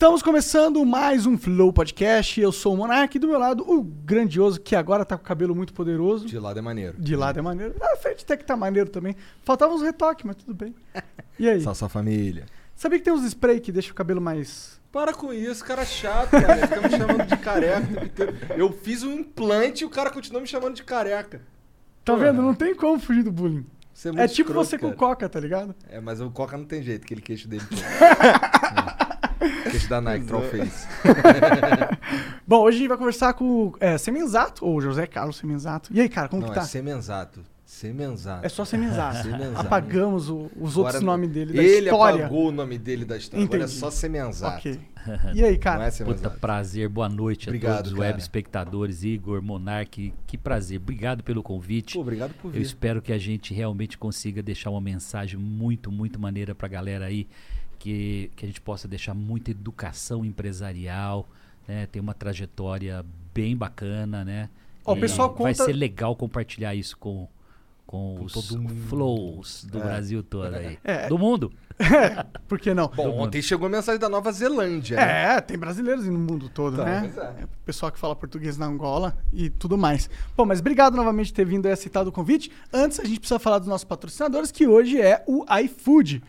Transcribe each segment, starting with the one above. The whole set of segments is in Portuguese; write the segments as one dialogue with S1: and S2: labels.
S1: Estamos começando mais um Flow Podcast. Eu sou o Monark e do meu lado o grandioso, que agora tá com o cabelo muito poderoso.
S2: De lado é maneiro.
S1: De lado é maneiro. Na frente até que tá maneiro também. Faltava uns retoques, mas tudo bem. E aí?
S2: Só sua família.
S1: Sabia que tem uns spray que deixa o cabelo mais.
S2: Para com isso, cara chato, cara. Fica me chamando de careca. Eu fiz um implante e o cara continua me chamando de careca.
S1: Tá
S2: Porra.
S1: vendo? Não tem como fugir do bullying.
S2: Você
S1: É,
S2: muito
S1: tipo
S2: escroto,
S1: você com
S2: cara.
S1: coca, tá ligado?
S2: É, mas o Coca não tem jeito, aquele queixo dele. É. Queixo da Nike, Troll Face.
S1: Bom, hoje a gente vai conversar com o é, Semenzato, ou José Carlos Semenzato. E aí, cara, como
S2: Não,
S1: que tá?
S2: é Semenzato. Semenzato.
S1: É só Semenzato.
S2: Semenzato.
S1: Apagamos o- os outros
S2: Agora,
S1: nomes dele da
S2: Ele
S1: história.
S2: apagou o nome dele da história. Agora é
S1: Entendi.
S2: só Semenzato.
S1: Ok. E aí, cara?
S2: é
S3: Puta, prazer, boa noite
S2: Obrigado,
S3: a todos,
S2: cara.
S3: web espectadores, Igor, Monark, que prazer, obrigado pelo convite.
S2: Pô, obrigado por
S3: Eu
S2: vir.
S3: espero que a gente realmente consiga deixar uma mensagem muito, muito maneira pra galera aí, que, que a gente possa deixar muita educação empresarial, né? Tem uma trajetória bem bacana, né?
S1: Ó, o
S3: E
S1: pessoal
S3: Vai
S1: conta-
S3: ser legal compartilhar isso com, com,
S2: Com
S3: os
S2: todo mundo.
S3: flows do Brasil todo aí.
S1: É.
S3: Do mundo.
S1: Por que não?
S2: Bom, ontem chegou a mensagem da Nova Zelândia, né?
S1: É, tem brasileiros no mundo todo,
S2: Tá,
S1: né?
S2: é.
S1: É, Pessoal que fala português na Angola e tudo mais. Bom, mas obrigado novamente por ter vindo e aceitado o convite. Antes, a gente precisa falar dos nossos patrocinadores, que hoje é o iFood.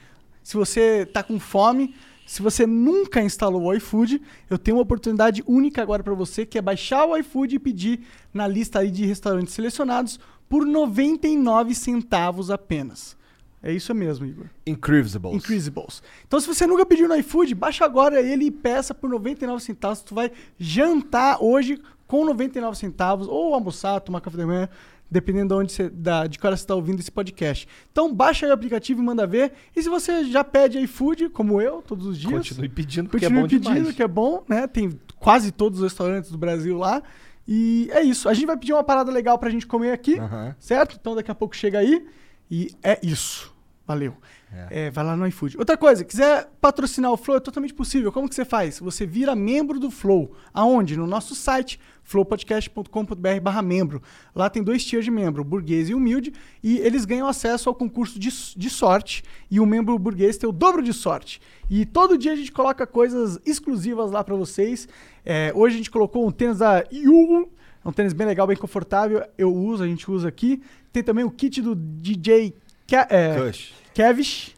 S1: Se você tá com fome, se você nunca instalou o iFood, eu tenho uma oportunidade única agora para você, que é baixar o iFood e pedir na lista aí de restaurantes selecionados por 99 centavos apenas. É isso mesmo, Igor.
S2: Incredibles.
S1: Incredibles. Então, se você nunca pediu no iFood, baixa agora ele e peça por 99 centavos. Tu vai jantar hoje com 99 centavos, ou almoçar, tomar café da manhã, dependendo de, onde você, da, de que hora você está ouvindo esse podcast. Então, baixa aí o aplicativo e manda ver. E se você já pede iFood, como eu, todos os dias,
S2: Continue pedindo, porque
S1: continue
S2: é bom
S1: pedindo,
S2: demais.
S1: que é bom, né? Tem quase todos os restaurantes do Brasil lá. E é isso. A gente vai pedir uma parada legal pra gente comer aqui,
S2: Aham.
S1: certo? Então, daqui a pouco chega aí. E é isso. Valeu.
S2: É.
S1: É, vai lá no iFood. Outra coisa, quiser patrocinar o Flow, é totalmente possível. Como que você faz? Você vira membro do Flow. Aonde? No nosso site, flowpodcast.com.br barra membro. Lá tem dois tiers de membro, burguês e humilde, e eles ganham acesso ao concurso de, de sorte, e o membro burguês tem o dobro de sorte. E todo dia a gente coloca coisas exclusivas lá pra vocês. É, hoje a gente colocou um tênis da Yu, é um tênis bem legal, bem confortável. Eu uso, a gente usa aqui. Tem também o kit do DJ Ke é,
S2: Kush.
S1: Kevish.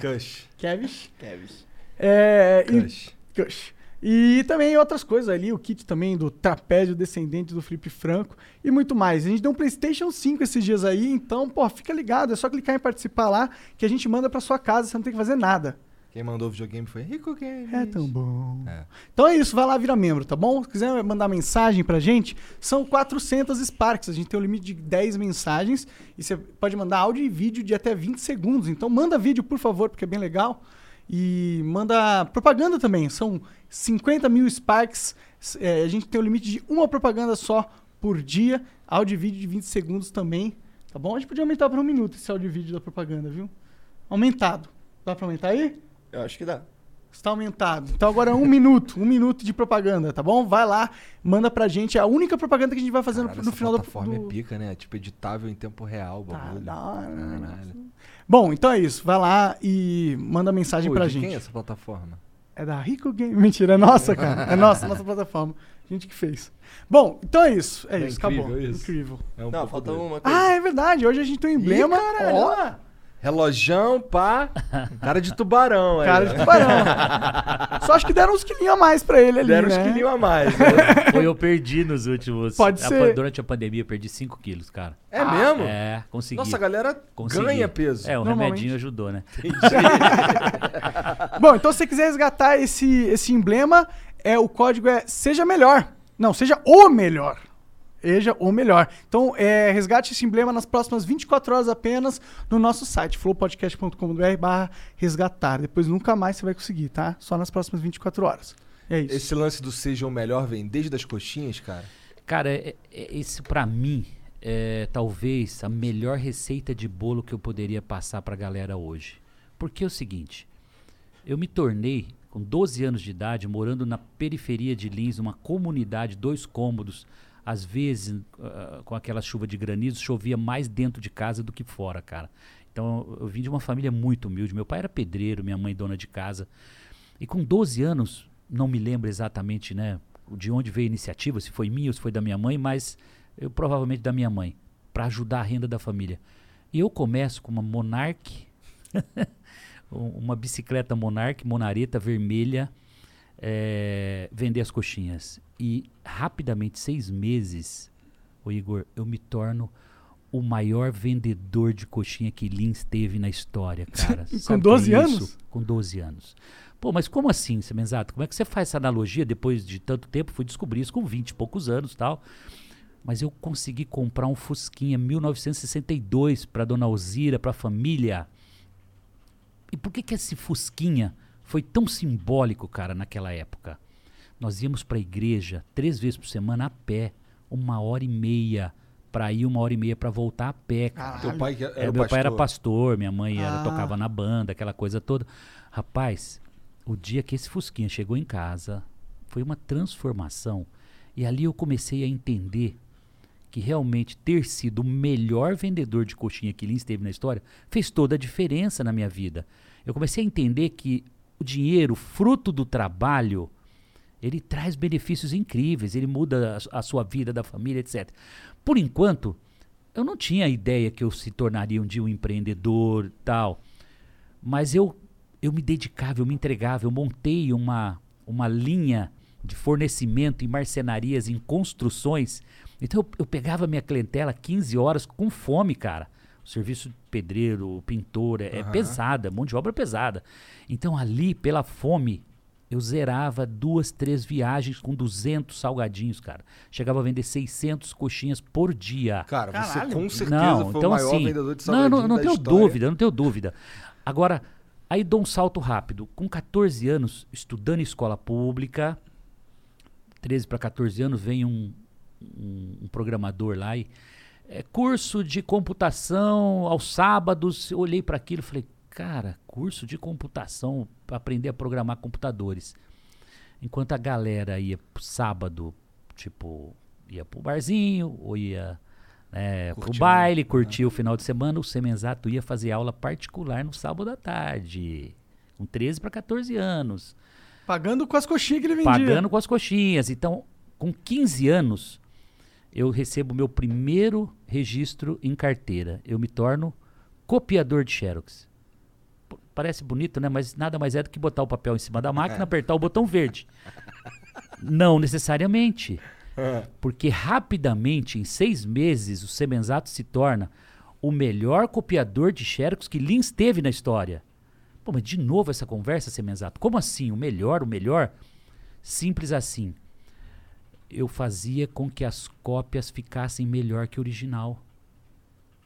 S2: Kush.
S1: Kevish. É, e,
S2: Kush.
S1: Kush. E também outras coisas ali, o kit também do trapézio descendente do Felipe Franco e muito mais. A gente deu um PlayStation 5 esses dias aí, então, pô, fica ligado, é só clicar em participar lá que a gente manda pra sua casa, você não tem que fazer nada.
S2: Quem mandou o videogame foi Rico Games.
S1: É tão bom.
S2: É.
S1: Então é isso, vai lá virar membro, tá bom? Se quiser mandar mensagem pra gente, são 400 Sparks. A gente tem um limite de 10 mensagens e você pode mandar áudio e vídeo de até 20 segundos. Então manda vídeo, por favor, porque é bem legal. E manda propaganda também. São 50 mil Sparks. É, a gente tem o limite de uma propaganda só por dia. Áudio e vídeo de 20 segundos também. Tá bom? A gente podia aumentar para um minuto esse áudio e vídeo da propaganda, viu? Aumentado. Dá pra aumentar aí?
S4: Eu acho que dá.
S1: Está aumentado. Então agora é um minuto, um minuto de propaganda, tá bom? Vai lá, manda pra gente. É a única propaganda que a gente vai fazer no-
S2: Caralho,
S1: no, final do,
S2: plataforma
S1: do...
S2: é pica, né? Tipo, editável em tempo real o
S1: Tá,
S2: bagulho.
S1: da hora, né?
S2: Caralho.
S1: Bom, então é isso. Vai lá e manda mensagem
S2: Pô,
S1: pra
S2: de
S1: gente.
S2: quem é essa plataforma?
S1: É da Rico Game. Mentira, é nossa, cara. É nossa, nossa plataforma. A gente que fez. Bom, então é isso. É,
S2: É
S1: isso,
S2: incrível
S1: acabou.
S2: isso.
S1: Incrível.
S2: É um
S4: Não, falta uma coisa.
S1: Ah, é verdade. Hoje a gente tem um emblema.
S2: caralho.
S1: Ó,
S2: Relojão, pá. Cara de tubarão. aí,
S1: Cara de tubarão. Só acho que deram uns quilinhos a mais pra ele ali,
S2: Deram
S1: né?
S2: uns quilinhos a mais. né?
S3: Ou eu perdi nos últimos.
S1: Pode
S3: a
S1: ser.
S3: durante a pandemia eu perdi 5 quilos, cara.
S2: É mesmo?
S3: É, consegui.
S2: Nossa, a galera
S3: Consegui.
S2: ganha peso.
S3: É, o remedinho ajudou, né?
S1: Bom, então se você quiser resgatar esse, esse emblema, é, o código é Seja Melhor. Não, seja o melhor. Seja o melhor. Então, é, resgate esse emblema nas próximas 24 horas apenas no nosso site, flowpodcast.com.br barra resgatar. Depois nunca mais você vai conseguir, tá? Só nas próximas 24 horas. É isso.
S2: Esse lance do seja o melhor vem desde as coxinhas, cara.
S3: Cara, é, é, esse pra mim é talvez a melhor receita de bolo que eu poderia passar pra galera hoje. Porque é o seguinte, eu me tornei com 12 anos de idade, morando na periferia de Lins, uma comunidade, dois cômodos, às vezes ah, com aquela chuva de granizo, chovia mais dentro de casa do que fora, cara. Então eu, vim de uma família muito humilde. Meu pai era pedreiro, minha mãe dona de casa. E com 12 anos, não me lembro exatamente, né, de onde veio a iniciativa, se foi minha ou se foi da minha mãe, mas eu provavelmente da minha mãe, para ajudar a renda da família. E eu começo com uma Monarch, um- uma bicicleta Monarch, monareta vermelha, é, vender as coxinhas. E rapidamente, seis meses, o Igor, eu me torno o maior vendedor de coxinha que Lins teve na história, cara.
S1: Com
S3: Sabe o que
S1: 12
S3: é
S1: anos?
S3: isso? Com 12 anos. Pô, mas como assim, Semenzato? Como é que você faz essa analogia depois de tanto tempo? Fui descobrir isso com 20 e poucos anos e tal. Mas eu consegui comprar um Fusquinha 1962 para dona Alzira, para a família. E por que que esse Fusquinha foi tão simbólico, cara, naquela época? Nós íamos para a igreja três vezes por semana a pé, uma hora e meia para ir, uma hora e meia para voltar a pé, cara.
S2: Teu pai era
S3: É, meu pai era
S2: pastor.
S3: pastor, minha mãe era,
S1: Ah.
S3: tocava na banda, aquela coisa toda. Rapaz, o dia que esse Fusquinha chegou em casa, foi uma transformação. E ali eu comecei a entender que realmente ter sido o melhor vendedor de coxinha que Lins teve na história fez toda a diferença na minha vida. Eu comecei a entender que o dinheiro, fruto do trabalho, ele traz benefícios incríveis, ele muda a a sua vida, da família, etc. Por enquanto, eu não tinha ideia que eu se tornaria um dia um empreendedor tal. Mas eu, eu me dedicava, eu me entregava, eu montei uma, uma linha de fornecimento em marcenarias, em construções. Então eu, eu pegava minha clientela 15 horas com fome, cara. O serviço de pedreiro, pintor, é, é
S2: Aham.
S3: pesada, mão de obra pesada. Então ali, pela fome, eu zerava duas, três viagens com 200 salgadinhos, cara. Chegava a vender 600 coxinhas por dia.
S2: Cara, você
S1: Caralho.
S2: com certeza
S3: Não,
S2: foi
S3: então
S2: o maior
S3: assim,
S2: vendedor de
S3: não,
S2: salgadinho
S3: não, não
S2: da
S3: tenho
S2: história.
S3: dúvida, não tenho dúvida. Agora, aí dou um salto rápido. Com 14 anos, estudando em escola pública, 13 para 14 anos, vem um, um, um programador lá e é, curso de computação aos sábados. Eu olhei para aquilo e falei, cara, curso de computação para aprender a programar computadores. Enquanto a galera ia sábado, tipo, ia pro barzinho, ou ia né, pro
S2: Curtir,
S3: baile, curtir o final de semana, o Semenzato ia fazer aula particular no sábado à tarde. Com 13 para 14 anos.
S1: Pagando com as coxinhas que ele vendia.
S3: Pagando com as coxinhas. Então, com 15 anos, eu recebo meu primeiro registro em carteira. Eu me torno copiador de Xerox. P- Parece bonito, né? Mas nada mais é do que botar o papel em cima da máquina, apertar o botão verde. Não necessariamente.
S2: Ah,
S3: Porque rapidamente, em seis meses, o Semenzato se torna o melhor copiador de Xerox que Lins teve na história. Pô, mas de novo essa conversa, Semenzato? Como assim? O melhor, o melhor? Simples assim. Eu fazia com que as cópias ficassem melhor que o original.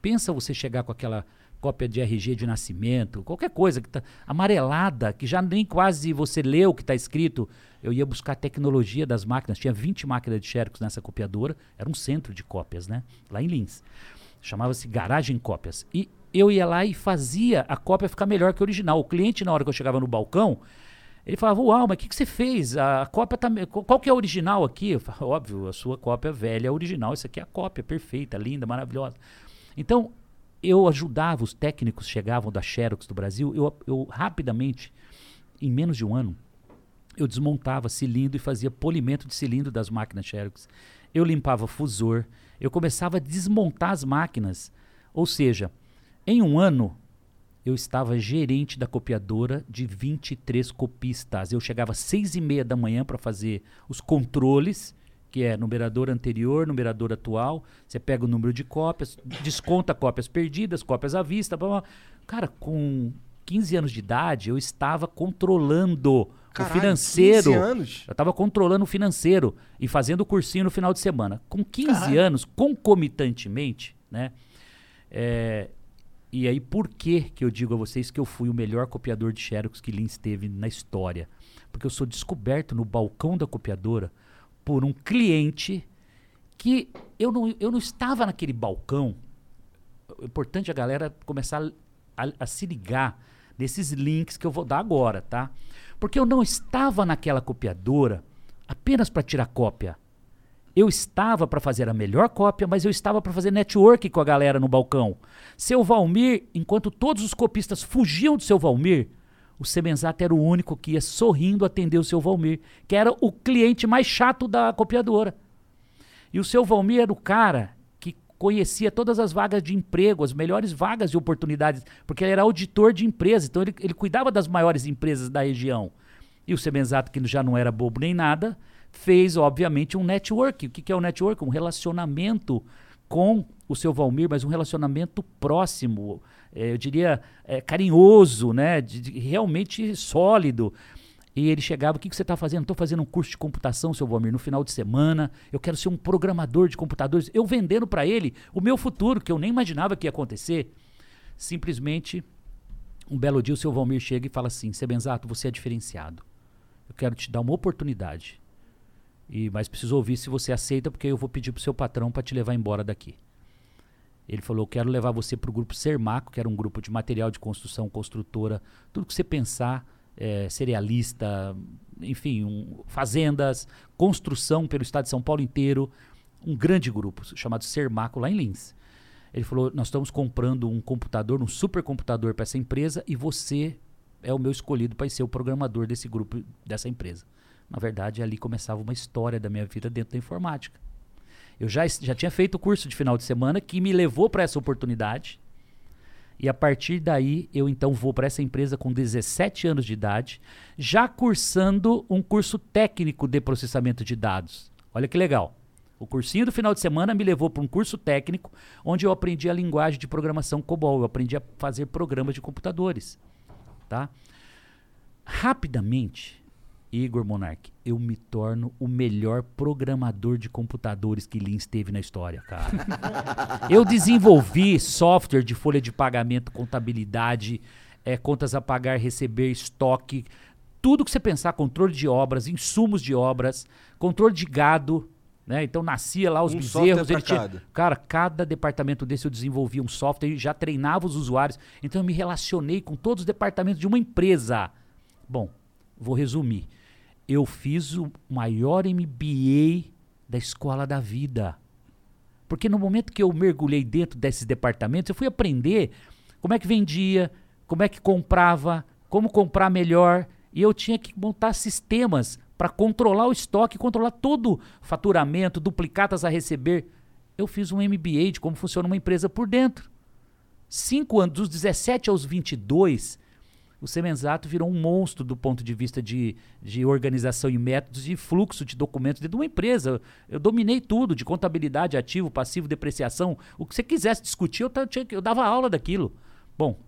S3: Pensa você chegar com aquela cópia de RG de nascimento, qualquer coisa que tá amarelada, que já nem quase você lê o que está escrito. Eu ia buscar a tecnologia das máquinas. Tinha 20 máquinas de Xerox nessa copiadora. Era um centro de cópias, né? Lá em Lins. Chamava-se Garagem Cópias. E eu ia lá e fazia a cópia ficar melhor que o original. O cliente, na hora que eu chegava no balcão, ele falava, uau, mas o que, que você fez? A cópia tá. Qual que é a original aqui? Eu falava, óbvio, a sua cópia velha é original. Isso aqui é a cópia perfeita, linda, maravilhosa. Então, eu ajudava, os técnicos chegavam da Xerox do Brasil, eu, eu rapidamente, em menos de um ano, eu desmontava cilindro e fazia polimento de cilindro das máquinas Xerox. Eu limpava fusor, eu começava a desmontar as máquinas. Ou seja, em um ano, eu estava gerente da copiadora de 23 copistas. Eu chegava às seis e meia da manhã para fazer os controles, que é numerador anterior, numerador atual. Você pega o número de cópias, desconta cópias perdidas, cópias à vista. Blá, blá. Cara, com 15 anos de idade, eu estava controlando
S2: Caralho,
S3: o financeiro.
S2: 15 anos?
S3: Eu estava controlando o financeiro e fazendo o cursinho no final de semana. Com 15
S1: Caralho.
S3: anos, concomitantemente, né? É, e aí, por que que eu digo a vocês que eu fui o melhor copiador de Xerox que Lins teve na história? Porque eu sou descoberto no balcão da copiadora por um cliente que eu não, eu não estava naquele balcão. O importante é a galera começar a, a- se ligar nesses links que eu vou dar agora, tá? Porque eu não estava naquela copiadora apenas para tirar cópia. Eu estava para fazer a melhor cópia, mas eu estava para fazer network com a galera no balcão. Seu Valmir, enquanto todos os copistas fugiam do seu Valmir, o Semenzato era o único que ia sorrindo atender o seu Valmir, que era o cliente mais chato da copiadora. E o seu Valmir era o cara que conhecia todas as vagas de emprego, as melhores vagas de oportunidades, porque ele era auditor de empresas, então ele, ele cuidava das maiores empresas da região. E o Semenzato, que já não era bobo nem nada, fez, obviamente, um network. O que, é o network? Um relacionamento com o seu Valmir, mas um relacionamento próximo, eh, eu diria eh, carinhoso, né? de- de- realmente sólido. E ele chegava, o que, que você está fazendo? Estou fazendo um curso de computação, seu Valmir, no final de semana. Eu quero ser um programador de computadores. Eu vendendo para ele o meu futuro, que eu nem imaginava que ia acontecer. Simplesmente, um belo dia, o seu Valmir chega e fala assim: Sebenzato, você é diferenciado. Eu quero te dar uma oportunidade. E, mas preciso ouvir se você aceita, porque eu vou pedir pro seu patrão para te levar embora daqui. Ele falou: quero levar você para o grupo Sermaco, que era um grupo de material de construção, construtora, tudo que você pensar, é, cerealista, enfim, um- fazendas, construção pelo estado de São Paulo inteiro. Um grande grupo chamado Sermaco, lá em Lins. Ele falou: Nós estamos comprando um computador, um supercomputador para essa empresa e você é o meu escolhido para ser o programador desse grupo, dessa empresa. Na verdade, ali começava uma história da minha vida dentro da informática. Eu já, já tinha feito o curso de final de semana que me levou para essa oportunidade. E a partir daí, eu então vou para essa empresa com 17 anos de idade, já cursando um curso técnico de processamento de dados. Olha que legal. O cursinho do final de semana me levou para um curso técnico onde eu aprendi a linguagem de programação COBOL. Eu aprendi a fazer programas de computadores. Tá? Rapidamente, Igor Monark, eu me torno o melhor programador de computadores que Lins teve na história, cara. eu desenvolvi software de folha de pagamento, contabilidade, eh, contas a pagar, receber, estoque, tudo que você pensar, controle de obras, insumos de obras, controle de gado, né? Então nascia lá os
S2: Um
S3: bezerros, ele tinha,
S2: cada.
S3: Cara, cada departamento desse eu desenvolvia um software e já treinava os usuários. Então eu me relacionei com todos os departamentos de uma empresa. Bom, vou resumir. Eu fiz o maior MBA da escola da vida. Porque no momento que eu mergulhei dentro desses departamentos, eu fui aprender como é que vendia, como é que comprava, como comprar melhor. E eu tinha que montar sistemas para controlar o estoque, controlar todo o faturamento, duplicatas a receber. Eu fiz um MBA de como funciona uma empresa por dentro. Cinco anos, dos 17 aos 22, o Semenzato virou um monstro do ponto de vista de, de organização e métodos e fluxo de documentos dentro de uma empresa. Eu, dominei tudo, de contabilidade, ativo, passivo, depreciação. O que você quisesse discutir, eu, tinha eu dava aula daquilo. Bom,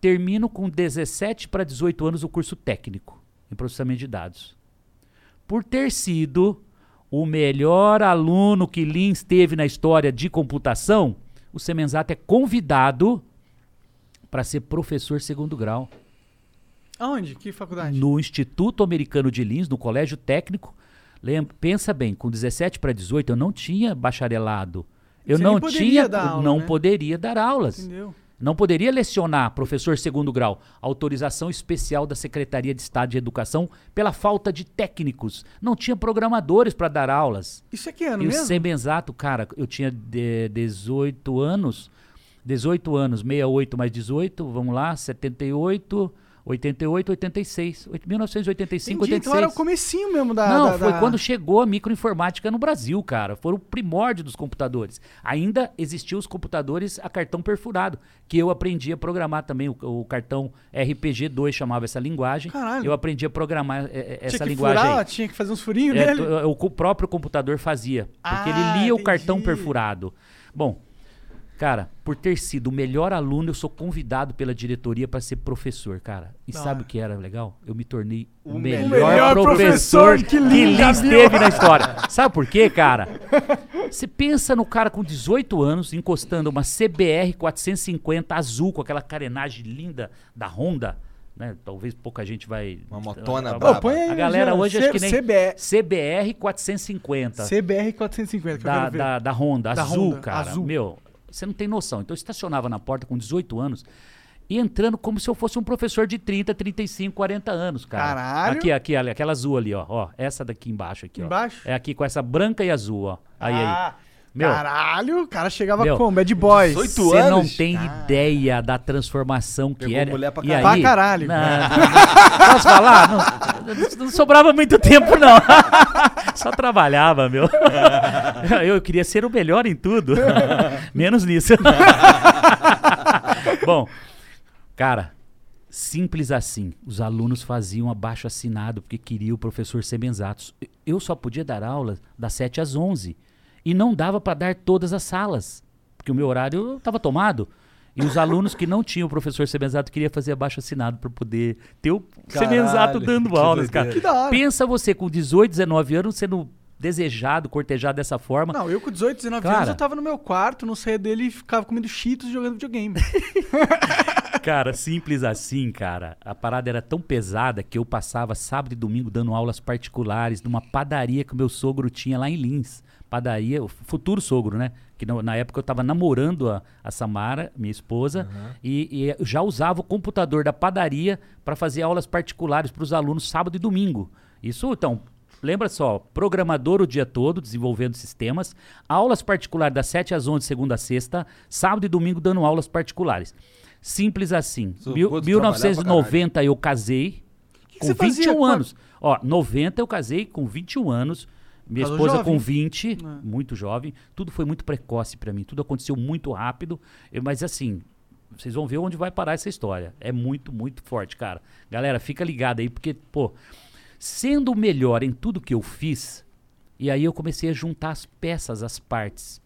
S3: termino com 17 para 18 anos o curso técnico em processamento de dados. Por ter sido o melhor aluno que Lins teve na história de computação, o Semenzato é convidado para ser professor segundo grau
S1: Aonde? Que faculdade?
S3: no Instituto Americano de Lins, no Colégio Técnico. Lembra, pensa bem, com 17 para 18 eu não tinha bacharelado. Eu
S1: Você
S3: não tinha,
S1: dar aula,
S3: não
S1: né?
S3: poderia dar aulas.
S1: Entendeu?
S3: Não poderia lecionar professor segundo grau. Autorização especial da Secretaria de Estado de Educação pela falta de técnicos. Não tinha programadores para dar aulas.
S1: Isso é que ano mesmo?
S3: Semenzato, cara, eu tinha de- 18 anos. 18 anos, 68 mais 18, vamos lá, 78, 88, 86. oit- 1985,
S1: Entendi, então era o
S3: 86.
S1: comecinho mesmo da...
S3: Não,
S1: da-
S3: foi
S1: da-
S3: quando chegou a microinformática no Brasil, cara. Foi o primórdio dos computadores. Ainda existiam os computadores a cartão perfurado, que eu aprendi a programar também. O, o cartão RPG2 chamava essa linguagem.
S1: Caralho.
S3: Eu aprendi a programar é, é,
S1: Tinha
S3: essa
S1: que
S3: linguagem
S1: furar,
S3: aí.
S1: tinha que fazer uns furinhos
S3: É,
S1: nele.
S3: o, co- próprio computador fazia. Porque
S1: Ah,
S3: ele lia o
S1: entendi.
S3: cartão perfurado. Bom, cara, por ter sido o melhor aluno, eu sou convidado pela diretoria para ser professor, cara. E
S1: Da
S3: sabe o que era legal? Eu me tornei o, melhor,
S1: melhor
S3: professor,
S1: professor que
S3: que
S1: Lins já
S3: teve na história. Sabe por quê, cara? Você pensa no cara com 18 anos encostando uma CBR 450 azul com aquela carenagem linda da Honda, né? Talvez pouca gente vai
S2: Uma motona
S3: a,
S2: braba.
S1: Aí,
S3: a galera
S1: Jean,
S3: hoje acho que nem
S1: CBR,
S3: CBR 450
S1: CBR 450, que eu
S3: da,
S1: quero ver.
S3: da, da Honda,
S1: Da
S3: azul,
S1: Honda,
S3: cara.
S1: azul.
S3: Meu, você não tem noção. Então eu estacionava na porta com 18 anos e entrando como se eu fosse um professor de 30, 35, 40 anos, cara.
S1: Caralho.
S3: Aqui, aqui, ali, aquela azul ali, ó. ó. Essa daqui embaixo aqui, ó.
S1: Embaixo?
S3: É aqui com essa branca e azul, ó. Aí,
S1: Ah,
S3: aí. Meu,
S1: Caralho, o cara chegava
S3: Meu,
S1: como? Bad Boys.
S2: 18
S3: você não tem ideia da transformação que
S2: Pegou
S3: era.
S2: mulher pra
S3: e
S2: caralho.
S3: aí,
S1: Pra caralho.
S3: Não, posso falar? Não, não sobrava muito tempo, não. Só trabalhava, meu. Eu queria ser o melhor em tudo. Menos nisso. Bom, cara, simples assim. Os alunos faziam abaixo assinado porque queriam o professor Semenzatos. Eu só podia dar aula das 7 às 11 e não dava para dar todas as salas, porque o meu horário estava tomado. E os alunos que não tinham o professor Semenzato queriam fazer abaixo assinado para poder ter o
S2: Caralho,
S3: Semenzato dando aulas, cara.
S1: Que da hora.
S3: Pensa você com 18, 19 anos sendo desejado, cortejado dessa forma.
S1: Não, eu com 18, 19
S3: Cara.
S1: anos, eu tava no meu quarto, não saía dele e ficava comendo cheetos e jogando videogame.
S3: Cara, simples assim, cara. A parada era tão pesada que eu passava sábado e domingo dando aulas particulares numa padaria que o meu sogro tinha lá em Lins. Padaria, o futuro sogro, né? Que no- na época eu tava namorando a, a Samara, minha esposa, e, e eu já usava o computador da padaria para fazer aulas particulares para os alunos sábado e domingo. Isso, então, lembra só, programador o dia todo, desenvolvendo sistemas, aulas particulares das 7 às 11, segunda a sexta, sábado e domingo dando aulas particulares. Simples assim.
S2: Isso,
S3: Mil-
S2: pô, tu
S3: 1990 eu casei com
S1: você
S3: 21
S1: fazia com
S3: anos. Ó, 90 eu casei com 21 anos. Minha esposa
S1: jovem.
S3: com 20,
S1: É.
S3: muito jovem. Tudo foi muito precoce pra mim. Tudo aconteceu muito rápido. Eu- mas assim, vocês vão ver onde vai parar essa história. É muito, muito forte, cara. Galera, fica ligado aí, porque, pô, sendo o melhor em tudo que eu fiz, e aí eu comecei a juntar as peças, as partes.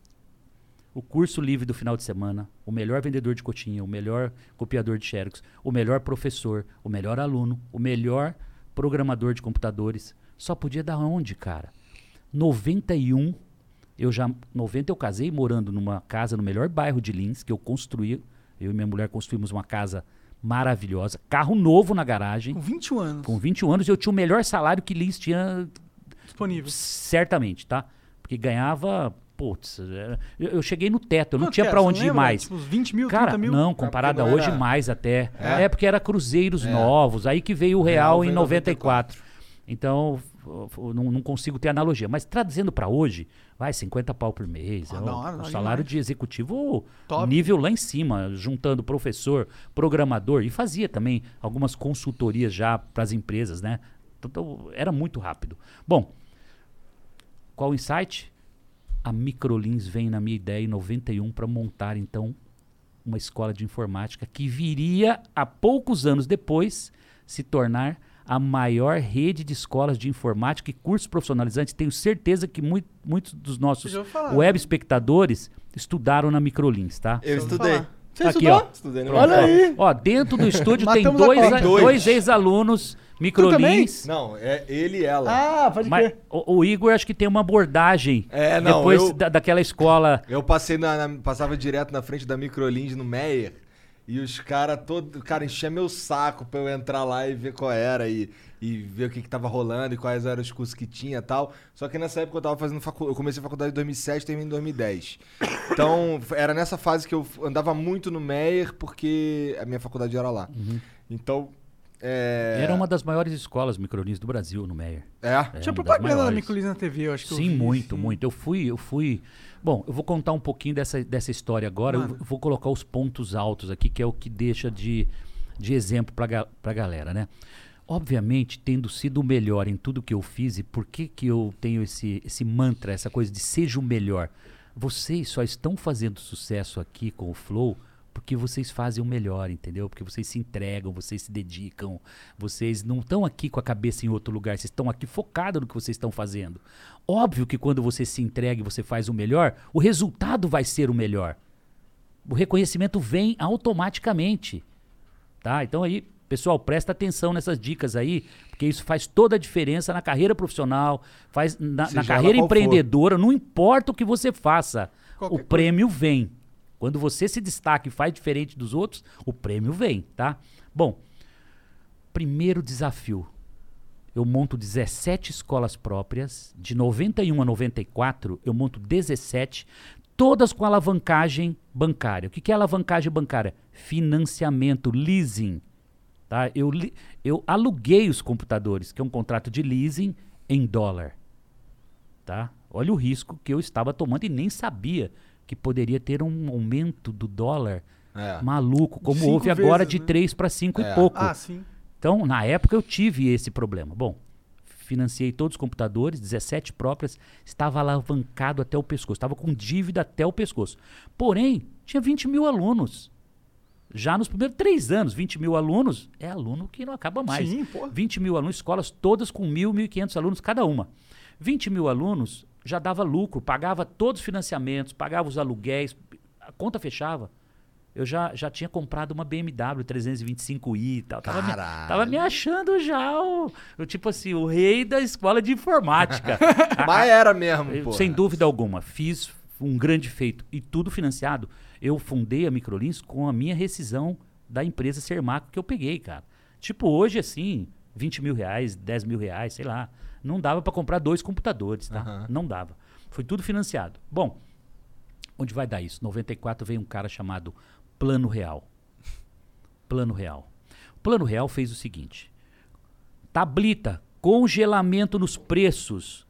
S3: O curso livre do final de semana, o melhor vendedor de cotinha, o melhor copiador de xerox, o melhor professor, o melhor aluno, o melhor programador de computadores. Só podia dar onde, cara? 91, eu já 90 eu casei morando numa casa no melhor bairro de Lins, que eu construí, eu e minha mulher construímos uma casa maravilhosa, carro novo na garagem.
S1: com 21 anos
S3: Com 21 anos eu tinha o melhor salário que Lins tinha
S1: disponível.
S3: certamente, tá? Porque ganhava, putz, era- eu, eu cheguei no teto, eu não
S1: Quanto
S3: tinha?
S1: Você
S3: onde ir
S1: lembra?
S3: mais.
S1: Tipo, uns 20 mil,
S3: Cara,
S1: 30 mil?
S3: não, comparado a
S2: porque não
S3: hoje,
S2: era-
S3: mais até.
S2: É?
S3: É, porque era cruzeiros
S2: É.
S3: novos, aí que veio o real,
S2: Real
S3: em
S2: veio em
S3: 94. Então, não, não consigo ter analogia. Mas traduzindo pra hoje, vai, 50 pau por mês.
S1: Ah,
S3: é um- um
S1: da hora
S3: salário de executivo
S1: Top.
S3: nível lá em cima, juntando professor, programador, e fazia também algumas consultorias já para as empresas, né? Então, era muito rápido. Bom, qual o insight? A Microlins vem na minha ideia em 91 para montar então uma escola de informática que viria a poucos anos depois se tornar a maior rede de escolas de informática e cursos profissionalizantes. Tenho certeza que mui- muitos dos nossos
S1: falar,
S3: web
S1: né?
S3: espectadores estudaram na Microlins, tá?
S2: Eu estudei.
S1: Você
S3: Aqui,
S1: estudou?
S3: ó.
S2: Estudei no
S1: Olha aí.
S3: Ó, dentro do estúdio tem dois, a-
S2: Dois.
S3: dois ex-alunos Microlins.
S2: Não, é ele e ela.
S1: Ah, pode
S3: Mas
S1: crer.
S3: o, o Igor acho que tem uma abordagem
S2: É, não,
S3: depois
S2: eu-
S3: da- daquela escola.
S2: Eu passei na, na- passava direto na frente da Microlins no Meyer e os caras todo, cara, enchia meu saco pra eu entrar lá e ver qual era e, e ver o que que tava rolando e quais eram os cursos que tinha e tal. Só que nessa época eu tava fazendo faculdade, eu comecei a faculdade em 2007, terminei em 2010. Então, era nessa fase que eu andava muito no Meyer porque a minha faculdade era lá. Então, é...
S3: Era uma das maiores escolas Microlins do Brasil, no Meyer.
S2: É?
S3: É,
S1: Tinha propaganda da
S3: maiores.
S1: Micolins na TV, eu acho que eu
S3: Sim,
S1: vi,
S3: muito,
S1: sim.
S3: muito. Eu fui, eu fui. Bom, eu vou contar um pouquinho dessa, dessa história agora. Eu
S1: Mano.
S3: vou colocar os pontos altos aqui, que é o que deixa de, de exemplo para a galera, né? Obviamente, tendo sido o melhor em tudo que eu fiz, e por que, que eu tenho esse, esse mantra, essa coisa de seja o melhor? Vocês só estão fazendo sucesso aqui com o Flow porque vocês fazem o melhor, entendeu? Porque vocês se entregam, vocês se dedicam, vocês não estão aqui com a cabeça em outro lugar, vocês estão aqui focados no que vocês estão fazendo. Óbvio que quando você se entrega e você faz o melhor, o resultado vai ser o melhor. O reconhecimento vem automaticamente. Tá? Então aí, pessoal, presta atenção nessas dicas aí, porque isso faz toda a diferença na carreira profissional, faz na, na carreira
S2: qual for.
S3: empreendedora, não importa o que você faça,
S1: Qualquer
S3: o prêmio vem. Quando você se destaca e faz diferente dos outros, o prêmio vem, tá? Bom, primeiro desafio. Eu monto 17 escolas próprias, de 91 a 94, eu monto 17, todas com alavancagem bancária. O que é alavancagem bancária? Financiamento, leasing. Tá? Eu, eu aluguei os computadores, que é um contrato de leasing em dólar. Tá? Olha o risco que eu estava tomando e nem sabia que poderia ter um aumento do dólar
S2: É.
S3: maluco, como
S1: Cinco
S3: houve agora
S1: vezes,
S3: de
S1: né?
S3: 3 para 5
S2: É.
S3: e pouco.
S1: Ah, sim.
S3: Então, na época eu tive esse problema. Bom, financiei todos os computadores, 17 próprias, estava alavancado até o pescoço, estava com dívida até o pescoço. Porém, tinha 20 mil alunos. Já nos primeiros três anos, 20 mil alunos, é aluno que não acaba mais.
S1: Sim, pô.
S3: 20 mil alunos, escolas todas com mil, 1.500 alunos cada uma. 20 mil alunos já dava lucro, pagava todos os financiamentos, pagava os aluguéis, a conta fechava. Eu já, já tinha comprado uma BMW 325i e tal. Tava me, tava me achando já o, o tipo assim, o rei da escola de informática.
S2: Mas era mesmo,
S3: eu,
S2: pô.
S3: Sem dúvida alguma. Fiz um grande feito. E tudo financiado. Eu fundei a Microlins com a minha rescisão da empresa Sermaco que eu peguei, cara. Tipo, hoje, assim, 20 mil reais, 10 mil reais, sei lá. Não dava para comprar dois computadores, tá?
S2: Aham.
S3: Não dava. Foi tudo financiado. Bom, onde vai dar isso? 94 veio um cara chamado Plano Real. Plano Real. O Plano Real fez o seguinte: tablita, congelamento nos preços.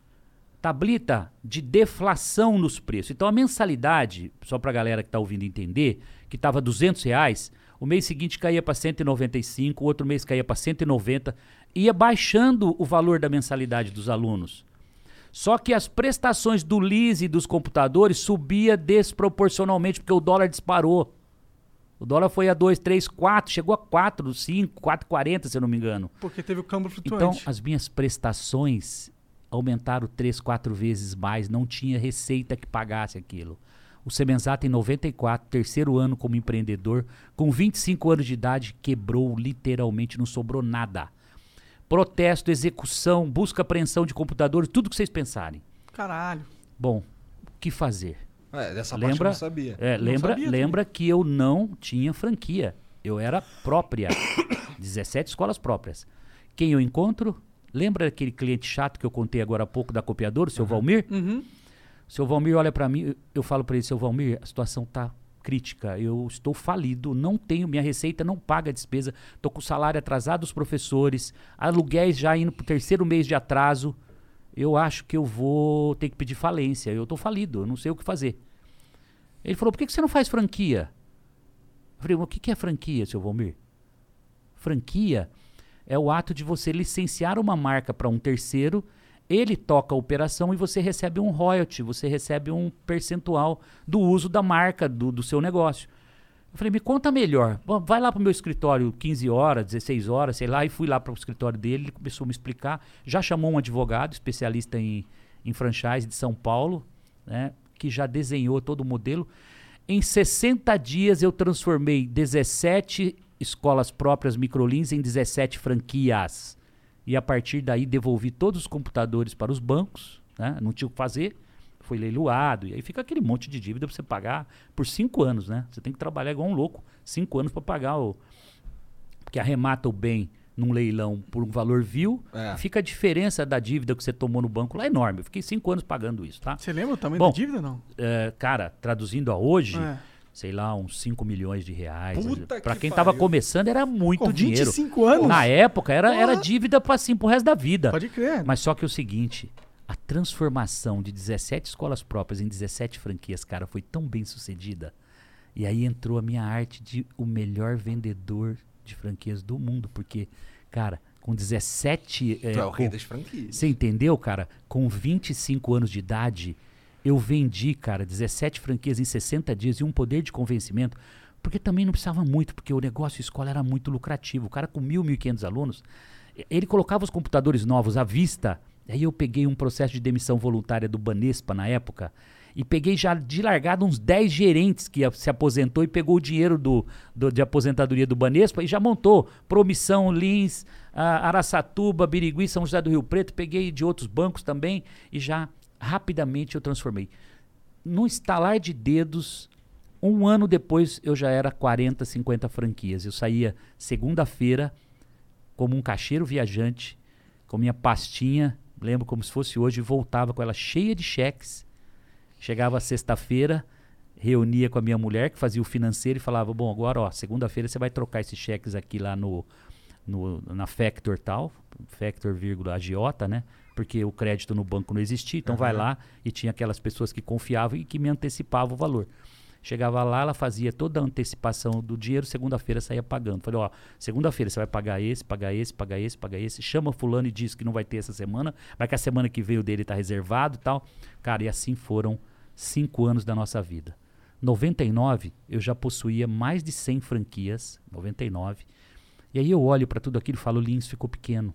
S3: Tablita de deflação nos preços. Então a mensalidade, só para a galera que está ouvindo entender, que estava 200 reais, o mês seguinte caía para 195, o outro mês caía para 190, ia baixando o valor da mensalidade dos alunos. Só que as prestações do lease dos computadores subia desproporcionalmente, porque o dólar disparou. O dólar foi a 2, 3, 4, chegou a 4, 5, 4,40, se eu não me engano.
S1: Porque teve o câmbio
S3: Então,
S1: flutuante.
S3: as minhas prestações aumentaram 3, 4 vezes mais, não tinha receita que pagasse aquilo. O Semenzata, em 94, terceiro ano como empreendedor, com 25 anos de idade, quebrou literalmente, não sobrou nada. Protesto, execução, busca apreensão de computadores, tudo que vocês pensarem.
S1: Caralho.
S3: Bom, o que fazer?
S2: É, dessa parte eu
S3: Lembra,
S2: não sabia.
S3: é,
S1: Não
S3: lembra,
S1: sabia
S3: lembra que eu não tinha franquia. Eu era própria. 17 escolas próprias. Quem eu encontro? Lembra aquele cliente chato que eu contei agora há pouco da copiadora, o seu Valmir?
S1: Uhum.
S3: O seu Valmir olha para mim, eu- eu falo para ele, seu Valmir, a situação tá crítica, eu estou falido, não tenho, minha receita não paga a despesa, tô com o salário atrasado dos professores, aluguéis já indo pro terceiro mês de atraso, eu acho que eu vou ter que pedir falência, eu tô falido, eu não sei o que fazer. Ele falou, por que, que você não faz franquia? Eu falei, "Mas o que, que é franquia, seu Valmir? Franquia é o ato de você licenciar uma marca para um terceiro, ele toca a operação e você recebe um royalty, você recebe um percentual do uso da marca do, do seu negócio. Eu falei, me conta melhor. Bom, vai lá para o meu escritório 15 horas, 16 horas, sei lá, e fui lá para o escritório dele, ele começou a me explicar. Já chamou um advogado, especialista em, em franchise de São Paulo, né, que já desenhou todo o modelo. Em 60 dias eu transformei 17 escolas próprias microlins em 17 franquias. E a partir daí devolvi todos os computadores para os bancos, né? não tinha o que fazer, foi leiloado, e aí fica aquele monte de dívida para você pagar por cinco anos, né? Você tem que trabalhar igual um louco, cinco anos para pagar o. Porque arremata o bem num leilão por um valor vil,
S2: É.
S3: fica a diferença da dívida que você tomou no banco lá enorme. Eu fiquei cinco anos pagando isso, tá?
S1: Você lembra o tamanho
S3: Bom,
S1: da dívida não?
S3: É, cara, traduzindo a hoje,
S1: É.
S3: sei lá, uns 5 milhões de reais.
S2: Puta
S3: Pra
S2: que
S3: quem tava
S2: pariu.
S3: começando era muito
S1: Com
S3: dinheiro.
S1: 25 anos?
S3: Na época era, era dívida pra, assim, pro resto da vida.
S1: Pode crer.
S3: Mas só que é o seguinte, a transformação de 17 escolas próprias em 17 franquias, cara, foi tão bem sucedida. E aí entrou a minha arte de o melhor vendedor de franquias do mundo, porque, cara, com 17.
S2: Tu é o
S3: com-
S2: rei das franquias.
S3: você entendeu, cara? Com 25 anos de idade, eu vendi, cara, 17 franquias em 60 dias e um poder de convencimento, porque também não precisava muito, porque o negócio escola era muito lucrativo. O cara com mil, mil e quinhentos alunos, ele colocava os computadores novos à vista. Aí eu peguei um processo de demissão voluntária do Banespa na época e peguei já de largada uns 10 gerentes que se aposentou e pegou o dinheiro do, do- de aposentadoria do Banespa e já montou Promissão, Lins, ah, Araçatuba, Birigui, São José do Rio Preto. Peguei de outros bancos também e já rapidamente eu transformei. No estalar de dedos, um ano depois eu já era 40, 50 franquias. Eu saía segunda-feira como um caixeiro viajante, com minha pastinha, lembro como se fosse hoje, voltava com ela cheia de cheques. Chegava sexta-feira, reunia com a minha mulher, que fazia o financeiro, e falava: Bom, agora, ó, segunda-feira você vai trocar esses cheques aqui lá no, no, na Factor tal, Factor, vírgula, agiota, né? Porque o crédito no banco não existia, então vai lá e tinha aquelas pessoas que confiavam e que me antecipavam o valor. Chegava lá, ela fazia toda a antecipação do dinheiro, segunda-feira saía pagando. Falei, ó, segunda-feira você vai pagar esse, pagar esse, pagar esse, pagar esse. Chama fulano e diz que não vai ter essa semana, vai que a semana que vem o dele tá reservado e tal. Cara, e assim foram cinco anos da nossa vida. 99, eu já possuía mais de 100 franquias, 99. E aí eu olho para tudo aquilo e falo, Lins ficou pequeno.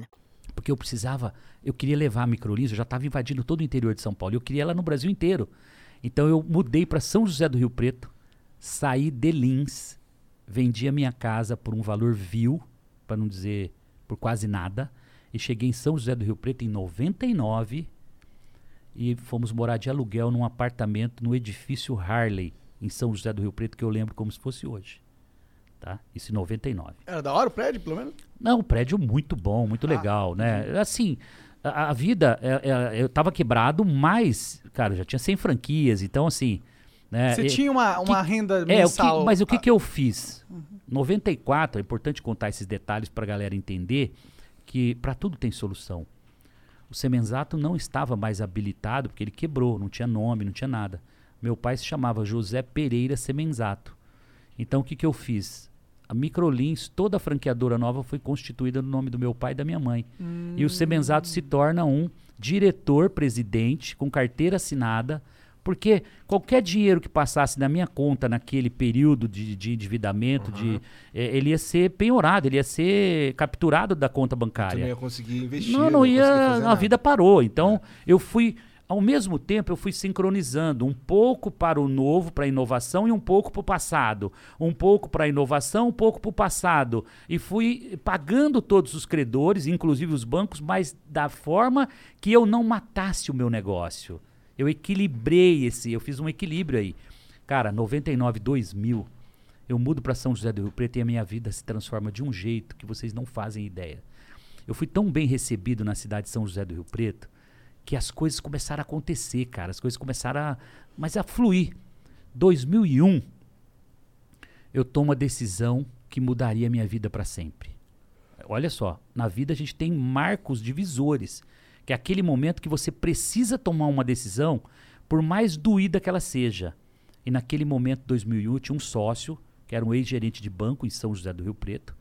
S3: Porque eu precisava, eu queria levar a Microlins, eu já estava invadindo todo o interior de São Paulo, eu queria ela no Brasil inteiro. Então eu mudei para São José do Rio Preto, saí de Lins, vendi a minha casa por um valor vil, para não dizer por quase nada, e cheguei em São José do Rio Preto em 99 e fomos morar de aluguel num apartamento no edifício Harley, em São José do Rio Preto, que eu lembro como se fosse hoje. Tá? Isso em 99.
S1: Era da hora o prédio, pelo menos?
S3: Não, um prédio muito bom, muito legal, né? Assim, a, a vida, é- é- eu tava quebrado, mas, cara, eu já tinha 100 franquias, então assim... Né,
S1: Você tinha uma, uma renda
S3: é, o que,
S1: mensal.
S3: mas o que,
S1: Ah,
S3: que eu fiz? 94, é importante contar esses detalhes para a galera entender que para tudo tem solução. O Semenzato não estava mais habilitado porque ele quebrou, não tinha nome, não tinha nada. Meu pai se chamava José Pereira Semenzato. Então o que, que eu fiz? A Microlins, toda a franqueadora nova foi constituída no nome do meu pai e da minha mãe. E o Semenzato se torna um diretor-presidente com carteira assinada, porque qualquer dinheiro que passasse na minha conta naquele período de, de endividamento, de, eh, ele ia ser penhorado, ele ia ser capturado da conta
S2: Tu
S3: bancária.
S2: não ia conseguir investir.
S3: Não, não
S2: conseguia
S3: ia. A
S2: nada.
S3: vida parou. Então, eu fui. Ao mesmo tempo, eu fui sincronizando um pouco para o novo, para a inovação, e um pouco para o passado. Um pouco para a inovação, um pouco para o passado. E fui pagando todos os credores, inclusive os bancos, mas da forma que eu não matasse o meu negócio. Eu equilibrei esse, eu fiz um equilíbrio aí. Cara, 99, 2000, eu mudo para São José do Rio Preto e a minha vida se transforma de um jeito que vocês não fazem ideia. Eu fui tão bem recebido na cidade de São José do Rio Preto que as coisas começaram a acontecer, cara. As coisas começaram a. Mas a fluir. 2001, eu tomo a decisão que mudaria a minha vida para sempre. Olha só, na vida a gente tem marcos divisores, que é aquele momento que você precisa tomar uma decisão, por mais doída que ela seja. E naquele momento, 2001, eu tinha um sócio, que era um ex-gerente de banco em São José do Rio Preto,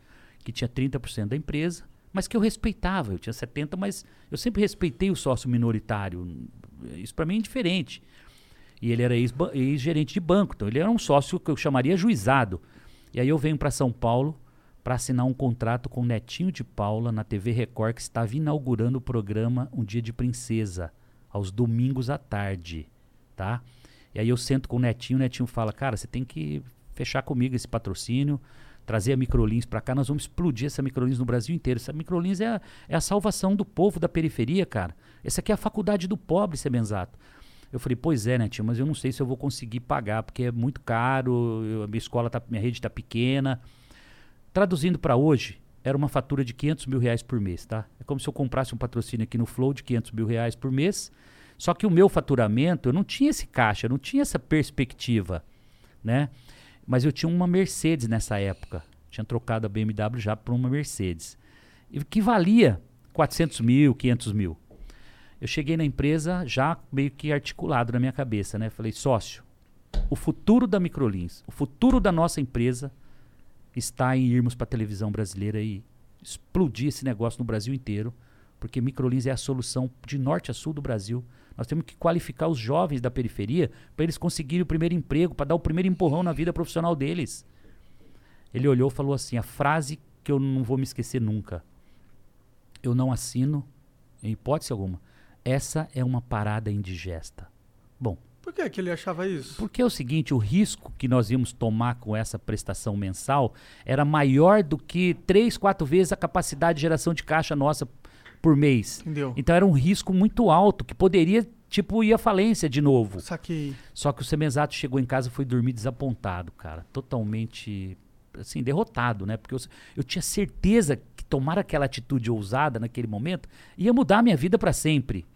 S3: que tinha 30% da empresa, mas que eu respeitava. Eu tinha 70%, mas eu sempre respeitei o sócio minoritário. Isso para mim é indiferente. E ele era ex-gerente de banco, então ele era um sócio que eu chamaria juizado. E aí eu venho para São Paulo para assinar um contrato com o Netinho de Paula na TV Record, que estava inaugurando o programa Um Dia de Princesa, aos domingos à tarde, tá? E aí eu sento com o Netinho, o Netinho fala, cara, você tem que fechar comigo esse patrocínio, trazer a Microlins para cá, nós vamos explodir essa Microlins no Brasil inteiro. Essa Microlins é a, é a salvação do povo da periferia, cara. Essa aqui é a faculdade do pobre, Semenzato. Eu falei, pois é, Netinho, mas eu não sei se eu vou conseguir pagar, porque é muito caro, eu, a minha escola, tá, minha rede está pequena. Traduzindo para hoje, era uma fatura de 500 mil reais por mês, tá? É como se eu comprasse um patrocínio aqui no Flow de 500 mil reais por mês, só que o meu faturamento, eu não tinha esse caixa, eu não tinha essa perspectiva, né? Mas eu tinha uma Mercedes nessa época. Tinha trocado a BMW já por uma Mercedes. E que valia 400 mil, 500 mil. Eu cheguei na empresa já meio que articulado na minha cabeça, né? Falei, sócio, o futuro da Microlins, o futuro da nossa empresa está em irmos para a televisão brasileira e explodir esse negócio no Brasil inteiro, porque Microlins é a solução de norte a sul do Brasil. Nós temos que qualificar os jovens da periferia para eles conseguirem o primeiro emprego, para dar o primeiro empurrão na vida profissional deles. Ele olhou e falou assim: a frase que eu não vou me esquecer nunca. Eu não assino, em hipótese alguma. Essa é uma parada indigesta. Bom,
S1: Por que, que ele achava isso?
S3: porque é o seguinte, o risco que nós íamos tomar com essa prestação mensal era maior do que três, quatro vezes a capacidade de geração de caixa nossa por mês.
S1: Entendeu?
S3: Então era um risco muito alto que poderia, tipo, ir à falência de novo.
S1: Saquei.
S3: Só que o Semenzato chegou em casa e foi dormir desapontado, cara. Totalmente, assim, derrotado, né? Porque eu, eu tinha certeza que tomar aquela atitude ousada naquele momento ia mudar a minha vida para sempre.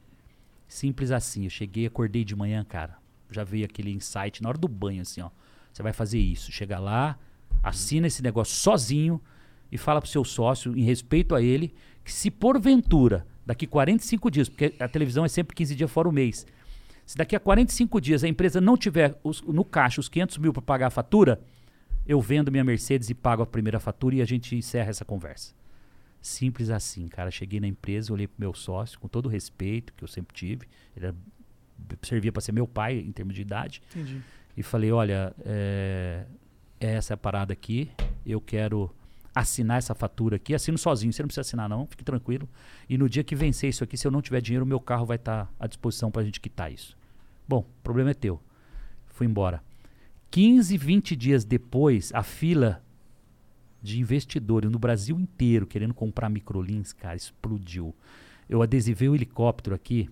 S3: Simples assim. Eu cheguei, acordei de manhã, cara. Já veio aquele insight na hora do banho, assim, ó. Você vai fazer isso. Chega lá, assina esse negócio sozinho e fala pro seu sócio, em respeito a ele, que se porventura, daqui 45 dias, porque a televisão é sempre 15 dias fora o mês, se daqui a 45 dias a empresa não tiver os- no caixa os 500 mil para pagar a fatura, eu vendo minha Mercedes e pago a primeira fatura e a gente encerra essa conversa. Simples assim, cara. Cheguei na empresa, olhei pro meu sócio, com todo o respeito que eu sempre tive. Ele era- servia para ser meu pai em termos de idade.
S1: Entendi.
S3: E falei, olha, é, essa é a parada aqui. Eu quero assinar essa fatura aqui. Assino sozinho, você não precisa assinar não, fique tranquilo. E no dia que vencer isso aqui, se eu não tiver dinheiro, o meu carro vai estar à disposição para a gente quitar isso. Bom, o problema é teu. Fui embora. 15, 20 dias depois, a fila de investidores no Brasil inteiro querendo comprar microlins, cara, explodiu. Eu adesivei o helicóptero aqui,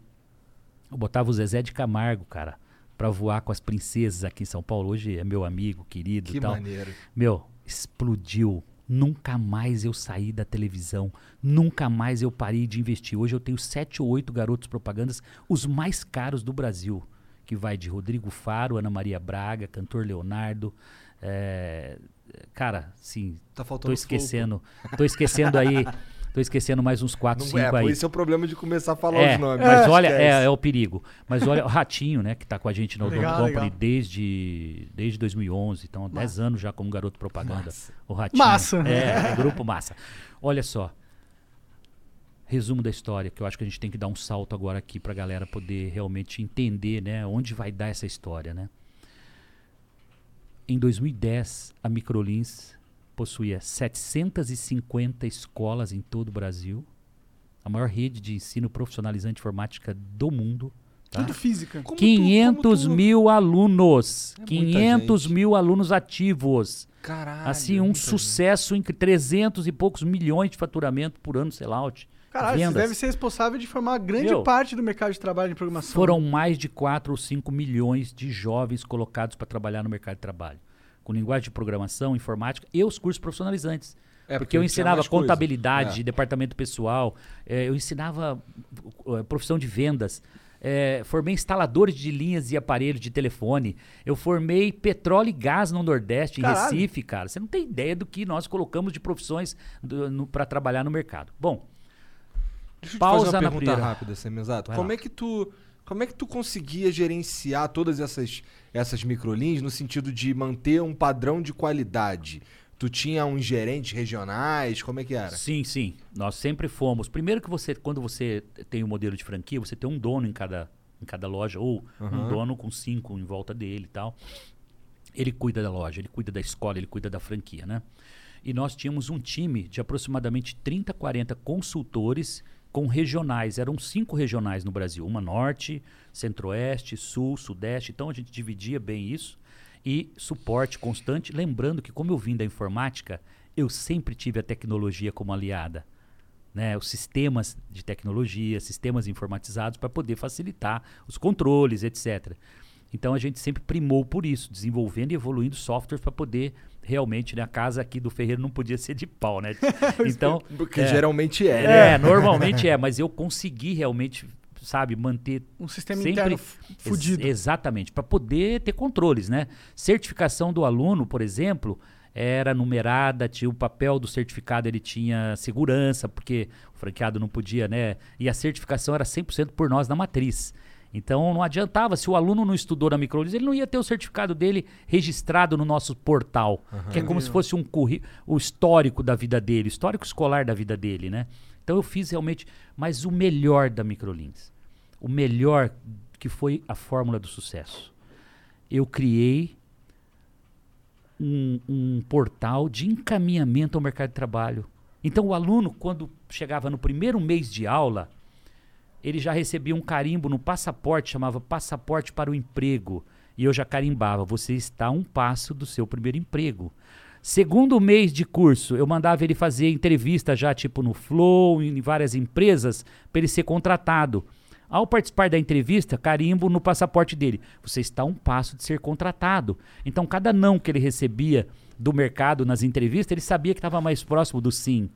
S3: eu botava o Zezé de Camargo, cara, pra voar com as princesas aqui em São Paulo. Hoje é meu amigo, querido
S2: Que
S3: e tal.
S2: maneiro.
S3: Meu, explodiu. Nunca mais eu saí da televisão. Nunca mais eu parei de investir. Hoje eu tenho sete ou oito garotos propagandas, os mais caros do Brasil. Que vai de Rodrigo Faro, Ana Maria Braga, Cantor Leonardo. é, Cara, sim.
S2: Tá
S3: tô esquecendo. Tô esquecendo aí. Tô esquecendo mais uns quatro,
S2: Não
S3: cinco
S2: é,
S3: aí.
S2: esse é o problema de começar a falar
S3: É,
S2: os nomes.
S3: Mas
S2: É,
S3: olha, é, é o perigo. Mas olha, o Ratinho, né, que tá com a gente no Odonto Company
S1: legal.
S3: desde, desde 2011, então há 10 anos já como garoto propaganda. O Ratinho.
S1: Massa.
S3: É, é grupo massa. Olha só. Resumo da história, que eu acho que a gente tem que dar um salto agora aqui pra galera poder realmente entender, né, onde vai dar essa história, né? Em 2010, a Microlins possuía 750 escolas em todo o Brasil, a maior rede de ensino profissionalizante de informática do mundo. Tá?
S1: Tudo física.
S2: Como tu-
S3: 500
S2: como tu-
S3: mil alunos.
S2: É muita
S3: 500
S2: gente.
S3: mil alunos ativos.
S2: Caralho.
S3: assim, um
S2: muita gente.
S3: sucesso entre 300 e poucos milhões de faturamento por ano, sellout.
S1: Caralho, você
S3: vendas.
S1: deve ser responsável de formar grande
S3: Meu,
S1: parte do mercado de trabalho de programação.
S3: Foram mais de 4 ou 5 milhões de jovens colocados para trabalhar no mercado de trabalho. Com linguagem de programação, informática e os cursos profissionalizantes.
S2: É,
S3: porque eu
S2: tinha
S3: ensinava contabilidade,
S2: É.
S3: departamento pessoal, eh, eu ensinava uh, profissão de vendas, eh, formei instaladores de linhas e aparelhos de telefone, eu formei petróleo e gás no Nordeste, em
S1: Caralho.
S3: Recife, cara. Você não tem ideia do que nós colocamos de profissões para trabalhar no mercado. Bom,
S2: Deixa eu te
S3: Pausa
S2: fazer uma
S3: na
S2: pergunta
S3: primeira.
S2: rápida, Semizato. Como
S3: lá.
S2: é que tu como é que tu conseguia gerenciar todas essas essas microlins no sentido de manter um padrão de qualidade? Tu tinha uns gerentes regionais, como é que era?
S3: Sim, sim. Nós sempre fomos. Primeiro que você, quando você tem um modelo de franquia, você tem um dono em cada, em cada loja, ou um
S2: Aham.
S3: dono com cinco em volta dele e tal. Ele cuida da loja, ele cuida da escola, ele cuida da franquia, né? E nós tínhamos um time de aproximadamente 30, 40 consultores com regionais. Eram cinco regionais no Brasil: uma norte, centro-oeste, sul, sudeste. Então a gente dividia bem isso. E suporte constante. Lembrando que, como eu vim da informática, eu sempre tive a tecnologia como aliada. Né, os sistemas de tecnologia, sistemas informatizados para poder facilitar os controles, etc. Então a gente sempre primou por isso, desenvolvendo e evoluindo softwares para poder realmente, né, a casa aqui do Ferreiro não podia ser de pau, né? Então,
S2: Porque
S3: é,
S2: geralmente é,
S3: é,
S2: né?
S3: normalmente é, mas eu consegui realmente, sabe, manter
S1: Um sistema
S3: sempre
S1: fudido.
S3: Ex- exatamente, para poder ter controles, né? Certificação do aluno, por exemplo, era numerada, tinha o papel do certificado, ele tinha segurança, porque o franqueado não podia, né? E a certificação era 100% por nós na matriz. Então não adiantava, se o aluno não estudou na Microlins, ele não ia ter o certificado dele registrado no nosso portal, que é como se fosse um curri- o histórico da vida dele, o histórico escolar da vida dele, né? Então eu fiz realmente, mas o melhor da Microlins, o melhor que foi a fórmula do sucesso. Eu criei um, um portal de encaminhamento ao mercado de trabalho. Então o aluno, quando chegava no primeiro mês de aula, ele já recebia um carimbo no passaporte, chamava Passaporte para o Emprego. E eu já carimbava, você está a um passo do seu primeiro emprego. Segundo mês de curso, eu mandava ele fazer entrevista já, tipo no Flow, em várias empresas, para ele ser contratado. Ao participar da entrevista, carimbo no passaporte dele. Você está a um passo de ser contratado. Então, cada não que ele recebia do mercado nas entrevistas, ele sabia que estava mais próximo do sim.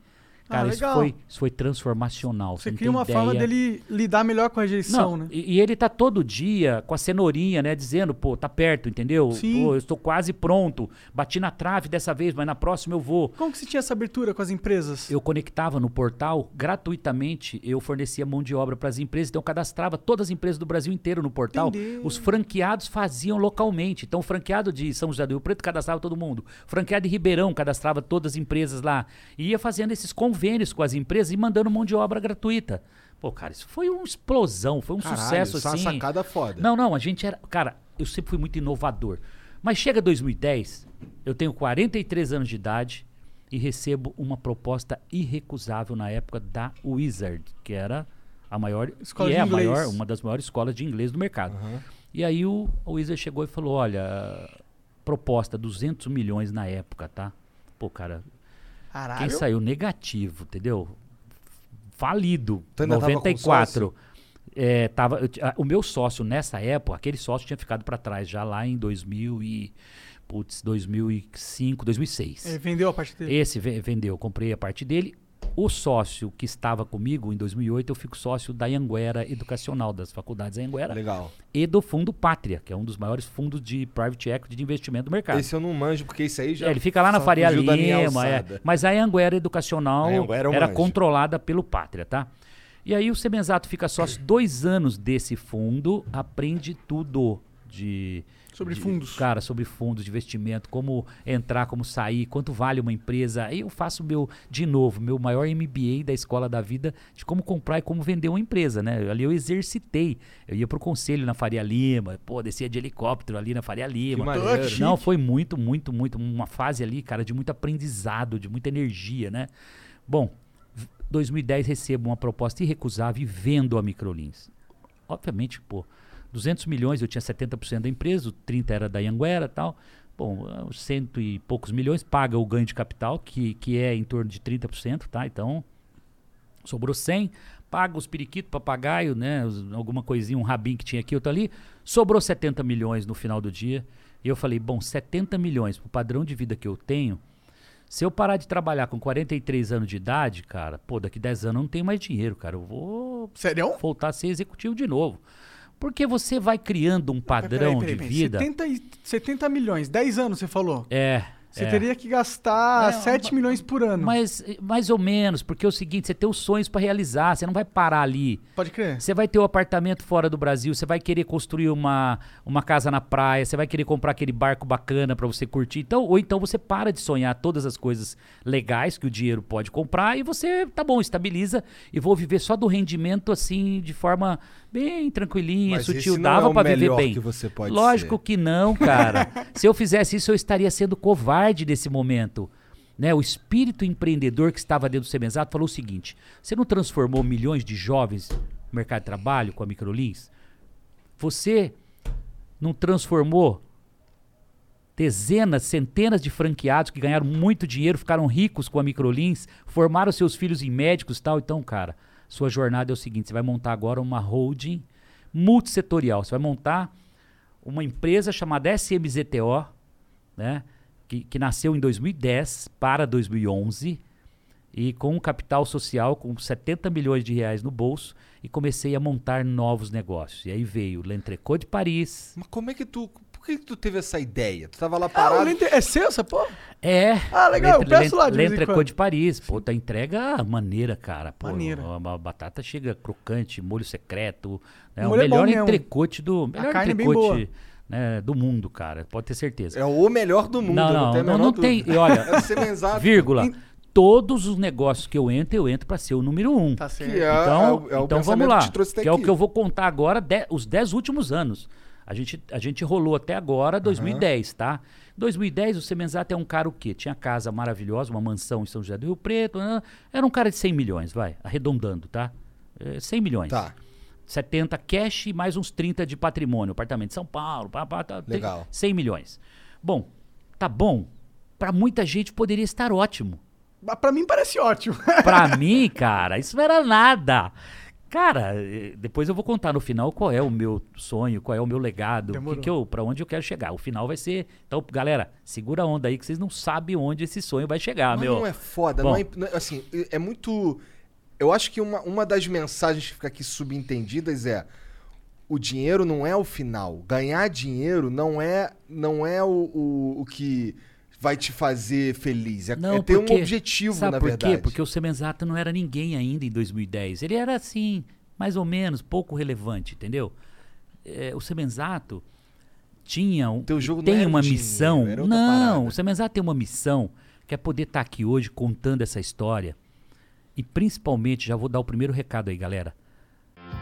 S1: Ah,
S3: Cara, isso,
S1: legal.
S3: foi, isso foi transformacional.
S1: Você
S3: não
S1: cria uma forma
S3: ideia.
S1: dele lidar melhor com a rejeição,
S3: Não,
S1: né?
S3: e, e ele tá todo dia com a cenourinha, né? Dizendo, pô, tá perto, entendeu?
S1: Sim.
S3: Pô, eu estou quase pronto. Bati na trave dessa vez, mas na próxima eu vou.
S1: Como que você tinha essa abertura com as empresas?
S3: Eu conectava no portal, gratuitamente, eu fornecia mão de obra para as empresas, então eu cadastrava todas as empresas do Brasil inteiro no portal.
S1: Entendeu.
S3: Os franqueados faziam localmente. Então o franqueado de São José do Rio Preto cadastrava todo mundo. O franqueado de Ribeirão cadastrava todas as empresas lá. E ia fazendo esses convênios com as empresas e mandando mão de obra gratuita. Pô, cara, isso foi uma explosão, foi um
S2: Caralho,
S3: sucesso
S2: é uma
S3: assim.
S2: sacada foda.
S3: Não, não, a gente era. Cara, eu sempre fui muito inovador. Mas chega 2010, eu tenho 43 anos de idade e recebo uma proposta irrecusável na época da Wizard, que era a maior.
S1: Escola
S3: e
S1: de
S3: é a maior, uma das maiores escolas de inglês do mercado. E aí o, o Wizard chegou e falou: olha, proposta 200 milhões na época, tá? Pô, cara,
S1: Caralho.
S3: quem saiu negativo, entendeu? Falido.
S2: Tu ainda tava com
S3: 94. É, tava, eu o meu sócio nessa época, aquele sócio tinha ficado para trás já lá em 2000 e, putz, 2005, 2006.
S1: É, vendeu a parte dele.
S3: Esse ve- vendeu, eu comprei a parte dele. O sócio que estava comigo em 2008, eu fico sócio da Anguera Educacional, das faculdades Anguera.
S2: Legal.
S3: E do Fundo Pátria, que é um dos maiores fundos de private equity de investimento do mercado.
S2: Esse eu não manjo, porque isso aí já.
S3: É, ele fica lá na Faria Lima, é. mas a Anguera Educacional
S2: A Anguera
S3: era controlada pelo Pátria, tá? E aí o Semenzato fica sócio dois anos desse fundo, aprende tudo de...
S1: Sobre
S3: de-
S1: fundos.
S3: Cara, sobre fundos de investimento, como entrar, como sair, quanto vale uma empresa. Aí eu faço meu, de novo, meu maior MBA da escola da vida de como comprar e como vender uma empresa, né? Ali eu exercitei. Eu ia pro conselho na Faria Lima, pô, descia de helicóptero ali na Faria Lima.
S1: Chique.
S3: Não, foi muito, muito, muito. Uma fase ali, cara, de muito aprendizado, de muita energia, né? Bom, v- 2010 recebo uma proposta irrecusável e vendo a Microlins. Obviamente, pô, 200 milhões, eu tinha 70% da empresa, o 30 era da Anguera e tal. Bom, os cento e poucos milhões paga o ganho de capital, que, que é em torno de 30%, tá? Então, sobrou 100, paga os periquitos, papagaio, né? alguma coisinha, um rabinho que tinha aqui, outro ali. Sobrou 70 milhões no final do dia. E eu falei, bom, 70 milhões pro padrão de vida que eu tenho, se eu parar de trabalhar com 43 anos de idade, cara, pô, daqui 10 anos eu não tenho mais dinheiro, cara. Eu vou
S1: Sério?
S3: voltar a ser executivo de novo. Porque você vai criando um padrão
S1: Peraí, peraí,
S3: de vida.
S1: 70, e- 70 milhões, 10 anos você falou.
S3: É,
S1: Você
S3: É.
S1: teria que gastar
S3: É,
S1: 7 milhões por ano.
S3: Mas mais ou menos, porque é o seguinte, você tem os sonhos para realizar, você não vai parar ali.
S1: Pode crer.
S3: Você vai ter o apartamento fora do Brasil, você vai querer construir uma, uma casa na praia, você vai querer comprar aquele barco bacana para você curtir. Então, ou então você para de sonhar todas as coisas legais que o dinheiro pode comprar e você, tá bom, estabiliza e vou viver só do rendimento assim, de forma bem tranquilinha,
S2: Mas
S3: sutil. Dava
S2: é
S3: para viver bem.
S2: que você pode
S3: Lógico
S2: ser.
S3: que não, cara. Se eu fizesse isso, eu estaria sendo covarde nesse momento. Né, o espírito empreendedor que estava dentro do Semenzato falou o seguinte: você não transformou milhões de jovens no mercado de trabalho com a Microlins? Você não transformou dezenas, centenas de franqueados que ganharam muito dinheiro, ficaram ricos com a Microlins, formaram seus filhos em médicos e tal? Então, cara, sua jornada é o seguinte: você vai montar agora uma holding multissetorial. Você vai montar uma empresa chamada SMZTO, né? Que, que nasceu em 2010 para 2011 e com um capital social com 70 milhões de reais no bolso e comecei a montar novos negócios. E aí veio o L'Entrecôte de Paris.
S2: Mas como é que tu. Por que tu teve essa ideia? Tu tava lá
S1: Ah, o
S2: parado.
S1: lente- é seu essa porra?
S3: É.
S1: Ah, legal, eu peço lá de vez em
S3: L'Entrecôte
S1: quando.
S3: de Paris. Pô, tá entrega maneira, cara. Pô,
S1: Maneira.
S3: A, a batata chega crocante, molho secreto. Né?
S1: O
S3: O
S1: molho é
S3: melhor
S1: mesmo.
S3: entrecote do. Melhor
S1: carne é bem
S3: entrecote né, do mundo, cara. Pode ter certeza.
S2: É o melhor do mundo.
S3: Não,
S2: não,
S3: não,
S2: tem a
S3: não, tem. E olha,
S2: É
S3: vírgula. Todos os negócios que eu entro, eu entro para ser o número um.
S1: Tá certo.
S2: Que é,
S3: Então,
S2: é o- é o
S3: então vamos lá.
S2: que
S3: Que é o que eu vou contar agora, de- os 10 últimos anos. A gente, a gente rolou até agora 2010, tá? 2010, o Semenzato é um cara o quê? Tinha casa maravilhosa, uma mansão em São José do Rio Preto. né? Era um cara de 100 milhões, vai, arredondando, tá? É, 100 milhões.
S2: Tá.
S3: 70 cash e mais uns 30 de patrimônio. Apartamento em São Paulo, pá, pá, tá,
S2: Legal.
S3: 100 milhões. Bom, tá bom. Pra muita gente poderia estar ótimo.
S1: Mas Pra mim parece ótimo.
S3: Pra mim, cara, isso não era nada. Cara, eh, depois eu vou contar no final qual é o meu sonho, qual é o meu legado, que que eu, para onde eu quero chegar. O final vai ser. Então, galera, segura a onda aí que vocês não sabem onde esse sonho vai chegar,
S2: Mas
S3: meu.
S2: não é foda,
S3: Bom.
S2: não é, não é- assim, é muito. Eu acho que uma, uma das mensagens que fica aqui subentendidas é o dinheiro não é o final. Ganhar dinheiro não é não é o, o, o que vai te fazer feliz. É,
S3: Não,
S2: é ter
S3: porque-
S2: um objetivo,
S3: sabe
S2: na
S3: por
S2: verdade.
S3: quê? Porque o Semenzato não era ninguém ainda em 2010. Ele era assim, mais ou menos, pouco relevante, entendeu? É, o Semenzato tinha um,
S2: Teu jogo
S3: tem uma
S2: dinheiro,
S3: missão. Não,
S2: parada.
S3: o Semenzato tem uma missão que é poder estar aqui hoje contando essa história. E principalmente, já vou dar o primeiro recado aí, galera.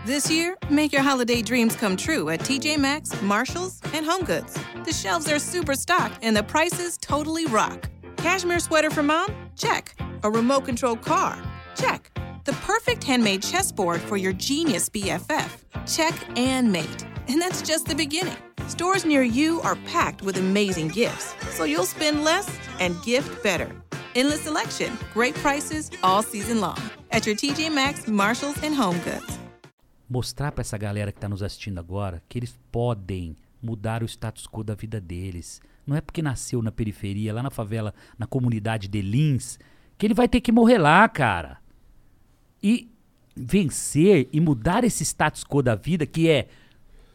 S5: This year, make your holiday dreams come true at TJ Maxx, Marshalls, and HomeGoods. The shelves are super stocked and the prices totally rock. Cashmere sweater for mom? Check. A remote control car? Check. The perfect handmade chessboard for your genius BFF? Check and mate. And that's just the beginning. Stores near you are packed with amazing gifts, so you'll spend less and gift better. Endless selection, great prices all season long at your TJ Maxx, Marshalls, and HomeGoods.
S3: Mostrar pra essa galera que tá nos assistindo agora que eles podem mudar o status quo da vida deles. Não é porque nasceu na periferia, lá na favela, na comunidade de Lins, que ele vai ter que morrer lá, cara. E vencer e mudar esse status quo da vida, que é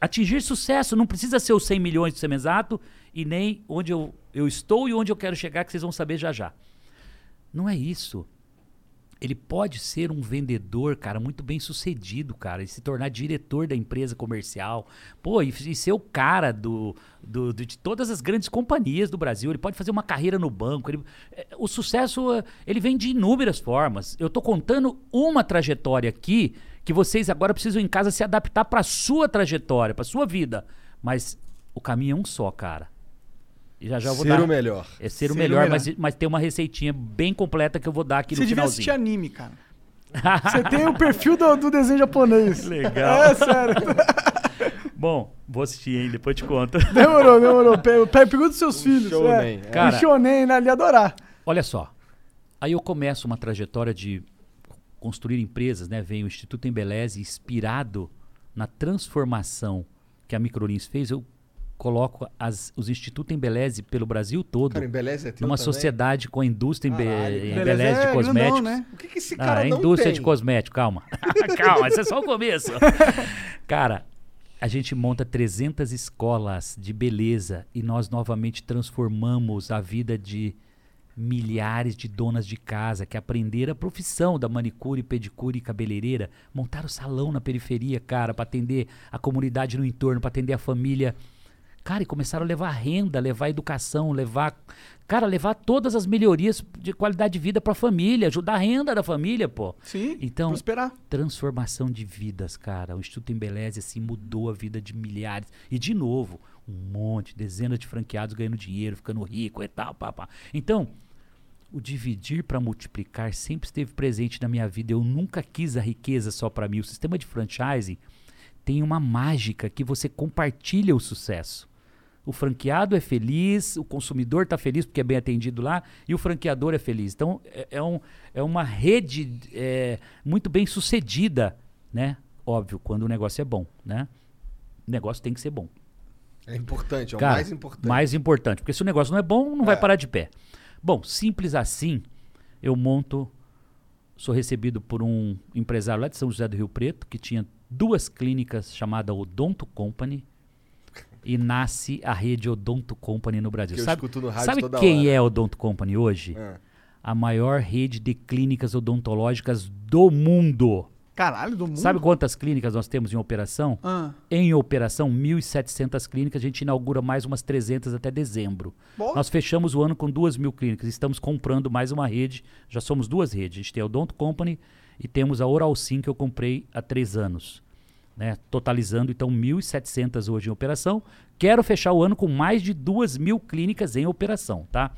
S3: atingir sucesso, não precisa ser os 100 milhões do Semenzato e nem onde eu, eu estou e onde eu quero chegar, que vocês vão saber já já. Não é isso ele pode ser um vendedor, cara, muito bem sucedido, cara, e se tornar diretor da empresa comercial, pô, e, e ser o cara do, do- do- de todas as grandes companhias do Brasil. Ele pode fazer uma carreira no banco. ele- é, o sucesso, é, ele vem de inúmeras formas. Eu tô contando uma trajetória aqui que vocês agora precisam em casa se adaptar para sua trajetória, para sua vida. Mas o caminho é um só, cara. E já já vou
S2: Ser
S3: dar-
S2: o melhor.
S3: É ser,
S1: Ser
S3: o
S1: o
S3: melhor,
S1: melhor.
S3: Mas, mas tem uma receitinha bem completa que eu vou dar aqui
S1: Você
S3: no
S1: devia
S3: finalzinho.
S1: assistir anime, cara. Você tem o perfil do, do desenho japonês.
S3: Legal.
S1: É, sério.
S3: Bom, vou assistir, hein? Depois te conto.
S1: Demorou, demorou. Pe- pe- Pergunta dos seus filhos.
S2: shonen,
S1: É.
S2: é.
S3: Cara-
S1: o shonen, né? Ele ia adorar.
S3: Olha só. Aí eu começo uma trajetória de construir empresas, né? Vem o Instituto Embeleze, inspirado na transformação que a Microlins fez. Eu coloco as, os Institutos Embeleze pelo Brasil todo.
S2: Cara, Embeleze é teu
S3: numa
S2: também?
S3: sociedade com a indústria Embe-. Embeleze de
S1: é grandão,
S3: cosméticos.
S1: né?
S2: O que, que esse
S3: Ah,
S2: cara
S3: é
S2: não
S3: indústria
S2: tem?
S3: de cosmético, calma. calma, esse é só o começo. Cara, a gente monta 300 escolas de beleza e nós novamente transformamos a vida de milhares de donas de casa que aprenderam a profissão da manicure, pedicure e cabeleireira, montaram salão na periferia, cara, para atender a comunidade no entorno, para atender a família. Cara, e começaram a levar renda, levar educação, levar, cara, levar todas as melhorias de qualidade de vida para a família, ajudar a renda da família, pô.
S1: Sim.
S3: Então,
S1: prosperar.
S3: transformação de vidas, cara. O Instituto Embeleze assim mudou a vida de milhares. E de novo, um monte, dezenas de franqueados ganhando dinheiro, ficando rico e tal, pá, pá. Então, o dividir para multiplicar sempre esteve presente na minha vida. Eu nunca quis a riqueza só para mim. O sistema de franchising tem uma mágica que você compartilha o sucesso. O franqueado é feliz, o consumidor está feliz porque é bem atendido lá e o franqueador é feliz. Então é, é um, é uma rede é, muito bem sucedida, né? Óbvio, quando o negócio é bom, né? O negócio tem que ser bom.
S2: É importante, é
S3: Cara,
S2: o mais importante.
S3: Mais importante, porque se o negócio não é bom, não vai parar de pé. Bom, simples assim, eu monto, sou recebido por um empresário lá de São José do Rio Preto, que tinha duas clínicas chamadas Odonto Company, e nasce a rede Odonto Company no Brasil.
S2: Que eu
S3: sabe
S2: escuto no rádio
S3: sabe
S2: toda
S3: quem
S2: hora.
S3: é a Odonto Company hoje?
S2: É.
S3: A maior rede de clínicas odontológicas do mundo.
S1: Caralho, do mundo.
S3: Sabe quantas clínicas nós temos em operação?
S1: Ah.
S3: Em operação, 1.700 clínicas. A gente inaugura mais umas 300 até dezembro.
S1: Bom.
S3: Nós fechamos o ano com 2 mil clínicas. Estamos comprando mais uma rede. Já somos duas redes. A gente tem a Odonto Company e temos a Oral Sim que eu comprei há três anos. Né? Totalizando, então, 1.700 hoje em operação. Quero fechar o ano com mais de 2 mil clínicas em operação, tá?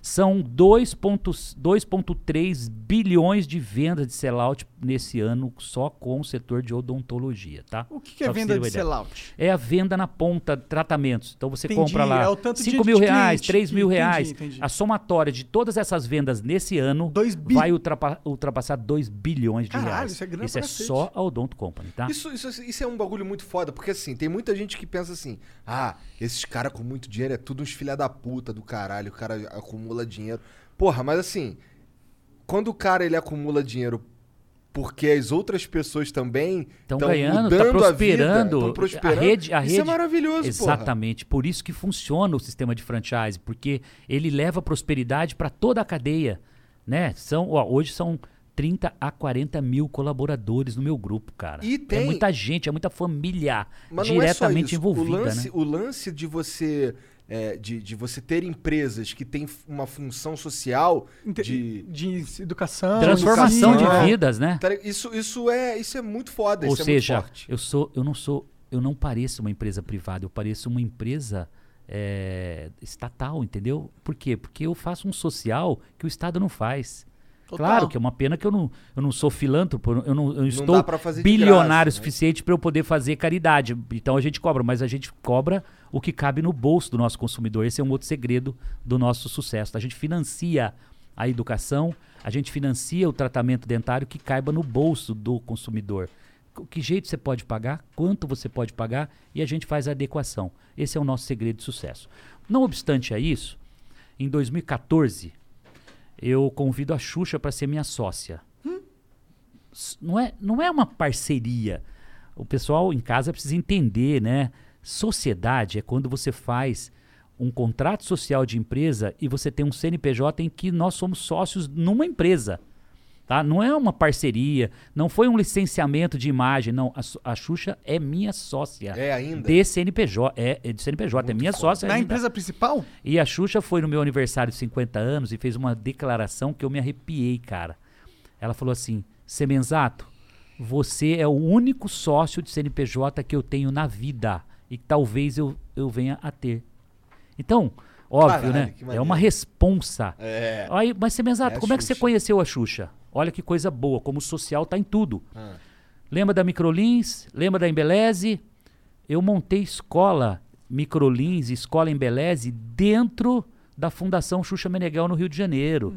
S3: São 2,3 bilhões de vendas de sellout nesse ano só com o setor de odontologia, tá?
S1: O que, que é venda de sellout?
S3: É a venda na ponta, tratamentos. Então você
S1: Entendi,
S3: compra lá
S1: é o tanto de-
S3: 5 mil
S1: de
S3: reais,
S1: cliente.
S3: 3 mil
S1: Entendi,
S3: reais.
S1: entendi.
S3: A somatória de todas essas vendas nesse ano
S1: bi-
S3: vai ultrapa- ultrapassar 2 bilhões de
S2: Caralho,
S3: reais.
S2: isso é grana
S3: Isso é
S2: cacete.
S3: só a Odonto Company, tá?
S2: Isso, isso, isso é um bagulho muito foda, porque assim, tem muita gente que pensa assim: ah, esses caras com muito dinheiro é tudo uns filha da puta do caralho, o cara acumula dinheiro. Porra, mas assim, quando o cara ele acumula dinheiro porque as outras pessoas também
S3: Estão
S2: tão
S3: ganhando, tá
S2: a vida,
S3: prosperando.
S2: prosperando.
S3: A rede, a
S2: isso
S3: rede,
S2: é maravilhoso,
S3: Exatamente. Por isso que funciona o sistema de franchise, porque ele leva prosperidade para toda a cadeia. Né? São, ó, hoje são 30 a 40 mil colaboradores no meu grupo, cara.
S2: E
S3: É
S2: tem-
S3: muita gente, é muita família
S2: Mas é
S3: diretamente
S2: isso.
S3: envolvida.
S2: o lance,
S3: né?
S2: o lance de você é, de, de você ter empresas que têm uma função social de,
S1: de educação,
S3: Transformação de
S1: educação.
S3: vidas, né?
S2: Isso, isso, é, isso é muito foda.
S3: Ou
S2: isso
S3: seja,
S2: é muito forte.
S3: eu sou, eu não sou, eu não pareço uma empresa privada, eu pareço uma empresa é, estatal, entendeu? Por quê? Porque eu faço um social que o Estado não faz.
S1: Total.
S3: Claro que é uma pena que eu não, eu não sou filântropo, eu não, eu estou
S2: fazer de
S3: bilionário
S2: graça, né?
S3: suficiente para eu poder fazer caridade. Então a gente cobra, mas a gente cobra o que cabe no bolso do nosso consumidor. Esse é um outro segredo do nosso sucesso. A gente financia a educação, a gente financia o tratamento dentário que caiba no bolso do consumidor. Co- Que jeito você pode pagar, quanto você pode pagar e a gente faz a adequação. Esse é o nosso segredo de sucesso. Não obstante a isso, em 2014, eu convido a Xuxa para ser minha sócia. S- Não é, não é uma parceria. O pessoal em casa precisa entender, né? Sociedade é quando você faz um contrato social de empresa e você tem um CNPJ em que nós somos sócios numa empresa. Tá? Não é uma parceria, não foi um licenciamento de imagem, não. A, a Xuxa é minha sócia.
S2: É ainda?
S3: De CNPJ, é, é de CNPJ, é minha sócia
S1: Na
S3: ainda.
S1: empresa principal?
S3: E a Xuxa foi no meu aniversário de 50 anos e fez uma declaração que eu me arrepiei, cara. Ela falou assim: Semenzato, você é o único sócio de CNPJ que eu tenho na vida e que talvez eu, eu venha a ter. Então, óbvio,
S2: Caralho,
S3: né? É uma responsa.
S2: É.
S3: Aí, mas Semenzato,
S2: É
S3: como é que você
S2: Xuxa.
S3: conheceu a Xuxa? Olha que coisa boa, como o social tá em tudo.
S2: Ah.
S3: Lembra da Microlins? Lembra da Embeleze? Eu montei escola Microlins, escola Embeleze dentro da Fundação Xuxa Meneghel no Rio de Janeiro.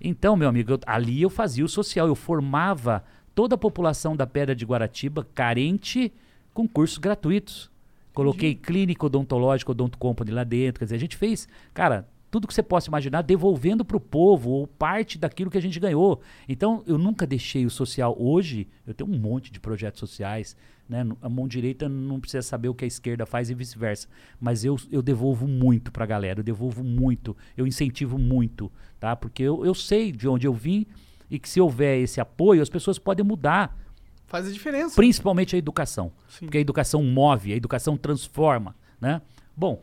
S3: Então, meu amigo, eu- ali eu fazia o social, eu formava toda a população da Pedra de Guaratiba carente com cursos gratuitos. Coloquei clínica odontológica, Odonto Company lá dentro. Quer dizer, a gente fez, cara, tudo que você possa imaginar, devolvendo para o povo ou parte daquilo que a gente ganhou. Então, eu nunca deixei o social. Hoje, eu tenho um monte de projetos sociais. Né? A mão direita não precisa saber o que a esquerda faz e vice-versa. Mas eu, eu devolvo muito para a galera, eu devolvo muito, eu incentivo muito, tá? Porque eu, eu sei de onde eu vim e que se houver esse apoio, as pessoas podem mudar.
S1: Faz a diferença.
S3: Principalmente a educação.
S1: Sim.
S3: Porque a educação move, a educação transforma, né? Bom,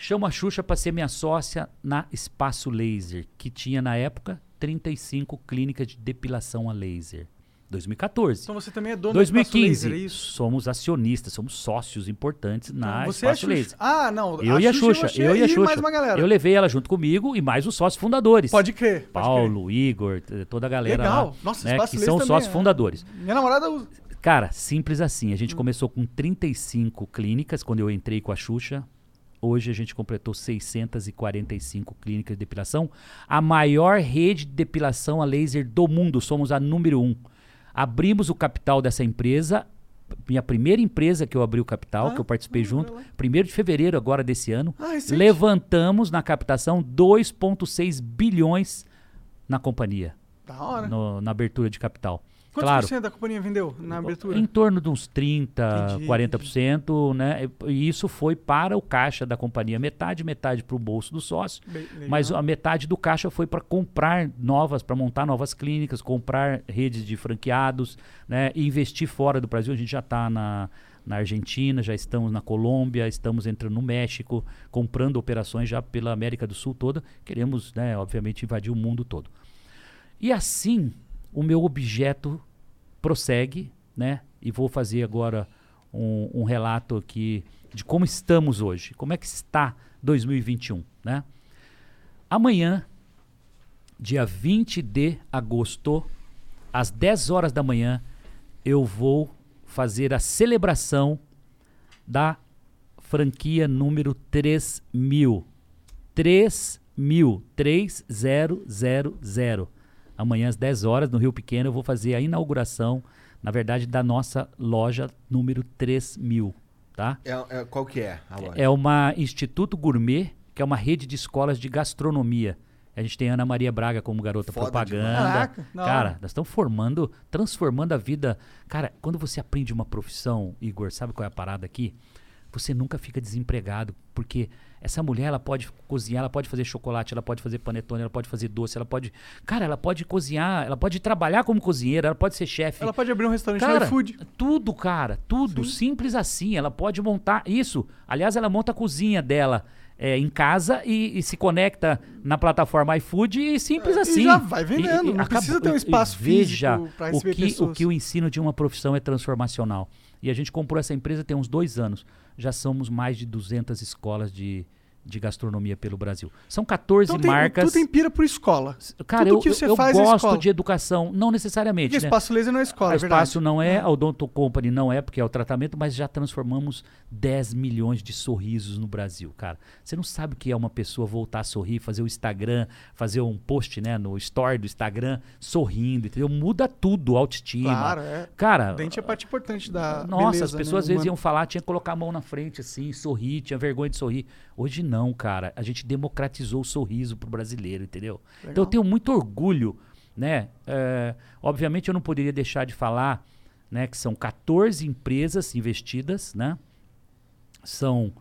S3: chamo a Xuxa para ser minha sócia na Espaço Laser, que tinha na época 35 clínicas de depilação a laser. 2014.
S1: Então você também é dono
S3: 2015,
S1: do Espaço Laser, é isso?
S3: somos acionistas, somos sócios importantes na
S1: Então, você é a
S3: Espaço
S1: Xuxa.
S3: Laser.
S1: Ah, não.
S3: Eu e a Xuxa, eu e a Xuxa.
S1: mais uma galera.
S3: Eu levei ela junto comigo e mais os sócios fundadores.
S1: Pode crer. pode
S3: Paulo, Igor, t- toda a galera
S1: Legal.
S3: lá,
S1: Nossa,
S3: né,
S1: Espaço
S3: que
S1: Laser
S3: são sócios
S1: é.
S3: fundadores.
S1: crer. Minha namorada usa.
S3: Cara, simples assim. A
S1: Hum.
S3: gente começou com 35 clínicas quando eu entrei com a Xuxa. Hoje a gente completou 645 clínicas de depilação. A maior rede de depilação a laser do mundo. Somos a número um. Abrimos o capital dessa empresa. Minha primeira empresa que eu abri o capital,
S1: Ah,
S3: que eu participei junto, primeiro de fevereiro agora desse ano.
S1: Ah,
S3: levantamos na captação 2,6 bilhões na companhia,
S1: Da hora.
S3: no- na abertura de capital.
S1: Quantos
S3: claro,
S1: por cento da companhia vendeu na abertura?
S3: em torno de uns 30,
S1: Entendi,
S3: 40%, né? E isso foi para o caixa da companhia, metade, metade para o bolso do sócio.
S1: Bem.
S3: Mas a metade do caixa foi para comprar novas, para montar novas clínicas, comprar redes de franqueados, né? E investir fora do Brasil. A gente já está na, na Argentina, já estamos na Colômbia, estamos entrando no México, comprando operações já pela América do Sul toda. Queremos, né, obviamente, invadir o mundo todo. E assim, o meu objeto prossegue, né? E vou fazer agora um, um relato aqui de como estamos hoje, como é que está 2021, né? Amanhã, dia 20 de agosto, às 10 horas da manhã, eu vou fazer a celebração da franquia número 3000. 3000, 3000. Amanhã às 10 horas no Rio Pequeno eu vou fazer a inauguração, na verdade, da nossa loja número 3000, tá?
S2: É, é- qual que é a loja?
S3: É uma Instituto Gourmet, que é uma rede de escolas de gastronomia. A gente tem Ana Maria Braga como garota
S2: Foda
S3: propaganda. Cara, nós estamos formando, transformando a vida. Cara, quando você aprende uma profissão, Igor, sabe qual é a parada aqui? Você nunca fica desempregado, porque essa mulher, ela pode cozinhar, ela pode fazer chocolate, ela pode fazer panetone, ela pode fazer doce, ela pode... Cara, ela pode cozinhar, ela pode trabalhar como cozinheira, ela pode ser chefe.
S1: Ela pode abrir um restaurante
S3: Cara,
S1: iFood.
S3: tudo, cara, tudo. Simples assim. Ela pode montar isso. Aliás, ela monta a cozinha dela é, em casa e, e se conecta na plataforma iFood e simples
S1: E
S3: assim.
S1: já vai vendendo, não precisa ter um
S3: E- e
S1: espaço
S3: veja
S1: físico pra
S3: o
S1: receber
S3: que, o
S1: pessoas.
S3: que o ensino de uma profissão é transformacional. E a gente comprou essa empresa tem uns dois anos. Já somos mais de 200 escolas de, de gastronomia pelo Brasil. São 14
S1: Então tem,
S3: marcas.
S1: tu tem pira por escola.
S3: Cara,
S1: Tudo
S3: eu,
S1: que você
S3: eu, eu
S1: faz é
S3: gosto
S1: escola.
S3: de educação, não necessariamente.
S1: Porque
S3: né?
S1: espaço laser não é escola,
S3: A
S1: é verdade.
S3: espaço não é, a Odonto Company não é, porque é o tratamento, mas já transformamos 10 milhões de sorrisos no Brasil, cara. Você não sabe o que é uma pessoa voltar a sorrir, fazer o Instagram, fazer um post, né, no story do Instagram, sorrindo, entendeu? Muda tudo, autoestima.
S1: Claro, é.
S3: Cara,
S1: O dente é parte importante da
S3: nossa,
S1: beleza,
S3: as pessoas
S1: né,
S3: às vezes iam falar, tinha que colocar a mão na frente, assim, sorrir, tinha vergonha de sorrir. Hoje não, cara. A gente democratizou o sorriso pro brasileiro, entendeu? Então eu tenho muito orgulho, né? É, obviamente eu não poderia deixar de falar, né, que são 14 empresas investidas, né? São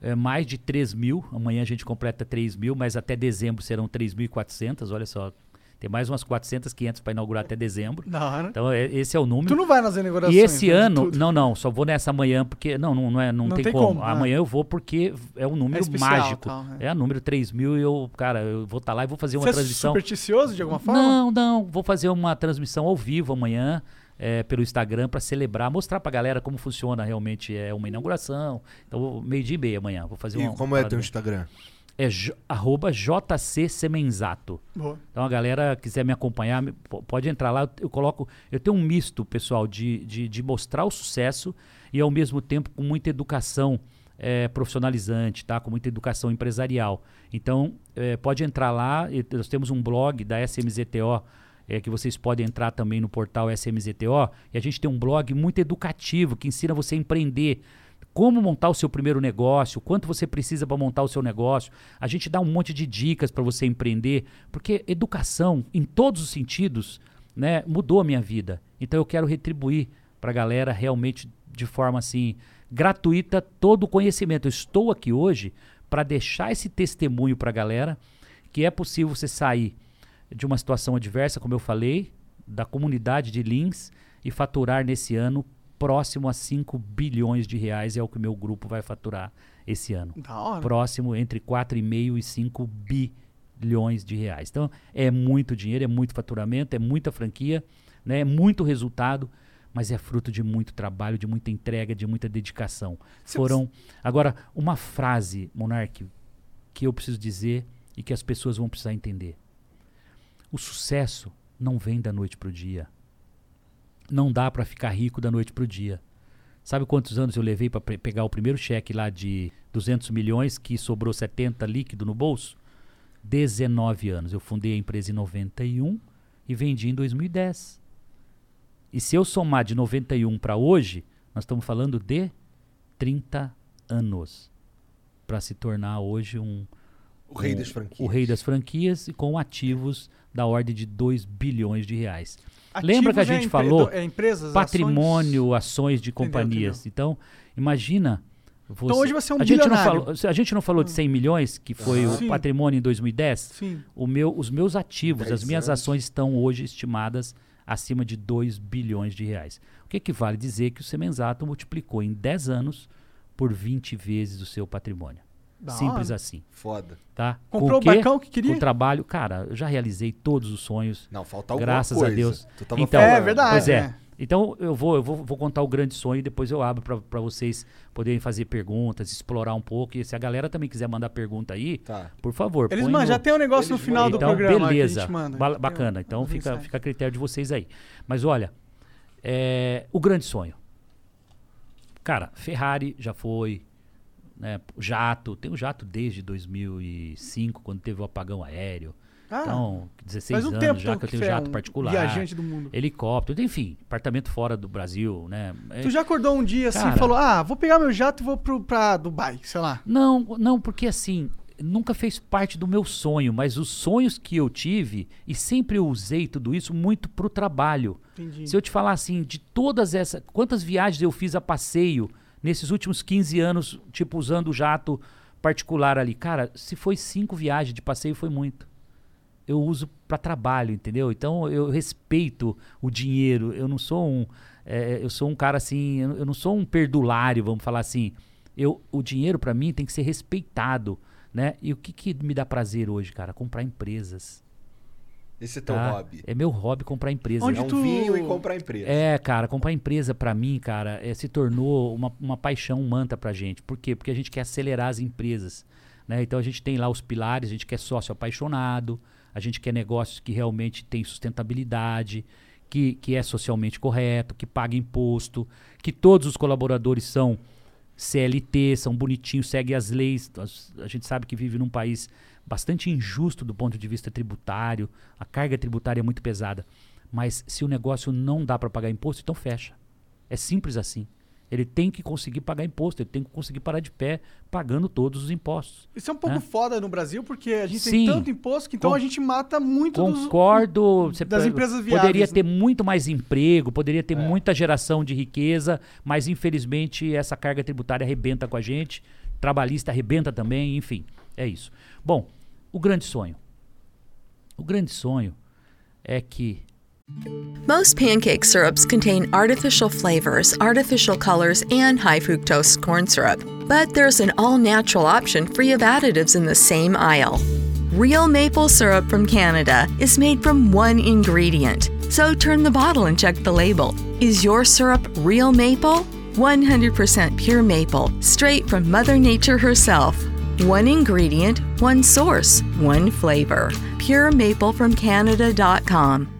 S3: é, mais de 3 mil. Amanhã a gente completa 3 mil, mas até dezembro serão 3.400. Olha só, tem mais umas 400, 500 para inaugurar até dezembro.
S1: Da hora.
S3: Então é- esse é o número.
S1: Tu não vai nas inaugurações.
S3: E esse
S1: né,
S3: ano,
S1: tudo.
S3: não, não, só vou nessa amanhã porque não, não, não, é, não,
S1: Não
S3: tem,
S1: tem
S3: como.
S1: como, ah.
S3: Amanhã eu vou porque é um número
S1: especial,
S3: mágico.
S1: tal,
S3: é. a número 3 mil e eu, cara, eu vou estar lá e vou fazer uma
S1: Você é
S3: transmissão.
S1: supersticioso de alguma forma?
S3: Não, não, vou fazer uma transmissão ao vivo amanhã. é, pelo Instagram para celebrar, mostrar pra galera como funciona realmente é uma inauguração. Então, meio dia e meia amanhã. Vou fazer
S2: E
S3: uma.
S2: como é teu
S3: bem-
S2: Instagram?
S3: É arroba JC Semenzato.
S1: Boa.
S3: Então a galera quiser me acompanhar, pode entrar lá. Eu coloco. Eu tenho um misto, pessoal, de, de, de mostrar o sucesso e ao mesmo tempo com muita educação eh, profissionalizante, tá? Com muita educação empresarial. Então, eh, pode entrar lá. Nós temos um blog da SMZTO. eh, que vocês podem entrar também no portal SMZTO. E a gente tem um blog muito educativo que ensina você a empreender como montar o seu primeiro negócio, quanto você precisa para montar o seu negócio. A gente dá um monte de dicas para você empreender, porque educação, em todos os sentidos, né, mudou a minha vida. Então eu quero retribuir para a galera realmente de forma assim gratuita todo o conhecimento. Eu estou aqui hoje para deixar esse testemunho para a galera que é possível você sair de uma situação adversa, como eu falei, da comunidade de Lins e faturar nesse ano próximo a 5 bilhões de reais é o que o meu grupo vai faturar esse ano.
S1: Da hora.
S3: Próximo entre 4,5 e 5 bilhões de reais. Então é muito dinheiro, é muito faturamento, é muita franquia, né? é muito resultado, mas é fruto de muito trabalho, de muita entrega, de muita dedicação. Foram agora uma frase, Monark, que eu preciso dizer e que as pessoas vão precisar entender. O sucesso não vem da noite pro dia. Não dá para ficar rico da noite pro dia. Sabe quantos anos eu levei para pegar o primeiro cheque lá de 200 milhões que sobrou 70 líquido no bolso? 19 anos. Eu fundei a empresa em 91 e vendi em 2010. E se eu somar de 91 para hoje, nós estamos falando de 30 anos para se tornar hoje um
S2: O rei das franquias.
S3: O rei das franquias e com ativos da ordem de 2 bilhões de reais.
S1: Ativos
S3: Lembra que a
S1: é
S3: gente
S1: empre-
S3: falou
S1: é empresas,
S3: patrimônio, ações, de
S1: Entendeu,
S3: companhias. Então, imagina você,
S1: Então hoje você é um
S3: a gente não falou, a gente não falou de 100 milhões, que foi
S1: Ah.
S3: o
S1: Sim.
S3: patrimônio em 2010?
S1: Sim.
S3: O meu, os meus ativos, as minhas
S2: anos.
S3: ações estão hoje estimadas acima de 2 bilhões de reais. O que equivale dizer que o Semenzato multiplicou em 10 anos por 20 vezes o seu patrimônio.
S1: Da
S3: Simples
S1: hora.
S3: assim,
S2: Foda.
S3: tá?
S1: Comprou
S3: Com
S1: o
S3: quê?
S1: barcão que queria?
S3: Com trabalho, cara, eu já realizei todos os sonhos.
S2: Não, falta alguma
S3: Graças
S2: coisa.
S3: a Deus.
S2: Tu tava
S3: então,
S2: falando.
S1: É verdade,
S3: Pois é.
S1: né?
S3: Então eu vou, eu vou, vou contar o grande sonho e depois eu abro para vocês poderem fazer perguntas, explorar um pouco. E se a galera também quiser mandar pergunta aí,
S2: Tá.
S3: por favor.
S1: Eles mandam,
S3: no-
S1: já tem um negócio no
S2: Eles
S1: final do
S3: então,
S1: programa
S3: beleza.
S1: gente manda.
S3: Ba- bacana. Então fica, fica a critério de vocês aí. Mas olha, é, o grande sonho. Cara, Ferrari já foi, né? Jato, tem o jato desde 2005, quando teve o apagão aéreo.
S1: Ah,
S3: então, 16
S1: faz um
S3: anos
S1: tempo,
S3: já
S1: então,
S3: que eu tenho
S1: é
S3: jato
S1: um
S3: particular.
S1: viajante do mundo.
S3: Helicóptero, enfim, apartamento fora do Brasil, né? É-
S1: Tu já acordou um dia assim
S3: Cara.
S1: e falou: Ah, vou pegar meu jato e vou pro, pra Dubai, sei lá.
S3: Não, não, porque assim, nunca fez parte do meu sonho, mas os sonhos que eu tive, e sempre eu usei tudo isso muito pro trabalho.
S1: Entendi.
S3: Se eu te falar assim, de todas essas. Quantas viagens eu fiz a passeio nesses últimos 15 anos, tipo, usando o jato particular ali? Cara, se foi cinco viagens de passeio, foi muito. Eu uso para trabalho, entendeu? Então eu respeito o dinheiro. Eu não sou um. é, eu sou um cara assim. Eu, eu não sou um perdulário, vamos falar assim. Eu, o dinheiro para mim tem que ser respeitado, né? E o que, que me dá prazer hoje, cara? Comprar empresas.
S2: Esse é teu
S3: tá?
S2: hobby.
S3: É meu hobby comprar empresas.
S1: Onde
S2: É um
S1: tu-
S2: vinho e comprar empresa.
S3: É, cara, comprar empresa pra mim, cara, é, se tornou uma, uma paixão, um manta pra gente. Por quê? Porque a gente quer acelerar as empresas. Né? Então a gente tem lá os pilares, a gente quer sócio apaixonado, a gente quer negócios que realmente tem sustentabilidade, que, que é socialmente correto, que paga imposto, que todos os colaboradores são CLT, são bonitinhos, seguem as leis. A gente sabe que vive num país bastante injusto do ponto de vista tributário, a carga tributária é muito pesada. Mas se o negócio não dá para pagar imposto, então fecha. É simples assim. Ele tem que conseguir pagar imposto, ele tem que conseguir parar de pé pagando todos os impostos.
S1: Isso é um pouco
S3: né?
S1: foda no Brasil, porque a gente
S3: Sim.
S1: tem tanto imposto que então a gente mata muito dos-
S3: Concordo. você
S1: das empresas viáveis.
S3: Poderia
S1: né?
S3: ter muito mais emprego, poderia ter muita geração de riqueza, mas infelizmente essa carga tributária arrebenta com a gente, trabalhista arrebenta também, enfim, é isso. Bom, o grande sonho. O grande sonho é que
S6: Most pancake syrups contain artificial flavors, artificial colors, and high fructose corn syrup. But there's an all natural option free of additives in the same aisle. Real maple syrup from Canada is made from one ingredient. So turn the bottle and check the label. Is your syrup real maple? 100% pure maple, straight from Mother Nature herself. One ingredient, one source, one flavor. PureMapleFromCanada.com.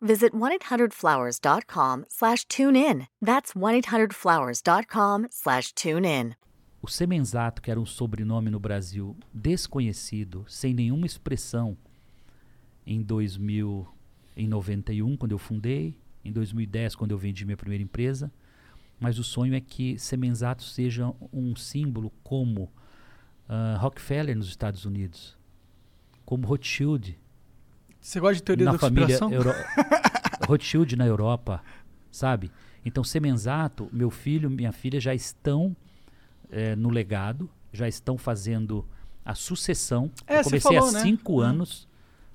S7: visit 1-800-Flowers.com slash tune in. That's 1-800-Flowers.com slash tune in.
S3: O Semenzato, que era um sobrenome no Brasil desconhecido, sem nenhuma expressão, em 2000, em 91, quando eu fundei, em 2010, quando eu vendi minha primeira empresa. Mas o sonho é que Semenzato seja um símbolo como uh, Rockefeller nos Estados Unidos, como Rothschild.
S1: Você gosta de teoria
S3: na
S1: da
S3: família? Euro Rothschild na Europa, sabe? Então, Semenzato, meu filho, minha filha já estão é, no legado, já estão fazendo a sucessão.
S1: É,
S3: eu comecei
S1: falou,
S3: há
S1: né?
S3: cinco
S1: Hum.
S3: anos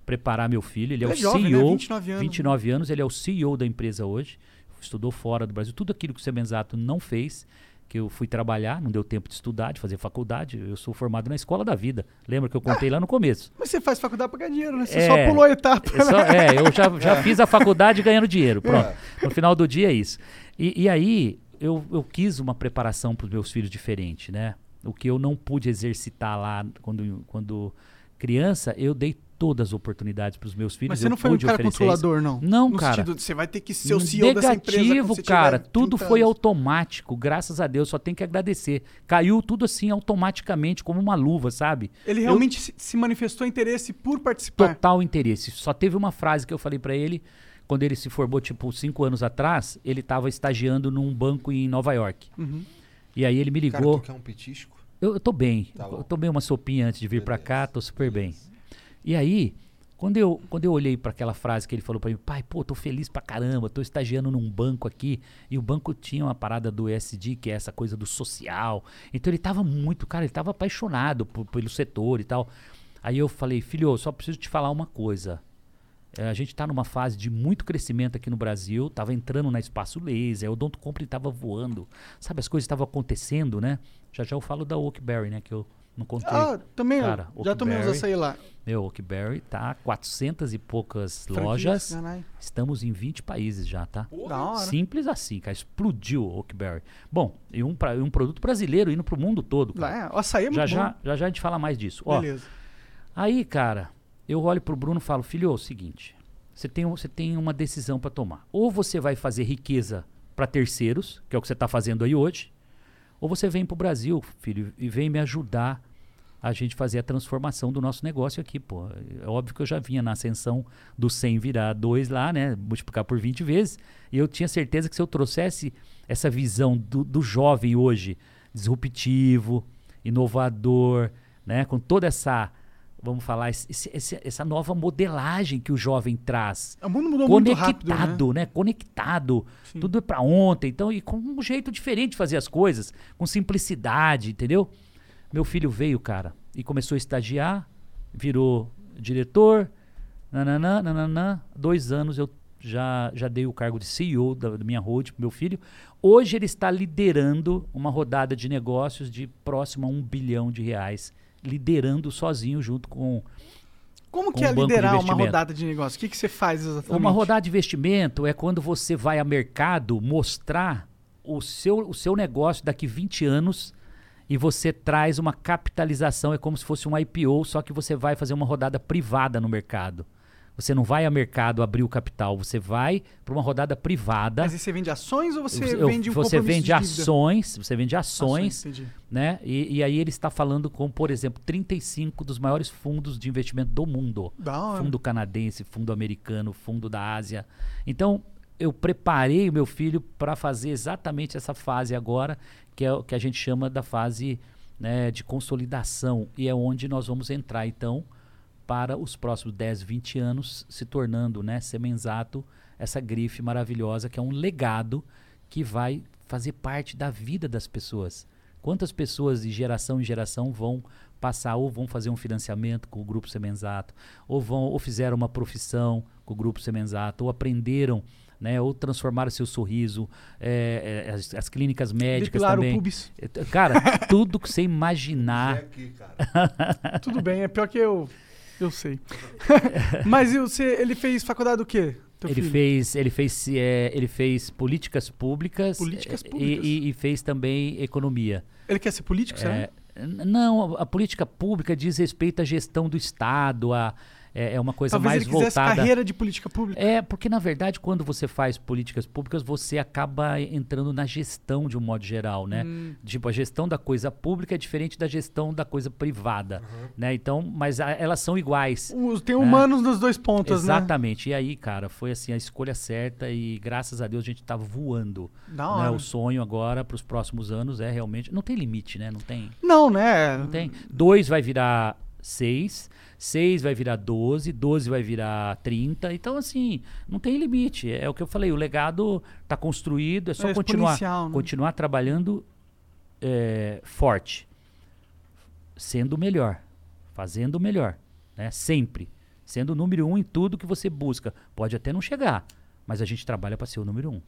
S3: preparar meu filho. Ele é,
S1: Ele
S3: o
S1: é jovem, né?
S3: CEO,
S1: 29 anos.
S3: 29 anos, ele é o CEO da empresa hoje. Estudou fora do Brasil. Tudo aquilo que o Semenzato não fez, que eu fui trabalhar, não deu tempo de estudar, de fazer faculdade. Eu sou formado na escola da vida. Lembra que eu contei lá no começo?
S1: Mas você faz faculdade pra ganhar dinheiro, né? Você
S3: É,
S1: só pulou a etapa.
S3: só-
S1: né?
S3: é, eu já, já fiz a faculdade ganhando dinheiro. Pronto. No final do dia é isso. E, e aí, eu, eu quis uma preparação para os meus filhos diferente, né? O que eu não pude exercitar lá quando, quando criança, eu dei todas as oportunidades para os meus filhos.
S1: Mas você
S3: eu
S1: não foi um cara controlador,
S3: isso.
S1: não?
S3: Não,
S1: no
S3: cara.
S1: sentido de você vai ter que ser o CEO dessa empresa
S3: Negativo, cara. Tudo
S1: 30
S3: foi
S1: anos.
S3: automático. Graças a Deus, só tem que agradecer. Caiu tudo assim automaticamente, como uma luva, sabe?
S1: Ele
S3: Eu-
S1: realmente se- se manifestou interesse por participar.
S3: total interesse. Só teve uma frase que eu falei pra ele quando ele se formou, tipo, cinco anos atrás. Ele estava estagiando num banco em Nova York.
S1: Uhum.
S3: E aí ele me
S2: Cara,
S3: ligou.
S2: tu quer um petisco?
S3: Eu, eu tô bem.
S2: Tá
S3: eu tomei uma sopinha antes de vir pra cá, tô super bem. E aí, quando eu, quando eu olhei pra aquela frase que ele falou pra mim, pai, pô, tô feliz pra caramba, tô estagiando num banco aqui, e o banco tinha uma parada do ESG, que é essa coisa do social. Então ele tava muito, cara, ele tava apaixonado por- pelo setor e tal. Aí eu falei, filho, eu só preciso te falar uma coisa. É, a gente está numa fase de muito crescimento aqui no Brasil, estava entrando na espaço laser, o Odonto Company estava voando, sabe, as coisas estavam acontecendo, né? Já já eu falo da Oakberry, né, que eu não contei.
S1: Ah, também,
S3: Cara,
S1: já tomei uns
S3: Oakberry-
S1: açaí lá.
S3: Meu, Oakberry tá 400 e poucas lojas, estamos em 20 países já, tá?
S1: Da hora.
S3: Simples assim, cara, explodiu o Oakberry. Bom, e um, pra- um produto brasileiro indo pro mundo todo, cara.
S1: É, o açaí é muito
S3: já,
S1: bom.
S3: já, já já a gente fala mais disso. Ó,
S1: Beleza.
S3: Aí, cara, eu olho pro Bruno e falo, filho, é o seguinte, você tem, você tem uma decisão para tomar. Ou você vai fazer riqueza para terceiros, que é o que você está fazendo aí hoje, ou você vem pro Brasil, filho, e vem me ajudar a gente fazer a transformação do nosso negócio aqui, pô. É óbvio que eu já vinha na ascensão do 100 virar 2 lá, né, multiplicar por 20 vezes, e eu tinha certeza que se eu trouxesse essa visão do, do jovem hoje, disruptivo, inovador, né, com toda essa vamos falar, esse- esse- essa nova modelagem que o jovem traz.
S1: O mundo mudou muito rápido, né?
S3: Conectado, né? Conectado. Tudo é pra ontem. Então, e com um jeito diferente de fazer as coisas, com simplicidade, entendeu? Meu filho veio, cara, e começou a estagiar, virou diretor, nananã, nananã. Dois anos eu já, já dei o cargo de CEO da, da minha road pro meu filho. Hoje ele está liderando uma rodada de negócios de próximo a um bilhão de reais, liderando sozinho junto com
S1: Como
S3: com
S1: que é liderar uma rodada de negócio? O que, que você faz exatamente?
S3: Uma rodada de investimento é quando você vai a mercado mostrar o seu, o seu negócio daqui 20 anos e você traz uma capitalização, é como se fosse um IPO, só que você vai fazer uma rodada privada no mercado. Você não vai a mercado abrir o capital, você vai para uma rodada privada.
S1: Mas você vende ações ou você
S3: Eu-
S1: vende um
S3: você vende ações, você vende ações,
S1: Ações,
S3: né? E, e aí ele está falando com, por exemplo, 35 dos maiores fundos de investimento do mundo.
S1: Da hora.
S3: Fundo canadense, fundo americano, fundo da Ásia. Então, eu preparei o meu filho para fazer exatamente essa fase agora, que é o que a gente chama da fase né, de consolidação. E é onde nós vamos entrar, então, para os próximos 10, 20 anos, se tornando, né, Semenzato, essa grife maravilhosa, que é um legado que vai fazer parte da vida das pessoas. Quantas pessoas de geração em geração vão passar ou vão fazer um financiamento com o grupo Semenzato, ou vão ou fizeram uma profissão com o grupo Semenzato, ou aprenderam Né, ou transformar o seu sorriso, é, é, as, as, clínicas médicas
S1: Depilar
S3: também.
S1: O pubis.
S3: Cara, tudo que você imaginar.
S2: Aqui,
S1: tudo bem, é pior que eu. Eu sei. Mas você, ele fez faculdade do quê?
S3: ele filho? fez, ele fez, é, ele fez políticas públicas,
S1: políticas públicas.
S3: E, e, fez também economia.
S1: Ele quer ser político, é,
S3: Não, a, a, política pública diz respeito à gestão do Estado, a é, é uma coisa
S1: Talvez
S3: mais
S1: ele
S3: voltada.
S1: carreira de política pública.
S3: É, porque na verdade, quando você faz políticas públicas, você acaba entrando na gestão de um modo geral, né? Hum. Tipo, a gestão da coisa pública é diferente da gestão da coisa privada, uhum. né? Então, mas a, elas são iguais.
S1: tem né? humanos nos dois pontos,
S3: né? Exatamente. Né? E aí, cara, foi assim a escolha certa e graças a Deus a gente tá voando.
S1: Da hora.
S3: Né? O sonho agora para os próximos anos é realmente não tem limite, né? Não tem.
S1: Não, né?
S3: Não tem. Dois vai virar seis 6 vai virar 12, 12 vai virar 30. Então, assim, não tem limite. É o que eu falei, o legado está construído, é só é continuar, né? continuar trabalhando é, forte, sendo o melhor, fazendo o melhor, né? Sempre. Sendo o número um em tudo que você busca. Pode até não chegar, mas a gente trabalha para ser o número um.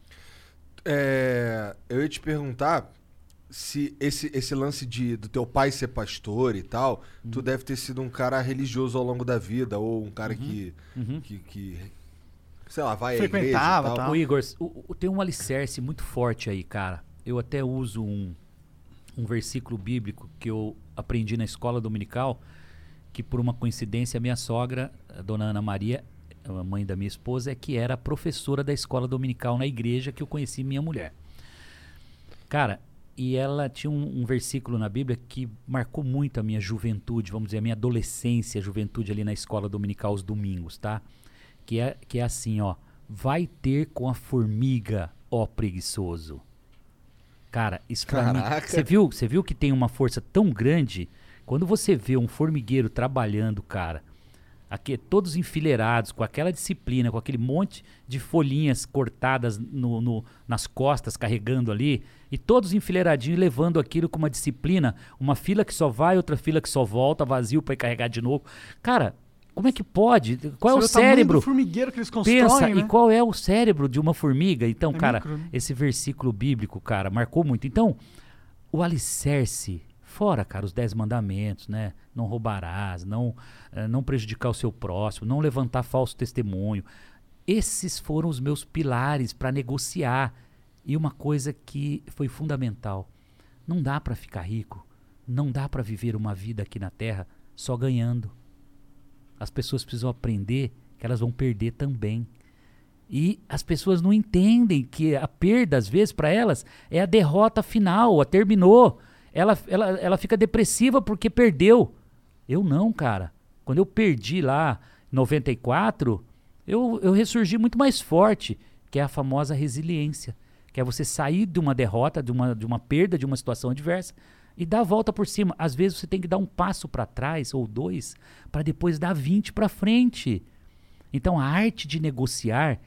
S2: É, eu ia te perguntar se esse, esse lance de do teu pai ser pastor e tal, uhum. tu deve ter sido um cara religioso ao longo da vida, ou um cara uhum. Que,
S3: uhum.
S2: que, que, sei lá, vai
S1: Frequentava,
S2: à igreja
S3: tal. O Igor, o, o, tem um alicerce muito forte aí, cara. Eu até uso um, um versículo bíblico que eu aprendi na escola dominical, que por uma coincidência a minha sogra, a dona Ana Maria, a mãe da minha esposa, é que era professora da escola dominical na igreja que eu conheci minha mulher. Cara, e ela tinha um, um, versículo na Bíblia que marcou muito a minha juventude, vamos dizer, a minha adolescência, juventude ali na escola dominical aos domingos, tá? Que é, que é assim, ó. Vai ter com a formiga, ó preguiçoso. Cara, isso pra mim. Você viu, você viu que tem uma força tão grande? Quando você vê um formigueiro trabalhando, cara, aqui todos enfileirados, com aquela disciplina, com aquele monte de folhinhas cortadas no, no, nas costas, carregando ali, e todos enfileiradinhos levando aquilo com uma disciplina, uma fila que só vai, outra fila que só volta, vazio para carregar de novo. Cara, como é que pode? Qual Você é o cérebro?
S1: formigueiro que eles constroem,
S3: Pensa,
S1: né?
S3: e qual é o cérebro de uma formiga? Então,
S1: é
S3: cara,
S1: micro, né?
S3: esse versículo bíblico, cara, marcou muito. Então, o alicerce Fora, cara, os dez mandamentos, né? Não roubarás, não, uh, não prejudicar o seu próximo, não levantar falso testemunho. Esses foram os meus pilares para negociar. E uma coisa que foi fundamental: não dá para ficar rico, não dá para viver uma vida aqui na Terra só ganhando. As pessoas precisam aprender que elas vão perder também. E as pessoas não entendem que a perda, às vezes, para elas, é a derrota final, a terminou ela, ela, ela fica depressiva porque perdeu. Eu não, cara. Quando eu perdi lá em 94, eu, eu ressurgi muito mais forte, que é a famosa resiliência. Que é você sair de uma derrota, de uma, de uma perda, de uma situação adversa e dar a volta por cima. Às vezes você tem que dar um passo para trás ou dois para depois dar 20 para frente. Então a arte de negociar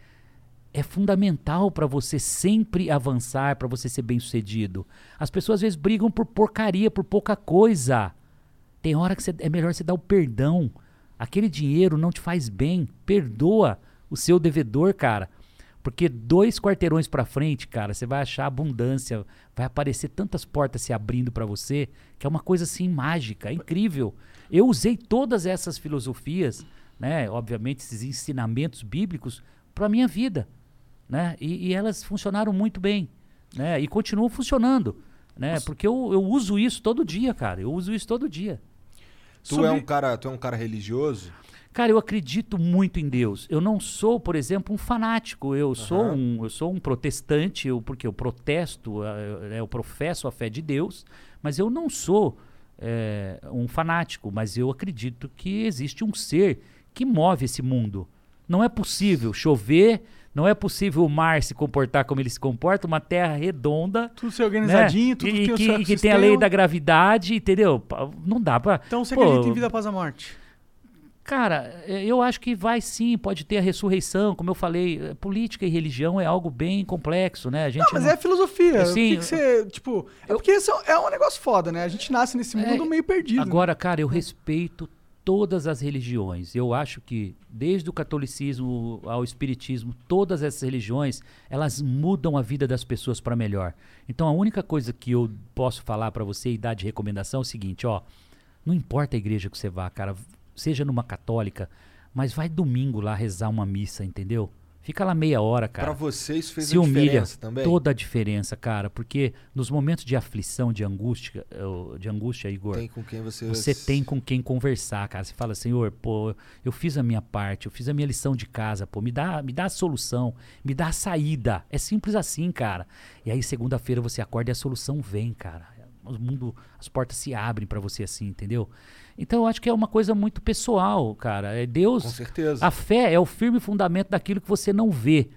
S3: é fundamental para você sempre avançar, para você ser bem-sucedido. As pessoas às vezes brigam por porcaria, por pouca coisa. Tem hora que é melhor você dar o perdão. Aquele dinheiro não te faz bem. Perdoa o seu devedor, cara. Porque dois quarteirões para frente, cara, você vai achar abundância, vai aparecer tantas portas se abrindo para você, que é uma coisa assim mágica, é incrível. Eu usei todas essas filosofias, né, obviamente esses ensinamentos bíblicos para minha vida né? E, e, elas funcionaram muito bem, né? E continuam funcionando, né? Nossa. Porque eu, eu uso isso todo dia, cara. Eu uso isso todo dia.
S2: Tu Sobre... é um cara, tu é um cara religioso?
S3: Cara, eu acredito muito em Deus. Eu não sou, por exemplo, um fanático. Eu uhum. sou um, eu sou um protestante, eu, porque eu protesto, eu, eu professo a fé de Deus, mas eu não sou é, um fanático. Mas eu acredito que existe um ser que move esse mundo. Não é possível chover não é possível o mar se comportar como ele se comporta, uma terra redonda.
S1: Tudo ser organizadinho, né? tudo
S3: e,
S1: tem
S3: que, o que tem a lei da gravidade, entendeu? Não dá pra.
S1: Então você pô, acredita em vida após a morte?
S3: Cara, é, eu acho que vai sim, pode ter a ressurreição, como eu falei, é, política e religião é algo bem complexo, né? A gente
S1: não, mas
S3: não...
S1: é filosofia. Sim, que que você, tipo, é porque isso é um negócio foda, né? A gente nasce nesse mundo é, meio perdido.
S3: Agora, né? cara, eu respeito todas as religiões. Eu acho que desde o catolicismo ao espiritismo, todas essas religiões, elas mudam a vida das pessoas para melhor. Então a única coisa que eu posso falar para você e dar de recomendação é o seguinte, ó, não importa a igreja que você vá, cara, seja numa católica, mas vai domingo lá rezar uma missa, entendeu? Fica lá meia hora, cara.
S2: Pra você isso fez
S3: Se
S2: a
S3: humilha
S2: diferença também?
S3: toda a diferença, cara, porque nos momentos de aflição, de angústia, eh, de angústia, Igor,
S2: Tem com quem você...
S3: você tem com quem conversar, cara. Você fala, Senhor, pô, eu fiz a minha parte, eu fiz a minha lição de casa, pô, me dá, me dá a solução, me dá a saída. É simples assim, cara. E aí segunda-feira você acorda e a solução vem, cara. O mundo, as portas se abrem pra você assim, entendeu? Então eu acho que é uma coisa muito pessoal, cara. É Deus.
S2: Com certeza.
S3: A fé é o firme fundamento daquilo que você não vê,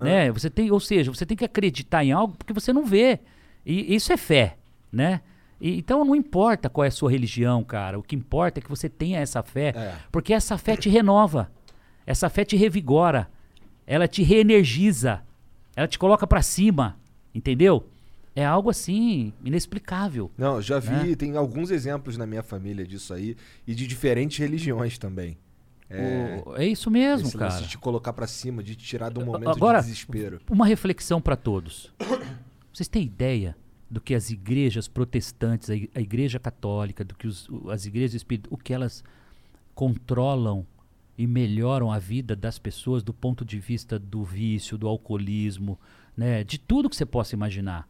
S3: né? Você tem, ou seja, você tem que acreditar em algo porque você não vê. E isso é fé, né? E, então não importa qual é a sua religião, cara. O que importa é que você tenha essa fé,
S2: É.
S3: porque essa fé te renova. Essa fé te revigora. Ela te reenergiza. Ela te coloca pra cima, entendeu? É algo assim inexplicável.
S2: Não, já vi,
S3: né?
S2: tem alguns exemplos na minha família disso aí e de diferentes religiões também.
S3: O- é isso mesmo, cara.
S2: De te colocar pra cima, de te tirar um momento
S3: Agora,
S2: de desespero.
S3: uma reflexão para todos. Vocês têm ideia do que as igrejas protestantes, a igreja católica, do que os- as igrejas espíritas, o que elas controlam e melhoram a vida das pessoas do ponto de vista do vício, do alcoolismo, né, de tudo que você possa imaginar.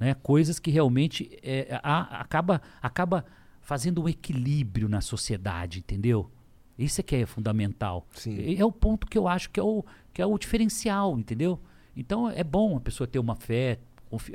S3: Né, coisas que realmente é, a- acaba, acaba fazendo um equilíbrio na sociedade, entendeu? Isso é que é fundamental. E É o ponto que eu acho que é o, que é o diferencial, entendeu? Então é bom a pessoa ter uma fé,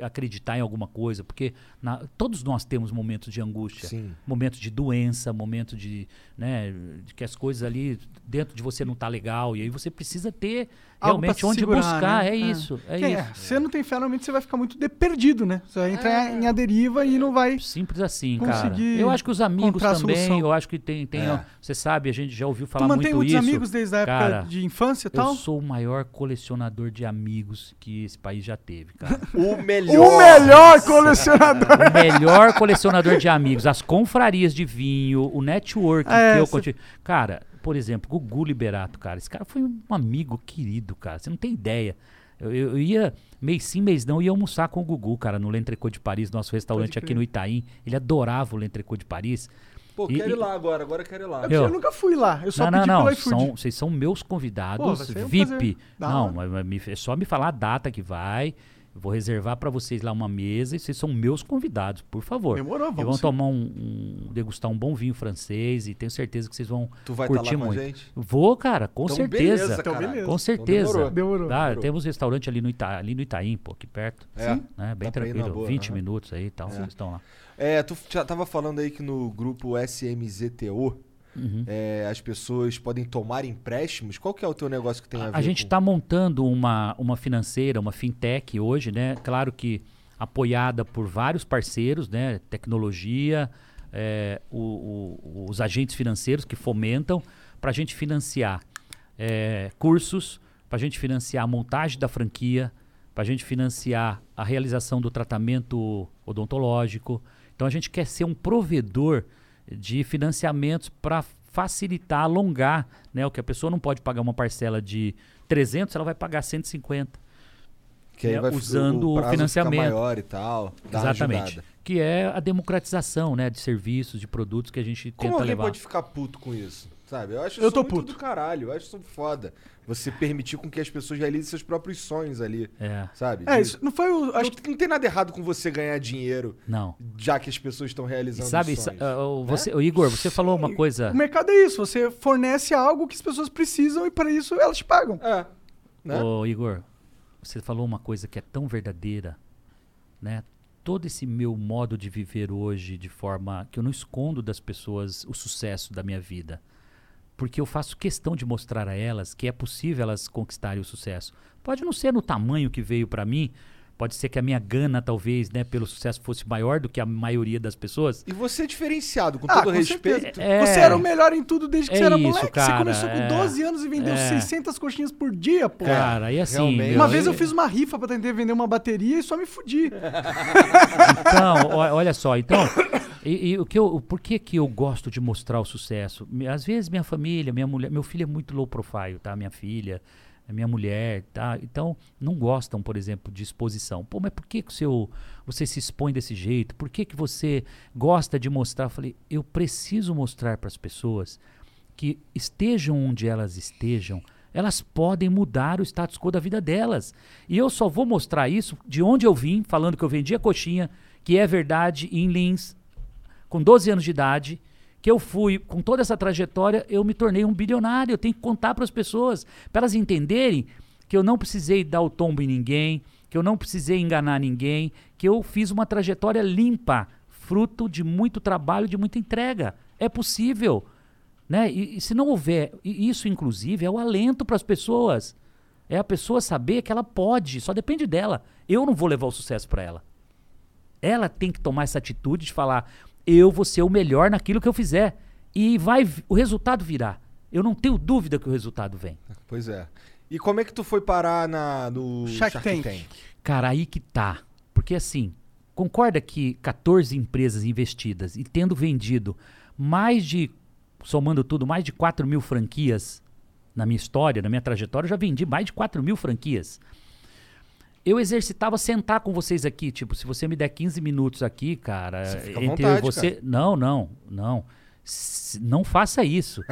S3: acreditar em alguma coisa, porque na- todos nós temos momentos de angústia,
S2: Sim.
S3: momentos de doença, momentos de, né, de que as coisas ali dentro de você não tá legal e aí você precisa ter realmente
S1: se
S3: onde
S1: segurar,
S3: buscar.
S1: né?
S3: É isso, é
S1: Quem
S3: isso.
S1: Se você não tem fé, normalmente você vai ficar muito de- perdido, né? Você vai entrar em a deriva e não vai.
S3: Simples assim, cara.
S1: conseguir
S3: Eu acho que os amigos também, eu acho que tem, tem
S1: É.
S3: você sabe, a gente já ouviu falar
S1: tu mantém
S3: muito
S1: muitos
S3: isso.
S1: amigos desde a época
S3: Cara,
S1: de infância e
S3: Eu
S1: tal?
S3: sou o maior colecionador de amigos que esse país já teve, cara.
S2: O melhor.
S1: O melhor colecionador.
S3: o melhor colecionador de amigos, as confrarias de vinho, o network
S1: É,
S3: que eu
S1: cê-
S3: continuo. Cara, por exemplo, Gugu Liberato, cara. Esse cara foi um amigo querido, cara. Você não tem ideia. Eu, eu- eu ia, mês sim, mês não, ia almoçar com o Gugu, cara, no L'Entrecô de Paris, nosso restaurante aqui no Itaim. Ele adorava o L'Entrecô de Paris.
S2: Pô,
S3: E-
S2: quero
S3: e-
S2: ir lá agora, agora eu quero ir lá.
S1: É porque eu nunca fui lá. Eu só
S3: não,
S1: pedi
S3: não, não.
S1: pelo iFood.
S3: São, vocês são meus convidados
S1: Pô, um
S3: VIP. Não, mas, é só me falar a data que vai. Eu vou reservar pra vocês lá uma mesa e vocês são meus convidados, por favor.
S1: Demorou,
S3: E
S1: vamos
S3: vão
S1: sim.
S3: tomar um, um- degustar um bom vinho francês e tenho certeza que vocês vão
S2: Tu vai tá lá
S3: curtir
S2: com a
S3: muito.
S2: gente?
S3: Vou, cara, com
S2: Então,
S3: certeza.
S2: beleza, Então, beleza.
S3: Com
S2: Então,
S3: certeza.
S2: demorou.
S1: Demorou.
S3: Tá,
S2: Demorou.
S3: Temos restaurante ali no, Ita, ali no Itaim, pô, aqui perto.
S2: É? Sim.
S3: Né, bem tranquilo,
S2: boa,
S3: 20
S2: aham.
S3: minutos aí e tal,
S2: É.
S3: vocês estão lá.
S2: É, tu já tava falando aí que no grupo SMZTO
S3: Uhum.
S2: é, as pessoas podem tomar empréstimos. Qual que é o teu negócio que tem a, ver
S3: A gente
S2: com...
S3: está montando uma, uma financeira, uma fintech hoje, né? Claro que apoiada por vários parceiros, né? Tecnologia, é, o- o- os agentes financeiros que fomentam para a gente financiar é, cursos, para a gente financiar a montagem da franquia, para a gente financiar a realização do tratamento odontológico. Então a gente quer ser um provedor de financiamentos para facilitar, alongar, né? O que a pessoa não pode pagar uma parcela de 300, ela vai pagar 150.
S2: Que
S3: né, usando
S2: o
S3: o, financiamento.
S2: maior e tal,
S3: Exatamente. Que é a democratização, né, de serviços, de produtos que a gente
S2: Como
S3: tenta
S2: alguém
S3: levar.
S2: pode ficar puto com isso? Sabe? Eu acho
S1: Eu
S2: isso
S1: tô
S2: muito
S1: puto.
S2: do caralho. Eu acho isso foda. Você permitir com que as pessoas realizem seus próprios sonhos ali.
S3: É.
S2: Sabe?
S1: É, isso não foi o. Acho
S2: não, não tem nada errado com você ganhar dinheiro.
S3: Não.
S2: Já que as pessoas estão
S3: E
S2: realizando
S3: sabe,
S2: os sonhos.
S3: o- você, o Igor, você falou uma coisa.
S1: O mercado é isso. Você fornece algo que as pessoas precisam e para isso elas te pagam.
S2: É. Né?
S3: Ô, Igor, você falou uma coisa que é tão verdadeira, né? Todo esse meu modo de viver hoje, de forma que eu não escondo das pessoas o sucesso da minha vida, porque eu faço questão de mostrar a elas que é possível elas conquistarem o sucesso. Pode não ser no tamanho que veio pra mim, pode ser que a minha gana talvez, né, pelo sucesso fosse maior do que a maioria das pessoas.
S2: E você é diferenciado, com
S1: Ah,
S2: todo
S1: com
S2: respeito.
S3: É.
S1: Você era o melhor em tudo desde que
S3: É
S1: você era
S3: isso,
S1: moleque.
S3: cara,
S1: você começou com
S3: é.
S1: 12 anos e vendeu
S3: É.
S1: 600 coxinhas por dia, pô.
S3: Cara, e assim,
S2: realmente.
S3: meu,
S1: Uma vez eu
S3: e-
S1: fiz uma rifa pra tentar vender uma bateria e só me fudi.
S3: Então, olha só, então, E, e o que eu, por que, que eu gosto de mostrar o sucesso? Às vezes minha família, minha mulher, meu filho é muito low profile, tá? Minha filha, minha mulher, tá? Então não gostam, por exemplo, de exposição. Pô, mas por que, que o seu, você se expõe desse jeito? Por que, que você gosta de mostrar? Eu falei, eu preciso mostrar para as pessoas que estejam onde elas estejam, elas podem mudar o status quo da vida delas. E eu só vou mostrar isso de onde eu vim, falando que eu vendia coxinha, que é verdade, em Lins, com 12 anos de idade, que eu fui, com toda essa trajetória, eu me tornei um bilionário. Eu tenho que contar para as pessoas, para elas entenderem que eu não precisei dar o tombo em ninguém, que eu não precisei enganar ninguém, que eu fiz uma trajetória limpa, fruto de muito trabalho, de muita entrega. É possível. Né? E, e se não houver, isso inclusive é o alento para as pessoas. É a pessoa saber que ela pode, só depende dela. Eu não vou levar o sucesso para ela. Ela tem que tomar essa atitude de falar: eu vou ser o melhor naquilo que eu fizer. E vai, o resultado virá. Eu não tenho dúvida que o resultado vem.
S2: Pois é. E como é que tu foi parar na, no
S1: Shark Tank.
S3: Cara, aí que tá. Porque assim, concorda que 14 empresas investidas e tendo vendido mais de, somando tudo, mais de 4 mil franquias na minha história, na minha trajetória, eu já vendi mais de 4 mil franquias. Eu exercitava sentar com vocês aqui, tipo, se você me der 15 minutos aqui, cara,
S2: Você
S3: entre
S2: vontade,
S3: você,
S2: cara.
S3: não, não, não. S- não faça isso.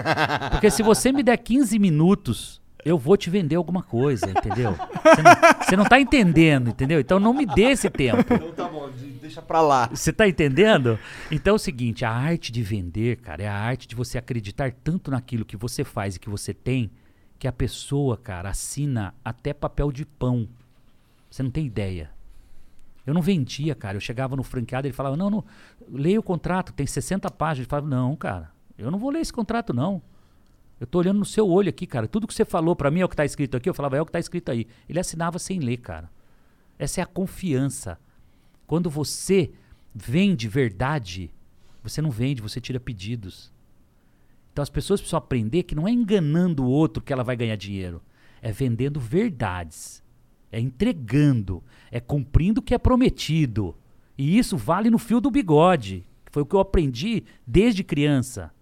S3: Porque se você me der 15 minutos, eu vou te vender alguma coisa, entendeu? Você não, você não tá entendendo, entendeu? Então não me dê esse tempo.
S2: Então tá bom, de- deixa pra lá.
S3: Você tá entendendo? Então é o seguinte, a arte de vender, cara, é a arte de você acreditar tanto naquilo que você faz e que você tem, que a pessoa, cara, assina até papel de pão. Você não tem ideia. Eu não vendia, cara. Eu chegava no franqueado, ele falava, não, não, leia o contrato, tem 60 páginas. Ele falava, não, cara, eu não vou ler esse contrato, não. Eu tô olhando no seu olho aqui, cara. Tudo que você falou pra mim é o que tá escrito aqui. Eu falava, é o que tá escrito aí. Ele assinava sem ler, cara. Essa é a confiança. Quando você vende verdade, você não vende, você tira pedidos. Então as pessoas precisam aprender que não é enganando o outro que ela vai ganhar dinheiro. É vendendo verdades. É entregando. É cumprindo o que é prometido. E isso vale no fio do bigode. Foi o que eu aprendi desde criança.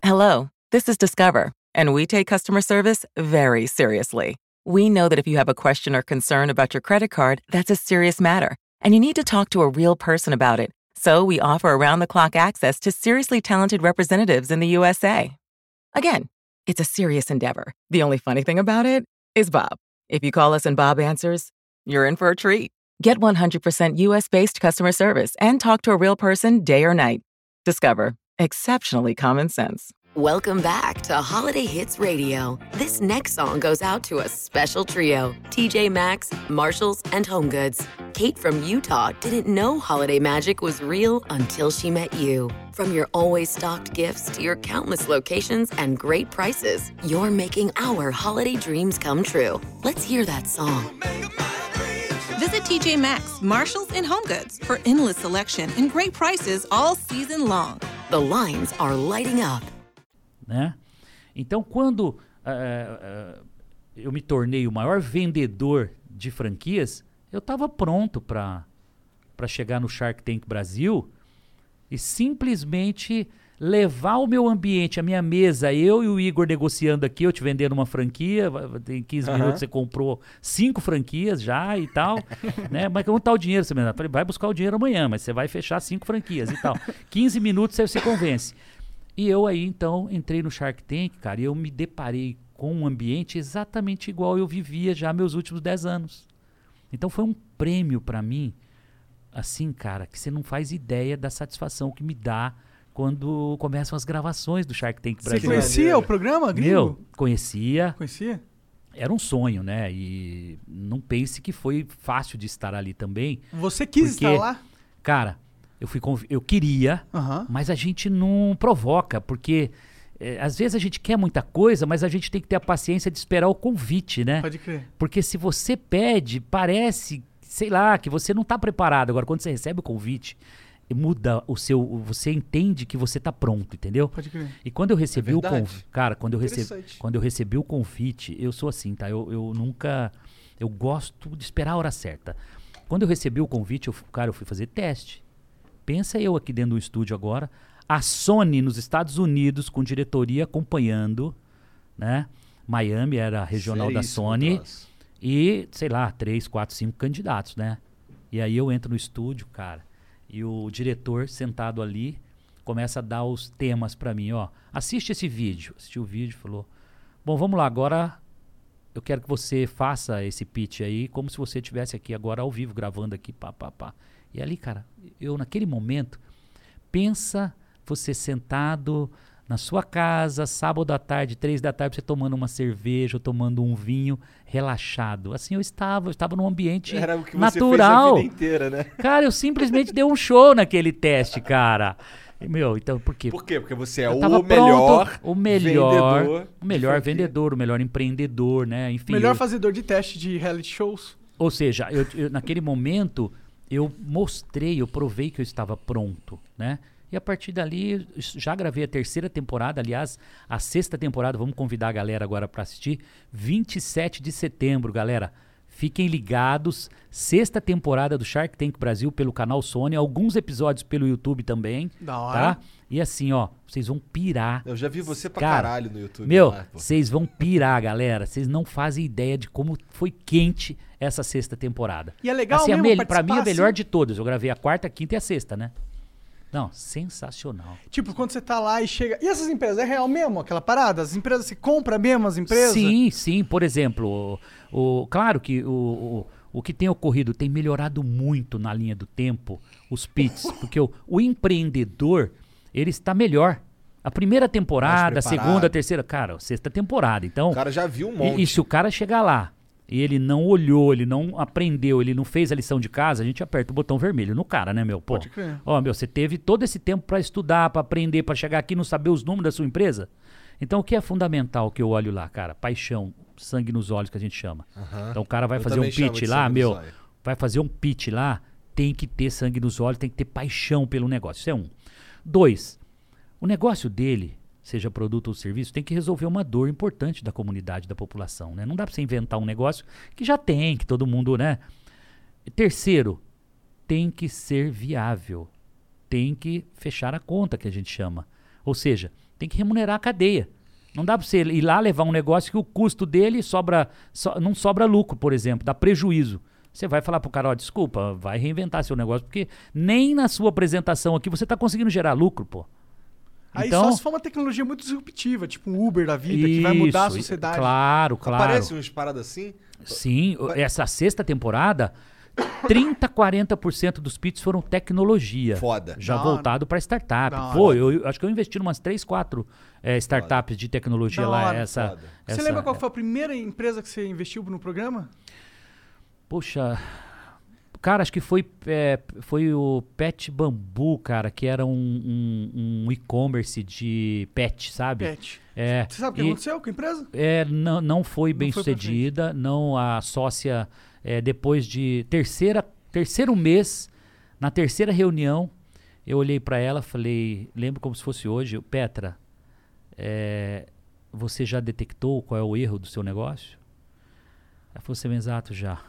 S8: Hello, this is Discover, and we take customer service very seriously. We know that if you have a question or concern about your credit card, that's a serious matter, and you need to talk to a real person about it. So we offer around the clock access to seriously talented representatives in the USA. Again, it's a serious endeavor. The only funny thing about it is Bob. If you call us and Bob answers, you're in for a treat. Get 100% US based customer service and talk to a real person day or night. Discover exceptionally common sense.
S9: Welcome back to Holiday Hits Radio. This next song goes out to a special trio TJ Maxx, Marshalls, and Home Goods. Kate from Utah didn't know holiday magic was real until she met you. From your always stocked gifts to your countless locations and great prices, you're making our holiday dreams come true. Let's hear that song.
S5: Visit TJ Maxx, Marshalls, and Home Goods for endless selection and great prices all season long.
S9: The lines are lighting up.
S3: Né? Então, quando ah, ah, eu me tornei o maior vendedor de franquias, eu estava pronto para chegar no Shark Tank Brasil e simplesmente levar o meu ambiente, a minha mesa, eu e o Igor negociando aqui, eu te vendendo uma franquia, em 15
S2: Aham.
S3: minutos você comprou cinco franquias já e tal, né? Mas onde tá o dinheiro? Você me dá? Falei, vai buscar o dinheiro amanhã, mas você vai fechar cinco franquias e tal. 15 minutos você se convence. E eu aí, então, entrei no Shark Tank, cara, e eu me deparei com um ambiente exatamente igual eu vivia já meus últimos 10 anos. Então foi um prêmio pra mim, assim, cara, que você não faz ideia da satisfação que me dá quando começam as gravações do Shark Tank
S1: Você
S3: Brasil.
S1: conhecia o programa, gringo?
S3: Meu, conhecia.
S1: Conhecia?
S3: Era um sonho, né? E não pense que foi fácil de estar ali também.
S1: Você quis
S3: porque,
S1: estar lá?
S3: Cara, eu fui conv- eu queria,
S1: Aham.
S3: mas a gente não provoca, porque eh, às vezes a gente quer muita coisa, mas a gente tem que ter a paciência de esperar o convite, né?
S1: Pode crer.
S3: Porque se você pede, parece, sei lá, que você não está preparado. Agora, quando você recebe o convite, muda o seu. Você entende que você está pronto, entendeu?
S1: Pode crer.
S3: E quando eu recebi o
S2: verdade.
S3: convite. Cara, quando eu, recebi, quando eu recebi o convite, eu sou assim, tá? Eu, eu nunca. Eu gosto de esperar a hora certa. Quando eu recebi o convite, eu, cara, eu fui fazer teste. Pensa eu aqui dentro do estúdio agora, a Sony nos Estados Unidos com diretoria acompanhando, né? Miami era a regional da
S2: Seríssimo
S3: Sony
S2: troço.
S3: e, sei lá, três, quatro, cinco candidatos, né? E aí eu entro no estúdio, cara, e o diretor sentado ali começa a dar os temas pra mim, ó. Assiste esse vídeo. Assistiu o vídeo, falou: "Bom, vamos lá, agora eu quero que você faça esse pitch aí como se você estivesse aqui agora ao vivo gravando aqui, pá, pá, pá". E ali, cara, eu naquele momento pensa você sentado na sua casa, sábado à tarde, três da tarde, você tomando uma cerveja ou tomando um vinho, relaxado. Assim eu estava, eu estava num ambiente
S2: Era o que você
S3: natural.
S2: fez a vida inteira, né?
S3: Cara, eu simplesmente dei um show naquele teste, cara. E, Meu, então por quê?
S2: Por quê? Porque você é
S3: Eu
S2: o melhor
S3: pronto, o melhor,
S2: vendedor
S3: o melhor vendedor, o melhor empreendedor, né? Enfim,
S1: Melhor
S3: eu-
S1: fazedor de teste de reality shows.
S3: ou seja, eu, eu- naquele momento eu mostrei, eu provei que eu estava pronto, né? E a partir dali já gravei a terceira temporada, aliás, a sexta temporada, vamos convidar a galera agora para assistir, 27 de setembro, galera. Fiquem ligados, sexta temporada do Shark Tank Brasil pelo canal Sony, alguns episódios pelo YouTube também,
S1: Da hora.
S3: tá? E assim, ó, vocês vão pirar.
S2: Eu já vi você pra
S3: Cara,
S2: caralho no YouTube.
S3: Meu,
S2: pô.
S3: vocês vão pirar, galera. Vocês não fazem ideia de como foi quente essa sexta temporada.
S1: E é legal
S3: assim, a
S1: mesmo
S3: mel- Pra mim, a melhor
S1: assim.
S3: de todas. Eu gravei a quarta, a quinta e a sexta, né? Não, sensacional.
S1: Tipo, quando você tá lá e chega. E essas empresas, é real mesmo aquela parada? As empresas, você compra mesmo as empresas?
S3: Sim, sim. Por exemplo, o, o- claro que o, o, o que tem ocorrido tem melhorado muito na linha do tempo, os pits, porque o, o empreendedor, ele está melhor. A primeira temporada, a segunda, a terceira, cara, a sexta temporada. Então,
S2: O cara já viu um
S3: E-
S2: monte.
S3: E, se o cara chegar lá e ele não olhou, ele não aprendeu, ele não fez a lição de casa, a gente aperta o botão vermelho no cara, né, meu? Pô,
S1: Pode crer.
S3: ó, meu, você teve todo esse tempo pra estudar, pra aprender, pra chegar aqui e não saber os números da sua empresa? Então, o que é fundamental que eu olho lá, cara? Paixão, sangue nos olhos que a gente chama. Então, o cara vai
S2: Eu
S3: fazer um pitch lá, meu, vai fazer um pitch lá, tem que ter sangue nos olhos, tem que ter paixão pelo negócio. Isso é um. Dois, o negócio dele, seja produto ou serviço, tem que resolver uma dor importante da comunidade, da população. Né? Não dá para você inventar um negócio que já tem, que todo mundo, né? Terceiro, tem que ser viável. Tem que fechar a conta, que a gente chama. Ou seja, tem que remunerar a cadeia. Não dá para você ir lá levar um negócio que o custo dele sobra, so- não sobra lucro, por exemplo, dá prejuízo. Você vai falar pro cara, ó, desculpa, vai reinventar seu negócio, porque nem na sua apresentação aqui você está conseguindo gerar lucro, pô.
S1: Aí
S3: então,
S1: só se for uma tecnologia muito disruptiva, tipo um Uber da vida, que vai mudar a
S3: Isso,
S1: sociedade.
S3: Claro, claro.
S2: Aparece umas paradas assim?
S3: Sim, o- essa sexta temporada, 30, 40% dos pits foram tecnologia.
S2: Foda.
S3: Já
S1: hora.
S3: voltado para startup.
S1: Da
S3: Pô, eu, eu acho que eu investi em umas 3, 4 eh, startups de tecnologia
S1: Da
S3: lá. Essa,
S2: Foda.
S1: Você
S3: essa-
S1: lembra qual foi a primeira empresa que você investiu no programa?
S3: Poxa. Cara, acho que foi, é, foi o Pet Bambu, cara, que era um, um- um e-commerce de pet, sabe?
S1: Pet.
S3: É,
S1: Você sabe o que aconteceu com a empresa?
S3: É, não, não foi bem
S1: foi pra
S3: sucedida. Não, a sócia, é, depois de terceira, terceiro mês, na terceira reunião, eu olhei para ela falei, lembro como se fosse hoje, Petra, é, você já detectou qual é o erro do seu negócio? Ela falou, "Sim, exato, já.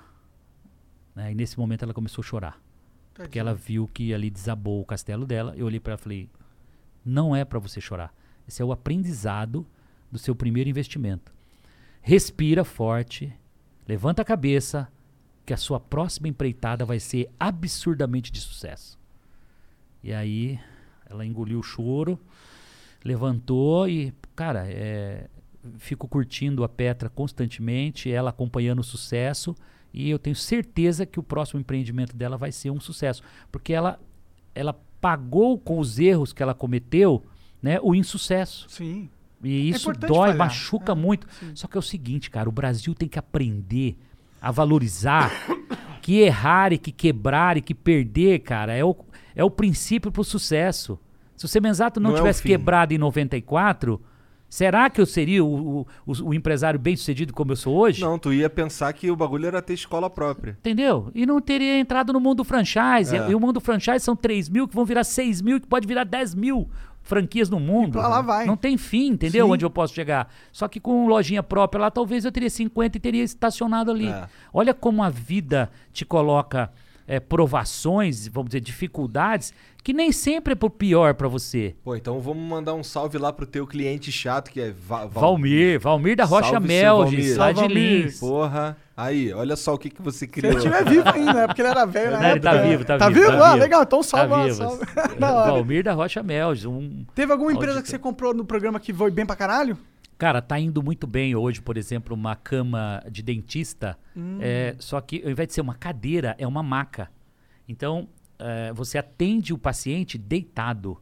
S3: Né, E nesse momento ela começou a chorar. Porque ela viu que ali desabou o castelo dela. Eu olhei para ela e falei: não é para você chorar. Esse é o aprendizado do seu primeiro investimento. Respira forte, levanta a cabeça, que a sua próxima empreitada vai ser absurdamente de sucesso. E aí ela engoliu o choro, levantou e, cara, é, fico curtindo a Petra constantemente, ela acompanhando o sucesso e eu tenho certeza que o próximo empreendimento dela vai ser um sucesso, porque ela ela pagou com os erros que ela cometeu, né, o insucesso.
S1: Sim.
S3: E isso
S1: importante
S3: dói,
S1: falhar.
S3: machuca
S1: É,
S3: muito.
S1: sim.
S3: Só que é o seguinte, cara, o Brasil tem que aprender a valorizar que errar e que quebrar e que perder, cara, é o, é o princípio pro sucesso. Se o Semenzato não,
S2: Não é o
S3: tivesse
S2: fim.
S3: quebrado em 94, será que eu seria o, o, o- empresário bem sucedido como eu sou hoje?
S2: Não, tu ia pensar que o bagulho era ter escola própria.
S3: Entendeu? E não teria entrado no mundo franchise.
S2: É.
S3: E o mundo franchise são 3 mil, que vão virar 6 mil, que pode virar 10 mil franquias no mundo.
S1: lá vai.
S3: Não tem fim, entendeu?
S1: Sim.
S3: Onde eu posso chegar. Só que com lojinha própria lá, talvez eu teria 50 e teria estacionado ali.
S2: É.
S3: Olha como a vida te coloca é, provações, vamos dizer, dificuldades, que nem sempre é pro pior para você.
S2: Pô, então vamos mandar um salve lá pro teu cliente chato, que é Va Val...
S3: Valmir, Valmir da Rocha Melges, lá de
S1: Salve, Valmir.
S3: Lins.
S2: Porra. Aí, olha só o que, que você
S1: Se
S2: criou.
S1: ele estiver vivo ainda, né? Porque ele era velho na
S3: Não, ele tá vivo, tá
S1: tá
S3: vivo,
S1: vivo.
S3: tá
S1: ah,
S3: vivo.
S1: legal. Então salve,
S3: Tá vivo.
S1: salve.
S3: Valmir da Rocha Melges, um
S1: Teve alguma empresa que você comprou no programa que foi bem pra caralho?
S3: Cara, tá indo muito bem hoje, por exemplo, uma cama de dentista.
S1: Hum.
S3: é, só que ao invés de ser uma cadeira, é uma maca. Então, é, você atende o paciente deitado.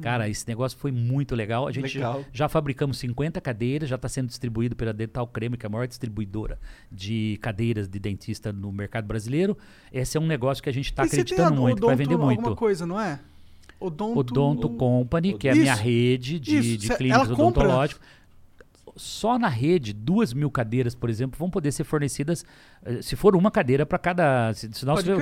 S3: Cara, esse negócio foi muito legal. A gente já,
S2: Legal.
S3: já fabricamos 50 cadeiras, já está sendo distribuído pela Dental Creme, que é a maior distribuidora de cadeiras de dentista no mercado brasileiro. Esse é um negócio que a gente está acreditando
S1: a-
S3: muito, que vai vender muito.
S1: alguma coisa, não é? Odonto...
S3: Odonto Company, que é a minha rede de,
S1: Isso.
S3: de clínicas odontológicas. Só na rede, duas mil cadeiras, por exemplo, vão poder ser fornecidas, eh, se for uma cadeira para cada. Se, se nós tem,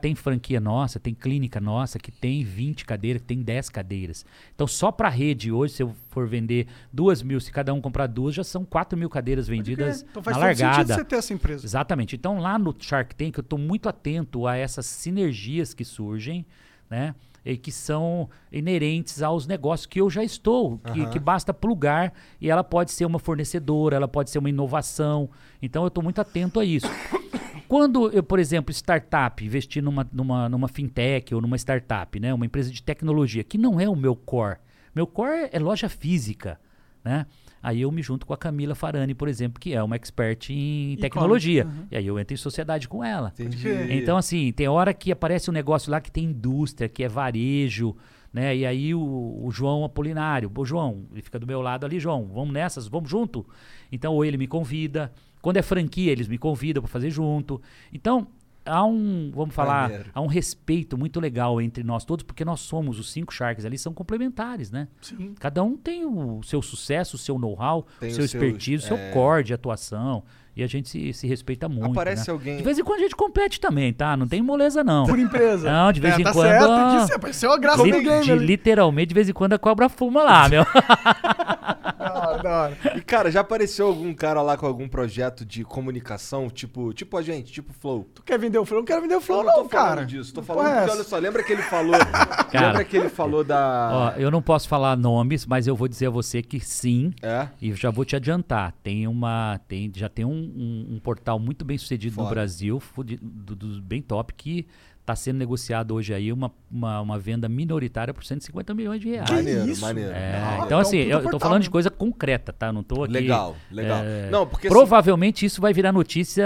S3: tem franquia nossa, tem clínica nossa que tem 20 cadeiras, que tem 10 cadeiras. Então, só para a rede hoje, se eu for vender duas mil, se cada um comprar duas, já são 4 mil cadeiras vendidas
S1: Então faz
S3: na
S1: todo sentido
S3: largada.
S1: você ter essa empresa.
S3: Exatamente. Então, lá no Shark Tank, eu estou muito atento a essas sinergias que surgem, né? E que são inerentes aos negócios que eu já estou, que,
S2: Aham.
S3: que basta plugar e ela pode ser uma fornecedora, ela pode ser uma inovação. Então, eu estou muito atento a isso. Quando eu, por exemplo, startup, investir numa, numa, numa fintech ou numa startup, né? Uma empresa de tecnologia, que não é o meu core. Meu core é loja física, né? Aí eu me junto com a Camila Farani, por exemplo, que é uma expert em tecnologia.
S1: uhum.
S3: E aí eu entro em sociedade com ela.
S2: Entendi.
S3: Então, assim, tem hora que aparece um negócio lá que tem indústria, que é varejo, né? E aí o, o João Apolinário, ô João, ele fica do meu lado ali, João, vamos nessas, vamos junto? Então, ou ele me convida. Quando é franquia, eles me convidam para fazer junto. Então, há um, vamos falar,
S2: Maneiro.
S3: há um respeito muito legal entre nós todos, porque nós somos os cinco Sharks ali, são complementares, né?
S1: Sim.
S3: Cada um tem o seu sucesso, o seu know-how, o seu expertise, o seu
S2: é.
S3: core de atuação. E a gente se, se respeita muito.
S2: Aparece
S3: né?
S2: alguém-
S3: De vez em quando a gente compete também, tá? Não tem moleza, não.
S1: Por empresa.
S3: Não, de vez
S1: É,
S3: em
S1: tá
S3: quando.
S1: certo, ser, apareceu a graça
S3: li-
S1: do game
S3: de-. Literalmente, de vez em quando a cobra fuma lá, meu.
S1: Da hora, da hora.
S2: E, cara, já apareceu algum cara lá com algum projeto de comunicação, tipo, tipo a gente, tipo Flow?
S1: Tu quer vender o Flow? Não quero vender o Flow,
S2: Eu
S1: não,
S2: tô falando
S1: cara.
S2: disso, tô falando
S1: é
S2: porque,
S1: essa?
S2: olha só, lembra que ele falou. lembra que ele falou da.
S3: Ó, eu não posso falar nomes, mas eu vou dizer a você que sim.
S2: É?
S3: E já vou te adiantar. Tem uma. Tem, já tem um, um- um portal muito bem sucedido no
S2: Foda.
S3: Brasil, do- dos bem top, que está sendo negociado hoje aí uma, uma, uma venda minoritária por 150 milhões de reais.
S2: maneiro,
S1: isso?
S2: maneiro.
S3: É,
S1: Ah,
S3: então, assim,
S1: então, puta
S3: eu, eu tô
S1: portal
S3: falando de coisa concreta, tá? Não tô aqui.
S2: Legal, legal.
S3: é,
S2: Não, porque assim-
S3: provavelmente isso vai virar notícia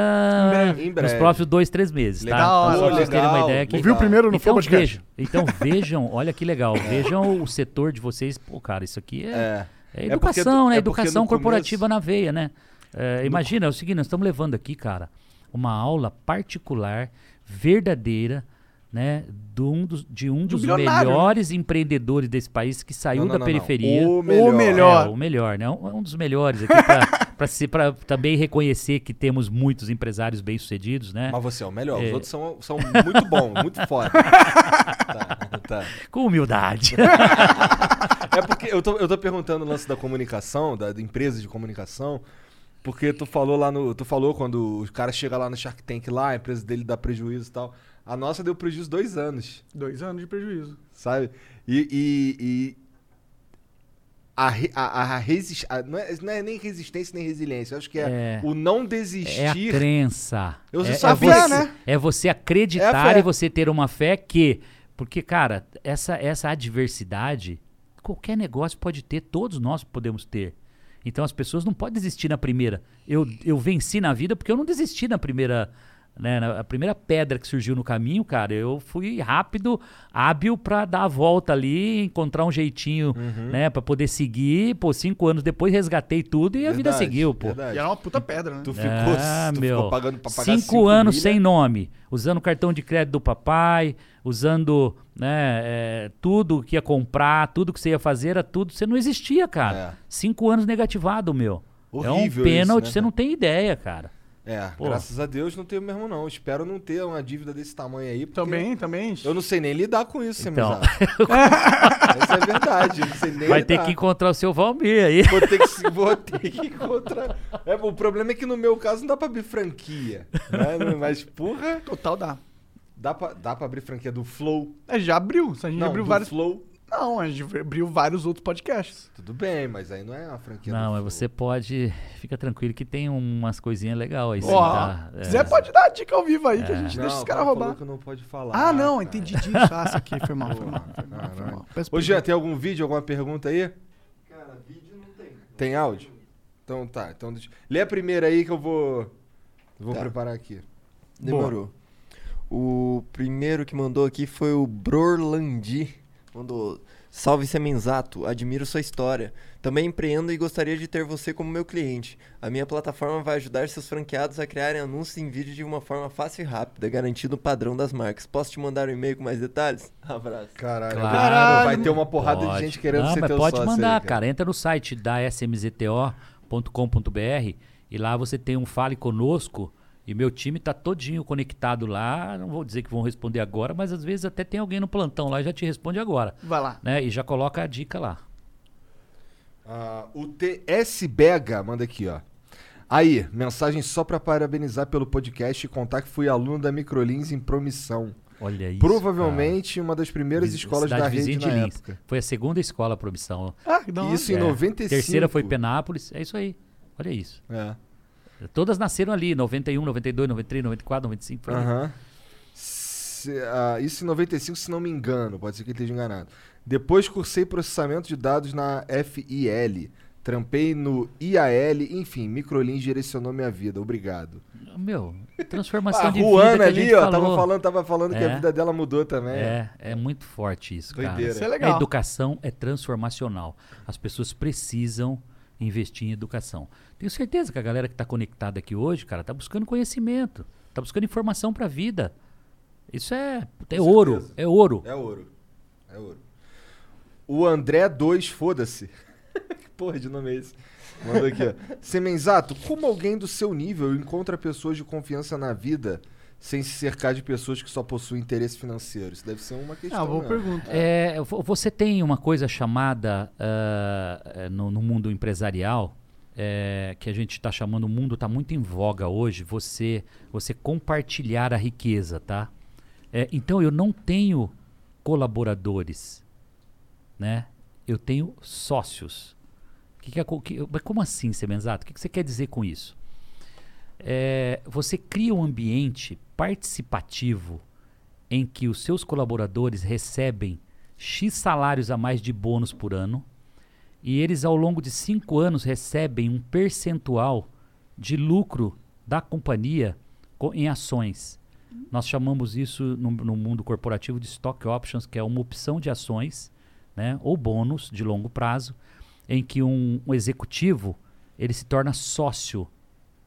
S2: breve. Em
S3: nos
S2: breve.
S3: próximos dois, três meses,
S2: Legal.
S3: tá? Então,
S1: Da
S3: só pra vocês terem uma
S2: legal.
S3: ideia aqui.
S1: Ouviu primeiro no
S3: então,
S1: Podcast.
S3: vejam, então vejam, olha que legal, vejam o setor de vocês. Pô, cara, isso aqui é,
S2: É.
S3: é
S2: É
S3: educação,
S2: porque-
S3: né?
S2: é
S3: educação
S2: no começo-
S3: corporativa na veia, né? É, imagina, é o seguinte, nós estamos levando aqui, cara, uma aula particular, verdadeira, né? De um dos, de um dos melhores empreendedores desse país que saiu
S2: Não, não,
S3: da
S2: não,
S3: periferia.
S2: O melhor.
S1: melhor.
S3: É, o melhor, né? Um, um dos melhores aqui pra também reconhecer que temos muitos empresários bem-sucedidos, né?
S2: Mas você é o melhor, os
S3: É.
S2: outros são, são muito bons, muito foda. tá, tá.
S3: Com humildade.
S2: É porque eu tô, eu tô perguntando o lance da comunicação, da, da empresa de comunicação, porque tu falou lá no. Tu falou quando o cara chega lá no Shark Tank lá, a empresa dele dá prejuízo e tal. A nossa deu prejuízo dois anos,
S1: Dois anos de prejuízo.
S2: sabe? E. e- e a, a, a resist, a- não, é, não é nem resistência nem resiliência. Eu acho que é,
S3: É.
S2: o não
S3: É a
S2: desistir.
S3: crença.
S2: Eu
S3: é,
S2: só
S3: é você,
S1: né?
S3: É você
S2: É
S3: acreditar
S2: a fé.
S3: e você ter uma fé que. Porque, cara, essa, essa adversidade, qualquer negócio pode ter, todos nós podemos ter. Então as pessoas não podem desistir na primeira. Eu, eu venci na vida porque eu não desisti na primeira. Né, na- a primeira pedra que surgiu no caminho, cara, eu fui rápido, hábil pra dar a volta ali, encontrar um jeitinho,
S2: Uhum.
S3: né, para poder seguir. Pô, cinco anos depois resgatei tudo e a vida
S2: Verdade,
S3: seguiu, pô.
S2: verdade.
S1: E era uma puta pedra, né?
S2: Tu ficou,
S3: Ah,
S2: tu
S3: meu.
S2: ficou pagando pra pagar
S3: cinco,
S2: cinco
S3: anos
S2: milha.
S3: sem nome, usando o cartão de crédito do papai, usando né, é, tudo que ia comprar, tudo que você ia fazer, era tudo. Você não existia, cara.
S2: É.
S3: Cinco anos negativado, meu. é um
S2: Horrível
S3: pênalti,
S2: isso, né,
S3: você não tem ideia, cara.
S2: É,
S3: Pô.
S2: graças a Deus não tenho mesmo não. Espero não ter uma dívida desse tamanho aí.
S1: Também, também.
S2: Eu não sei nem lidar com isso,
S3: Então.
S2: Essa é verdade. Eu não sei nem
S3: Vai ter
S2: lidar.
S3: que encontrar o seu Valmir aí.
S2: Vou ter que, se- vou ter que encontrar. É, o problema é que no meu caso não dá pra abrir franquia. Né? Mas, porra.
S1: Total dá.
S2: Dá pra, dá pra abrir franquia do Flow?
S1: É, já abriu. A gente
S2: Não,
S1: abriu
S2: do
S1: vários.
S2: Flow.
S1: Não, a gente abriu vários outros podcasts.
S2: Tudo bem, mas aí não é uma franquia
S3: Não,
S2: do
S3: mas você pode. Fica tranquilo que tem umas coisinhas legais aí.
S1: Ó,
S3: tá?
S1: se quiser, pode dar a dica ao vivo aí que a
S3: É.
S1: gente
S2: Não,
S1: deixa os caras
S2: cara falou
S1: roubar.
S2: que não pode falar.
S1: Ah, não,
S2: cara.
S1: entendi disso. Ah, isso aqui foi mal, foi mal. Foi mal, foi mal.
S2: Ô. Jean, tem algum vídeo, alguma pergunta aí? Cara, vídeo não tem. Tem áudio? Então tá. Então deixa... Lê a primeira aí que eu vou. Vou
S10: Tá.
S2: preparar aqui.
S10: Demorou. O primeiro que mandou aqui foi o Brorlandi. Mandou. Salve Semenzato, admiro sua história. Também empreendo e gostaria de ter você como meu cliente. A minha plataforma vai ajudar seus franqueados a criarem anúncios em vídeo de uma forma fácil e rápida, garantindo o padrão das marcas. Posso te mandar um e-mail com mais detalhes? Abraço.
S2: Caralho,
S3: Claro,
S2: vai ter uma porrada
S3: pode.
S2: de gente querendo
S3: Não,
S2: ser
S3: mas
S2: teu
S3: pode
S2: sócio
S3: mandar,
S2: aí,
S3: cara. Entra no site da smzto.com.br e lá você tem um Fale Conosco e meu time tá todinho conectado lá. Não vou dizer que vão responder agora, mas às vezes até tem alguém no plantão lá e já te responde agora.
S1: Vai lá.
S3: Né? E já coloca a dica lá.
S2: Ah, o TS Bega manda aqui, ó. Aí, mensagem só pra parabenizar pelo podcast e contar que fui aluno da Microlins em promissão.
S3: Olha isso.
S2: Provavelmente uma das primeiras
S3: Vi-
S2: escolas da rede na
S3: de Lins.
S2: época.
S3: Foi a segunda escola por missão.
S1: Ah, hora.
S2: Isso em 95.
S3: Terceira foi Penápolis. É isso aí. Olha isso.
S2: É.
S3: Todas nasceram ali, 91, 92, 93, 94, 95. por ali.
S2: Aham. Se- ah, isso em 95, se não me engano. Pode ser que esteja enganado. Depois cursei processamento de dados na FIL. Trampei no IAL, enfim, Microlins direcionou minha vida. Obrigado.
S3: Meu, transformação
S2: A
S3: de vida
S2: Ruana
S3: que a
S2: ali, ó,
S3: falou.
S2: tava falando, tava falando que a
S3: É.
S2: vida dela mudou também.
S3: É, é muito forte isso, cara.
S2: Doideira.
S1: Isso é legal.
S3: A educação é transformacional. As pessoas precisam investir em educação. Tenho certeza que a galera que está conectada aqui hoje, cara, tá buscando conhecimento, tá buscando informação para a vida. Isso é, é ouro, é ouro.
S2: É ouro. É ouro. O André 2, foda-se. que porra de nome é esse? Mandou aqui, ó. Semenzato, como alguém do seu nível encontra pessoas de confiança na vida sem se cercar de pessoas que só possuem interesse financeiro? Isso deve ser uma questão.
S1: Ah, boa
S2: mesmo.
S1: pergunta.
S3: É, vo- você tem uma coisa chamada ah, eh, no, no mundo empresarial eh, que a gente está chamando, o mundo está muito em voga hoje, você, você compartilhar a riqueza, tá? Eh, então eu não tenho colaboradores, né? Eu tenho sócios. Que que é que- mas como assim, Semenzato? O que, que você quer dizer com isso? É, você cria um ambiente participativo em que os seus colaboradores recebem X salários a mais de bônus por ano e eles, ao longo de cinco anos, recebem um percentual de lucro da companhia co- em ações. Nós chamamos isso no, no mundo corporativo de stock options, que é uma opção de ações, né, ou bônus de longo prazo, em que um, um executivo ele se torna sócio,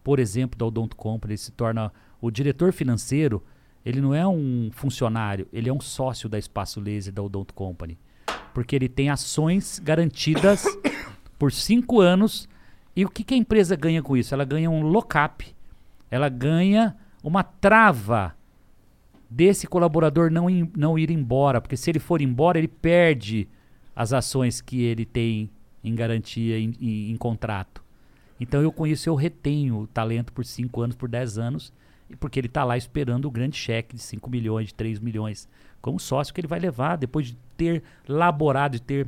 S3: por exemplo, da Odonto Company, ele se torna o diretor financeiro, ele não é um funcionário, ele é um sócio da Espaço Laser da Odonto Company, porque ele tem ações garantidas por cinco anos. E o que, que a empresa ganha com isso? Ela ganha um lock-up, ela ganha uma trava desse colaborador não, in- não ir embora, porque se ele for embora, ele perde as ações que ele tem em garantia em, em- em contrato. Então eu com isso eu retenho o talento por 5 anos, por 10 anos, porque ele está lá esperando o grande cheque de 5 milhões, de 3 milhões, como sócio que ele vai levar depois de ter laborado, de ter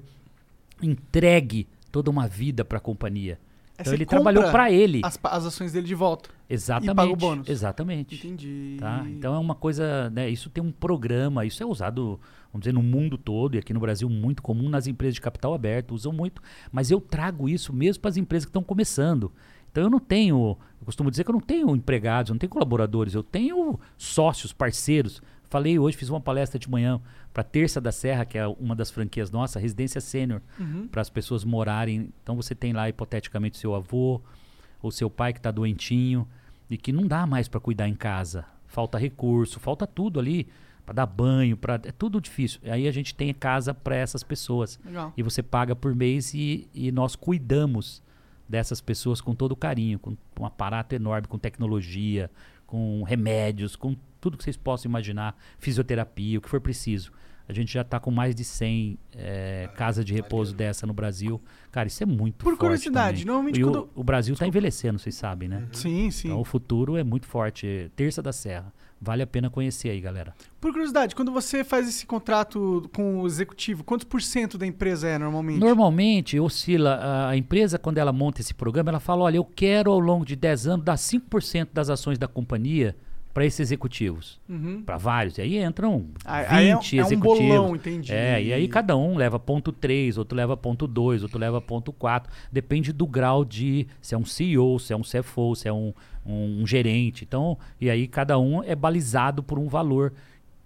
S3: entregue toda uma vida para a companhia.
S1: Aí
S3: Então ele trabalhou para ele.
S1: As, as ações dele de volta.
S3: Exatamente.
S1: E paga o bônus.
S3: Exatamente.
S1: Entendi.
S3: Tá? Então é uma coisa, né? Isso tem um programa, isso é usado, vamos dizer, no mundo todo e aqui no Brasil muito comum nas empresas de capital aberto, usam muito, mas eu trago isso mesmo para as empresas que estão começando. Então eu não tenho, eu costumo dizer que eu não tenho empregados, eu não tenho colaboradores, eu tenho sócios, parceiros. Falei hoje, fiz uma palestra de manhã para Terça da Serra, que é uma das franquias nossa, residência sênior,
S1: Uhum.
S3: para as pessoas morarem. Então você tem lá hipoteticamente seu avô, ou seu pai que está doentinho e que não dá mais para cuidar em casa. Falta recurso, falta tudo ali para dar banho, para é tudo difícil. Aí a gente tem casa para essas pessoas.
S1: Legal.
S3: E você paga por mês e, e nós cuidamos dessas pessoas com todo carinho, com um aparato enorme, com tecnologia, com remédios, com tudo que vocês possam imaginar, fisioterapia, o que for preciso. A gente já está com mais de 100 é, casas de repouso dessa no Brasil. Cara, isso é muito
S1: Por
S3: forte
S1: curiosidade,
S3: também.
S1: normalmente
S3: E o,
S1: quando-
S3: o Brasil está envelhecendo, vocês sabem, né?
S1: Sim, sim.
S3: Então o futuro é muito forte. Terça da Serra. Vale a pena conhecer aí, galera.
S1: Por curiosidade, quando você faz esse contrato com o executivo, quantos por cento da empresa é normalmente?
S3: Normalmente oscila a- empresa quando ela monta esse programa, ela fala, olha, eu quero ao longo de 10 anos dar 5% das ações da companhia para esses executivos.
S1: Uhum.
S3: Para vários. E aí entram 20
S1: Aí- aí é um- é um
S3: executivos.
S1: bolão, entendi.
S3: É, e aí cada um leva ponto 3, outro leva ponto 2, outro leva ponto 4. Depende do grau de se é um CEO, se é um CFO, se é um, um, um gerente. Então, e aí cada um é balizado por um valor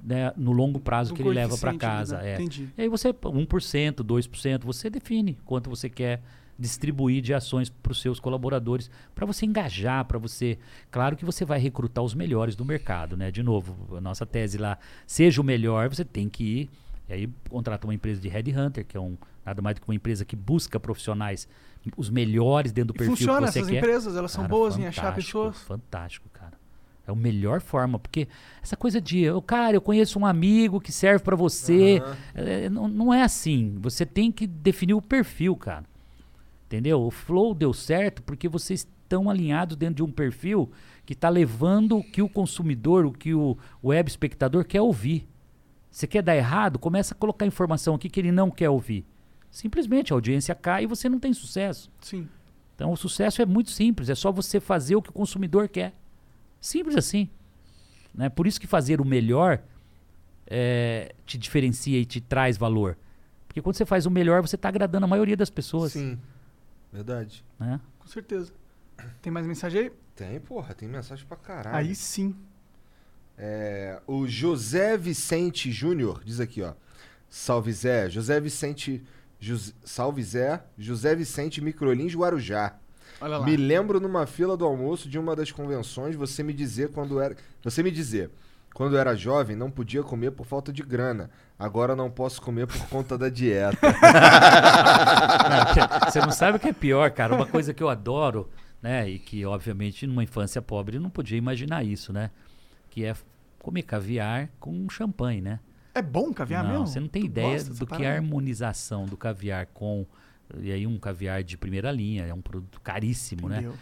S3: né, no longo prazo
S1: Um
S3: que ele leva para
S1: coeficiente,
S3: casa.
S1: né?
S3: É.
S1: Entendi.
S3: E aí você, 1%, 2%, você define quanto você quer distribuir de ações para os seus colaboradores, para você engajar, para você... Claro que você vai recrutar os melhores do mercado, né? De novo, a nossa tese lá, seja o melhor, você tem que ir... E aí contrata uma empresa de headhunter, que é um nada mais do que uma empresa que busca profissionais, os melhores dentro do
S1: E
S3: perfil
S1: funciona
S3: que você
S1: essas
S3: quer.
S1: empresas? Elas são boas em achar pessoas?
S3: Fantástico, cara. É a melhor forma, porque essa coisa de, "Ô, cara, eu conheço um amigo que serve para você, é, não, não é assim. Você tem que definir o perfil, cara. Entendeu? O flow deu certo porque vocês estão alinhados dentro de um perfil que está levando o que o consumidor, o que o web espectador quer ouvir. Você quer dar errado? Começa a colocar informação aqui que ele não quer ouvir. Simplesmente a audiência cai e você não tem sucesso.
S1: Sim.
S3: Então o sucesso é muito simples, é só você fazer o que o consumidor quer. Simples assim. Né? Por isso que fazer o melhor é, te diferencia e te traz valor. Porque quando você faz o melhor, você está agradando a maioria das pessoas.
S2: Sim. Verdade.
S3: Né?
S1: Com certeza. Tem mais mensagem aí?
S2: Tem, porra, tem mensagem pra caralho.
S1: Aí sim.
S2: É, o José Vicente Júnior diz aqui, ó. Salve Zé, José Vicente. José, salve Zé, José Vicente Microlins Guarujá.
S1: Olha lá.
S2: Me lembro numa fila do almoço de uma das convenções você me dizer quando era. Você me dizer. Quando era jovem, não podia comer por falta de grana. Agora não posso comer por conta da dieta.
S3: Não, Você não sabe o que é pior, cara. Uma coisa que eu adoro, né? E que, obviamente, numa infância pobre eu não podia imaginar isso, né? Que é comer caviar com champanhe, né?
S1: É bom caviar
S3: não,
S1: mesmo?
S3: Você não tem
S1: Tu
S3: ideia do que é a harmonização do caviar com. E aí, um caviar de primeira linha, é um produto caríssimo,
S1: Entendeu.
S3: né?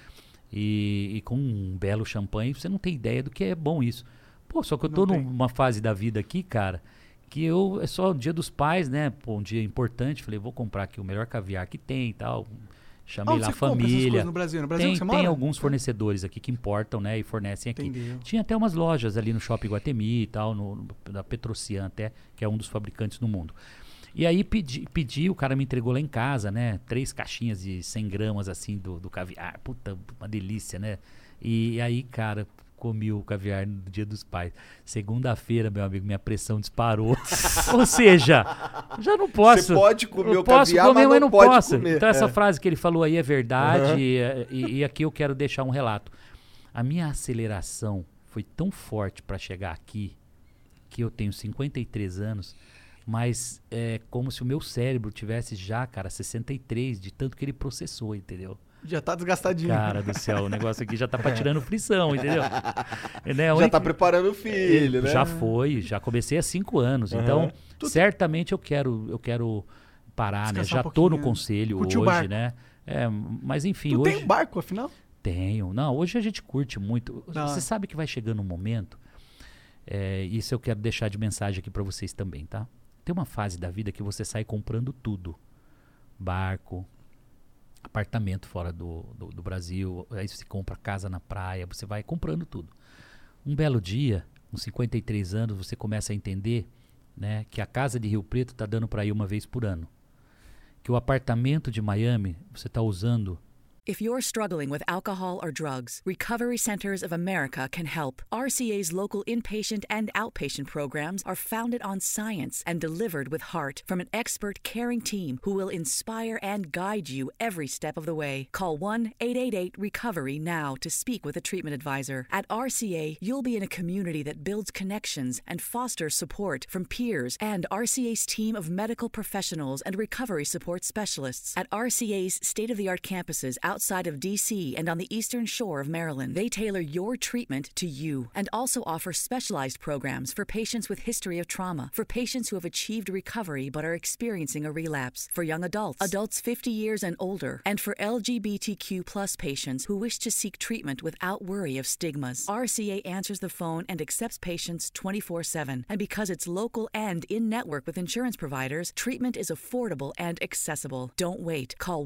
S3: E, e com um belo champanhe, você não tem ideia do que é bom isso. Pô, só que eu tô
S1: Não tem.
S3: numa fase da vida aqui, cara, que eu. É só o dia dos pais, né? Pô, um dia importante. Falei, vou comprar aqui o melhor caviar que tem e tal. Chamei lá a família.
S1: no Brasil? No Brasil
S3: tem,
S1: você
S3: tem alguns fornecedores aqui que importam, né? E fornecem aqui.
S1: Entendeu.
S3: Tinha até umas lojas ali no Shopping Guatemi e tal, no, no- da Petrocian até, que é um dos fabricantes no mundo. E aí pedi, pedi, o cara me entregou lá em casa, né? Três caixinhas de 100 gramas, assim, do, do caviar. Puta, uma delícia, né? E, aí, cara, comi o caviar no dia dos pais. Segunda-feira, meu amigo, minha pressão disparou. Ou seja, já não posso.
S2: Você pode comer
S3: eu
S2: o
S3: posso
S2: caviar,
S3: comer,
S2: mas não pode
S3: posso.
S2: comer.
S3: Então essa
S2: É.
S3: frase que ele falou aí é verdade.
S2: Aham.
S3: e, e- e aqui eu quero deixar um relato. A minha aceleração foi tão forte para chegar aqui que eu tenho 53 anos, mas é como se o meu cérebro tivesse já, cara, 63 de tanto que ele processou, entendeu?
S1: Já tá desgastadinho.
S3: Cara do céu, o negócio aqui já tá tirando frição, entendeu? Né,
S2: Já tá preparando o filho, né?
S3: Já foi, já comecei há cinco anos.
S2: Aham.
S3: Então, certamente eu quero, eu quero parar, né?
S1: Descansar
S3: Já
S1: um
S3: tô no conselho
S1: curtir o
S3: hoje, né? É, mas enfim,
S1: Tu
S3: hoje.
S1: tem barco, afinal?
S3: Tenho. Não, hoje a gente curte muito.
S1: Hora.
S3: Você sabe que vai chegando um momento. é, isso eu quero deixar de mensagem aqui pra vocês também, tá? Tem uma fase da vida que você sai comprando tudo: barco, apartamento fora do, do, do Brasil, aí você compra casa na praia, você vai comprando tudo. Um belo dia, com 53 anos, você começa a entender né, que a casa de Rio Preto está dando para ir uma vez por ano. Que o apartamento de Miami você está usando
S11: If you're struggling with alcohol or drugs, Recovery Centers of America can help. RCA's local inpatient and outpatient programs are founded on science and delivered with heart from an expert caring team who will inspire and guide you every step of the way. Call 1 888 Recovery now to speak with a treatment advisor. At RCA, you'll be in a community that builds connections and fosters support from peers and RCA's team of medical professionals and recovery support specialists. At RCA's state of the art campuses outside of DC and on the eastern shore of Maryland. They tailor your treatment to you and also offer specialized programs for patients with history of trauma, for patients who have achieved recovery but are experiencing a relapse, for young adults, adults 50 years and older, and for LGBTQ plus patients who wish to seek treatment without worry of stigmas. RCA answers the phone and accepts patients 24/7. And because it's local and in network with insurance providers, treatment is affordable and accessible. Don't wait. Call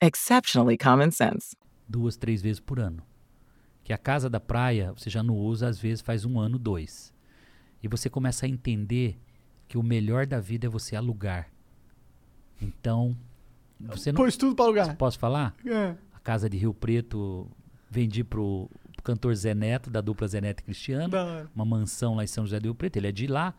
S8: exceptionally common sense.
S3: duas, três vezes por ano. Que a casa da praia você já não usa, às vezes faz um ano, dois. E você começa a entender que o melhor da vida é você alugar. Então, você não.
S1: Pôs tudo pra alugar.
S3: Posso falar?
S1: É.
S3: A casa de Rio Preto vendi pro, pro cantor Zé Neto, da dupla Zé Neto e Cristiano.
S1: Hora.
S3: Uma mansão lá em São José do Rio Preto. Ele é de lá.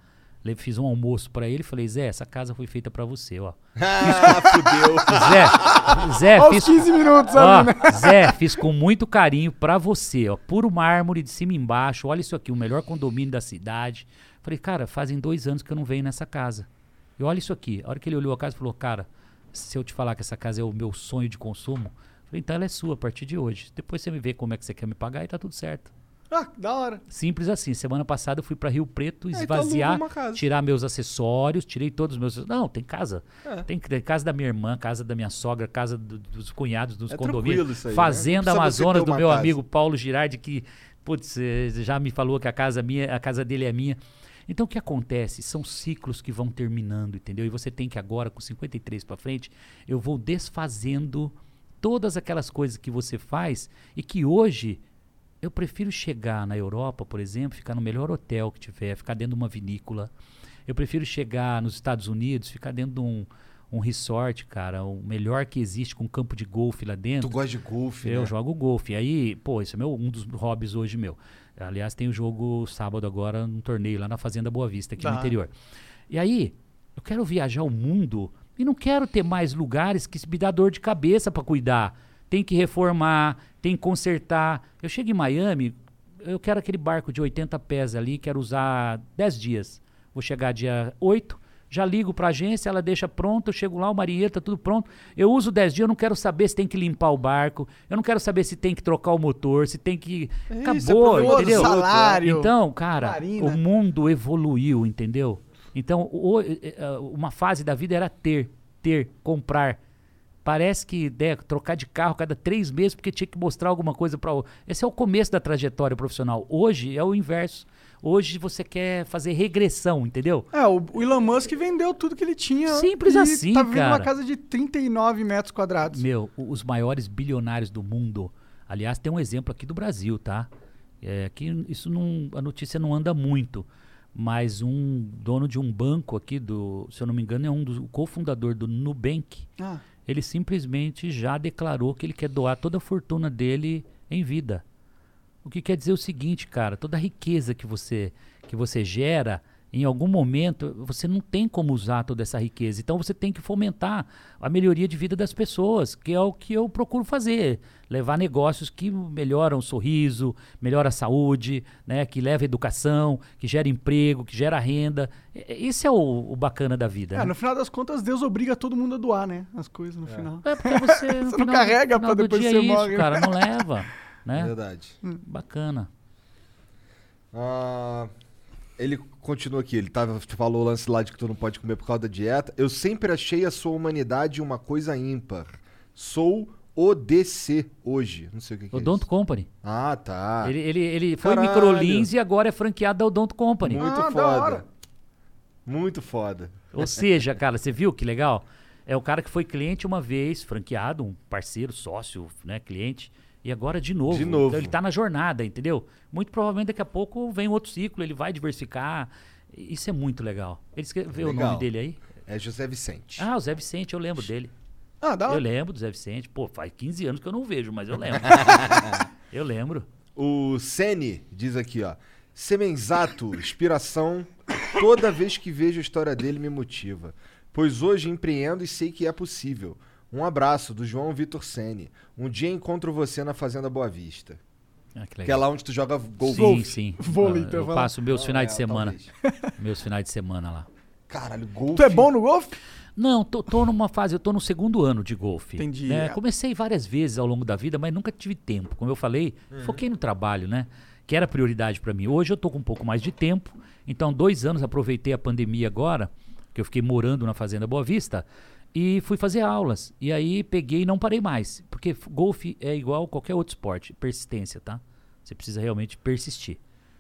S3: Fiz um almoço pra ele e falei, Zé, essa casa foi feita pra você, ó.
S2: Ah, fudeu.
S3: Zé, Zé,
S1: Aos
S3: fiz,
S1: 15 minutos
S3: ó,
S1: ali, né?
S3: Zé, fiz com muito carinho pra você, ó. Puro mármore de cima e embaixo. Olha isso aqui, o melhor condomínio da cidade. Falei, cara, fazem dois anos que eu não venho nessa casa. E olha isso aqui. A hora que ele olhou a casa, falou, cara, se eu te falar que essa casa é o meu sonho de consumo, falei, então ela é sua a partir de hoje. Depois você me vê como é que você quer me pagar e tá tudo certo.
S1: Ah, da hora.
S3: Simples assim. Semana passada eu fui pra Rio Preto
S1: então
S3: esvaziar,
S1: casa.
S3: tirar meus acessórios, tirei todos os meus. Não, tem casa.
S2: É.
S3: Tem, tem casa da minha irmã, casa da minha sogra, casa do- dos cunhados, dos
S2: É
S3: condomínios.
S2: tranquilo isso aí, né?
S3: Fazenda
S2: você
S3: Amazonas do meu
S2: casa.
S3: amigo Paulo Girardi, que putz, eh, já me falou que a casa minha, a casa dele é minha. Então o que acontece? São ciclos que vão terminando, entendeu? E você tem que agora, com 53 para frente, eu vou desfazendo todas aquelas coisas que você faz e que hoje eu prefiro chegar na Europa, por exemplo, ficar no melhor hotel que tiver, ficar dentro de uma vinícola. Eu prefiro chegar nos Estados Unidos, ficar dentro de um, um resort, cara, o melhor que existe com campo de golfe lá dentro.
S2: Tu gosta de golfe,
S3: Eu
S2: né?
S3: jogo golfe. Aí, pô, esse é meu, um dos hobbies hoje meu. Aliás, tem o jogo sábado agora, num torneio lá na Fazenda Boa Vista, aqui no
S1: Da.
S3: interior. E aí, eu quero viajar o mundo e não quero ter mais lugares que me dá dor de cabeça para cuidar. Tem que reformar, tem que consertar. Eu chego em Miami, eu quero aquele barco de 80 pés ali, quero usar 10 dias. Vou chegar dia 8, já ligo pra agência, ela deixa pronto, eu chego lá, o marinheiro tá tudo pronto. Eu uso 10 dias, eu não quero saber se tem que limpar o barco, eu não quero saber se tem que trocar o motor, se tem que.
S1: É isso,
S3: Acabou,
S1: é
S3: entendeu?
S1: salário,
S3: Então, cara,
S1: marina.
S3: o mundo evoluiu, entendeu? Então, o- eh, eh, uma fase da vida era ter, ter, comprar. Parece que né, trocar de carro cada três meses porque tinha que mostrar alguma coisa para o. Esse é o começo da trajetória profissional. Hoje é o inverso. Hoje você quer fazer regressão, entendeu?
S1: É, o, o Elon Musk vendeu tudo que ele tinha.
S3: Simples
S1: e
S3: assim,
S1: tá vivendo uma
S3: cara.
S1: casa de 39 metros quadrados.
S3: Meu, os maiores bilionários do mundo. Aliás, tem um exemplo aqui do Brasil, tá? É, que isso não, a notícia não anda muito, mas um dono de um banco aqui do, se eu não me engano, é um dos cofundador do Nubank.
S1: Ah.
S3: Ele simplesmente já declarou que ele quer doar toda a fortuna dele em vida. O que quer dizer o seguinte, cara, toda a riqueza que você que você gera, em algum momento você não tem como usar toda essa riqueza. Então você tem que fomentar a melhoria de vida das pessoas, que é o que eu procuro fazer, levar negócios que melhoram o sorriso, melhora a saúde, né, que leva educação, que gera emprego, que gera renda. Esse é o, o bacana da vida.
S1: É,
S3: né?
S1: no final das contas, Deus obriga todo mundo a doar, né? As coisas no final.
S3: É porque você, no
S1: Você não
S3: final-
S1: carrega pra
S3: final do
S1: depois
S3: dia
S1: você
S3: é isso,
S1: morre.
S3: cara, não leva, né?
S2: Verdade.
S3: Bacana.
S2: Ah, ele continua aqui, ele tava, falou o lance lá de que tu não pode comer por causa da dieta. Eu sempre achei a sua humanidade uma coisa ímpar. Sou ODC hoje. Não sei o que, que é
S3: Odonto
S2: isso.
S3: Company.
S2: Ah, tá.
S3: Ele, ele, ele foi microlins e agora é franqueado da Odonto Company.
S2: Muito
S1: Ah, da
S2: foda.
S1: hora.
S2: Muito foda.
S3: Ou seja, cara, você viu que legal? É o cara que foi cliente uma vez, franqueado, um parceiro, sócio, né, cliente, e agora de novo.
S2: De novo.
S3: Então ele tá na jornada, entendeu? Muito provavelmente daqui a pouco vem outro ciclo, ele vai diversificar. Isso é muito legal. Ele escreveu o
S2: Legal.
S3: nome dele aí?
S2: É José Vicente.
S3: Ah, o Zé Vicente, eu lembro dele.
S1: Ah, da
S3: Eu lembro do Zé Vicente. Pô, faz 15 anos que eu não vejo, mas eu lembro. eu lembro.
S2: O Sene diz aqui, ó. Semenzato, inspiração. Toda vez que vejo a história dele me motiva. Pois hoje empreendo e sei que é possível. Um abraço do João Vitor Sene. Um dia encontro você na Fazenda Boa Vista.
S3: Ah, que
S2: Que é lá onde tu joga golfe.
S3: Sim, sim.
S1: Vôlei,
S3: Ah,
S1: então,
S3: eu
S1: vai lá.
S3: passo meus
S2: Não,
S3: finais
S2: é,
S3: de semana.
S2: talvez.
S3: meus finais de semana lá.
S2: Caralho, golfe.
S1: Tu é bom no golfe?
S3: Não, tô, tô numa fase, eu tô no segundo ano de golfe.
S1: Entendi.
S3: né?
S1: É.
S3: Comecei várias vezes ao longo da vida, mas nunca tive tempo. Como eu falei, foquei no trabalho, né? Que era prioridade pra mim. Hoje eu tô com um pouco mais de tempo. Então, dois anos, aproveitei a pandemia agora, que eu fiquei morando na Fazenda Boa Vista, e fui fazer aulas. E aí peguei e não parei mais. Porque golfe é igual qualquer outro esporte, persistência, tá? Você precisa realmente persistir.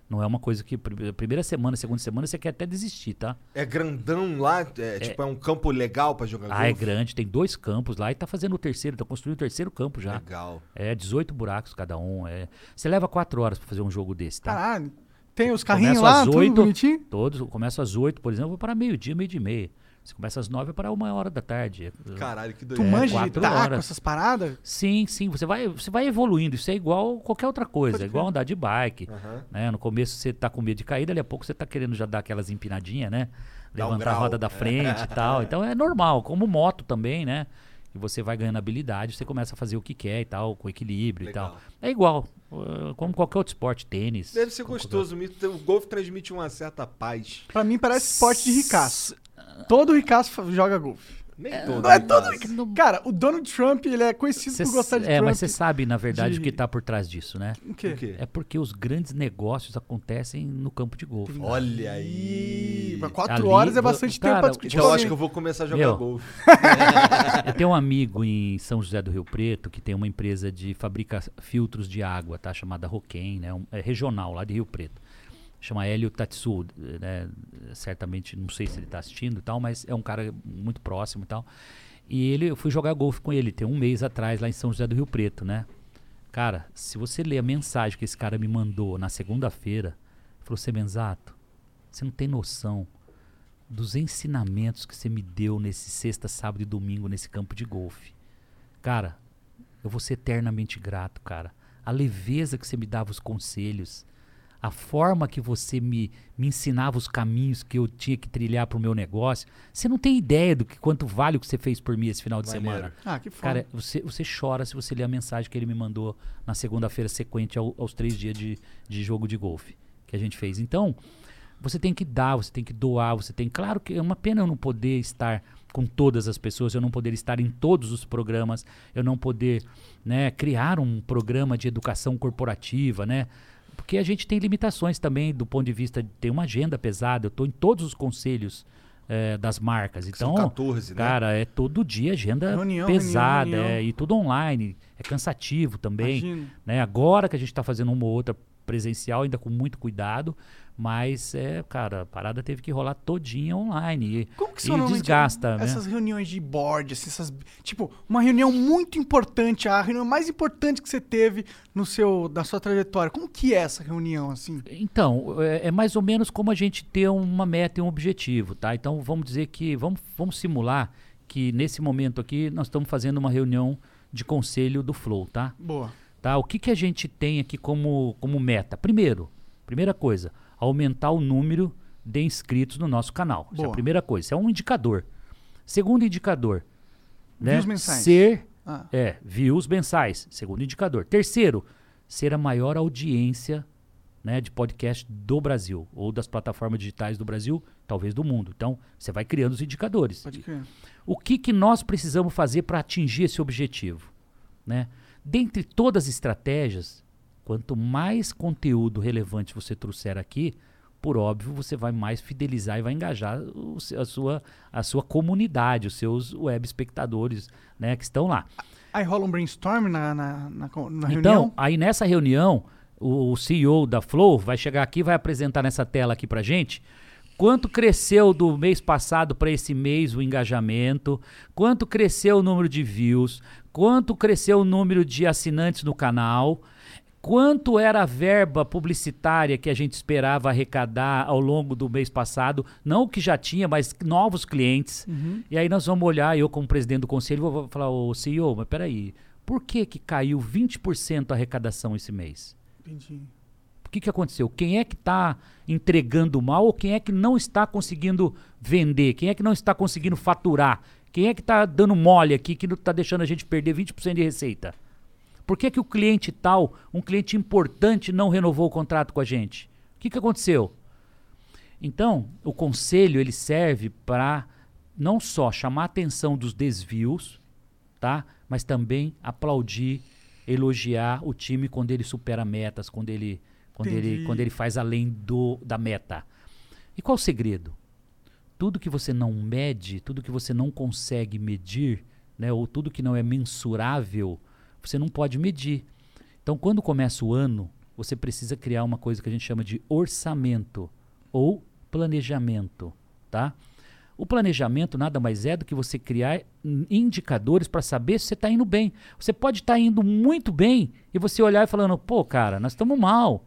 S3: Não é uma coisa que pr- primeira semana, segunda semana você quer até desistir, tá?
S2: É grandão lá? É, Tipo, é um campo legal pra jogar
S3: Ah, é
S2: golfe?
S3: grande, tem dois campos lá e tá fazendo o terceiro, tá construindo o terceiro campo já.
S2: Legal.
S3: É, 18 buracos cada um. É. Você leva quatro horas pra fazer um jogo desse, tá?
S1: Caralho. Tem os carrinhos
S3: Começa
S1: lá,
S3: às
S1: tudo
S3: 8,
S1: bonitinho?
S3: Todos, começa às 8, por exemplo, vou para meio-dia, meio-dia e meia. Você começa às 9 para uma hora da tarde.
S2: Caralho, que
S1: Tu
S2: doido.
S1: manja de
S3: quatro
S1: taco,
S3: horas.
S1: essas paradas?
S3: Sim, sim, você vai, você vai evoluindo. Isso é igual qualquer outra coisa,
S1: Pode
S3: é igual andar de bike.
S2: Aham.
S3: Né? No começo você tá com medo de cair, dali a pouco você tá querendo já dar aquelas empinadinhas, né?
S2: Dá um
S3: Levantar a roda da frente e tal. Então é normal, como moto também, né? E você vai ganhando habilidade, você começa a fazer o que quer e tal, com equilíbrio e tal.
S2: Legal.
S3: É igual, uh, como qualquer outro esporte, tênis.
S2: Deve ser
S3: qualquer
S2: gostoso. me- O golfe transmite uma certa paz.
S1: Pra mim parece esporte de ricaço. Todo ricaço joga golfe.
S2: Nem todo.
S1: Não é todo
S2: cara?
S1: ricaço. Cara, o Donald Trump, ele é conhecido
S3: Cê
S1: por gostar de
S3: é,
S1: Trump.
S3: mas você sabe, na verdade,
S1: de-
S3: o que tá por trás disso, né?
S1: O quê?
S2: O quê?
S3: É porque os grandes negócios acontecem no campo de golfe.
S2: Olha aí.
S1: Mas quatro
S3: Ali,
S1: horas é bastante
S3: cara,
S1: tempo pra discutir com
S2: eu acho que eu vou começar a jogar
S3: Meu.
S2: golfe.
S3: Eu tenho um amigo em São José do Rio Preto que tem uma empresa de fabrica filtros de água, tá? Chamada Roquem, né? Um- é regional lá de Rio Preto. Chama Hélio Tatsu, né? Certamente, não sei se ele tá assistindo e tal, mas é um cara muito próximo e tal. E ele, eu fui jogar golfe com ele, tem um mês atrás, lá em São José do Rio Preto, né? Cara, se você ler a mensagem que esse cara me mandou na segunda-feira, falou, Semenzato, você não tem noção dos ensinamentos que você me deu nesse sexta, sábado e domingo nesse campo de golfe. Cara, eu vou ser eternamente grato, cara. A leveza que você me dava os conselhos, a forma que você me, me ensinava os caminhos que eu tinha que trilhar para o meu negócio. Você não tem ideia do que quanto vale o que você fez por mim esse final de semana.
S1: Ah, que foda.
S3: Cara, você, você chora se você ler a mensagem que ele me mandou na segunda-feira sequente ao- aos três dias de, de jogo de golfe que a gente fez. Então, você tem que dar, você tem que doar, você tem. Claro que é uma pena eu não poder estar com todas as pessoas, eu não poder estar em todos os programas, eu não poder né, criar um programa de educação corporativa, né? Porque a gente tem limitações também do ponto de vista de ter uma agenda pesada. Eu estou em todos os conselhos eh, das marcas.
S2: são
S3: Então,
S2: 14, né?
S3: cara, é todo dia agenda
S1: Reunião,
S3: pesada,
S1: reunião,
S3: é,
S1: reunião.
S3: e tudo online, é cansativo também.
S1: Imagino.
S3: Né? Agora que a gente está fazendo uma ou outra presencial, ainda com muito cuidado, mas é, cara, a parada teve que rolar todinha online. E,
S1: Como que
S3: e
S1: são
S3: desgasta, né?
S1: essas reuniões de board, assim, essas, tipo, uma reunião muito importante, a reunião mais importante que você teve no seu, na sua trajetória. Como que é essa reunião, assim?
S3: Então, é, é mais ou menos como a gente ter uma meta e um objetivo, tá? Então, vamos dizer que, vamos, vamos simular que nesse momento aqui nós estamos fazendo uma reunião de conselho do Flow, tá?
S1: Boa.
S3: Tá? O que, que a gente tem aqui como, como meta? Primeiro, primeira coisa, aumentar o número de inscritos no nosso canal. Isso é a
S1: Boa.
S3: primeira coisa. Isso é um indicador. Segundo indicador, né?
S1: Views mensais.
S3: Ser,
S1: Ah.
S3: é, views mensais. Segundo indicador. Terceiro, ser a maior audiência né, de podcast do Brasil ou das plataformas digitais do Brasil, talvez do mundo. Então, você vai criando os indicadores.
S1: Pode crer.
S3: O que, que nós precisamos fazer para atingir esse objetivo? Né? Dentre todas as estratégias, quanto mais conteúdo relevante você trouxer aqui, por óbvio, você vai mais fidelizar e vai engajar o a, sua, a sua comunidade, os seus web espectadores né, que estão lá.
S1: Aí rola um brainstorm na, na, na, na
S3: Então,
S1: reunião?
S3: aí nessa reunião, o, o CEO da Flow vai chegar aqui e vai apresentar nessa tela aqui pra gente quanto cresceu do mês passado para esse mês o engajamento, quanto cresceu o número de views, quanto cresceu o número de assinantes no canal, quanto era a verba publicitária que a gente esperava arrecadar ao longo do mês passado, não o que já tinha, mas novos clientes.
S1: Uhum.
S3: E aí nós vamos olhar, eu como presidente do conselho, vou falar, ô CEO, mas peraí, por que que caiu 20% a arrecadação esse mês?
S1: Entendi.
S3: O que, que aconteceu? Quem é que está entregando mal ou quem é que não está conseguindo vender? Quem é que não está conseguindo faturar? Quem é que está dando mole aqui que está deixando a gente perder 20% de receita? Por que, que o cliente tal, um cliente importante, não renovou o contrato com a gente? O que, que aconteceu? Então, o conselho ele serve para não só chamar a atenção dos desvios, tá? Mas também aplaudir, elogiar o time quando ele supera metas, quando ele, quando ele, quando ele faz além do, da meta. E qual o segredo? Tudo que você não mede, tudo que você não consegue medir, né, ou tudo que não é mensurável, você não pode medir. Então, quando começa o ano, você precisa criar uma coisa que a gente chama de orçamento ou planejamento, tá? O planejamento nada mais é do que você criar in- indicadores para saber se você está indo bem. Você pode estar indo muito bem e você olhar e falando, pô, cara, nós estamos mal.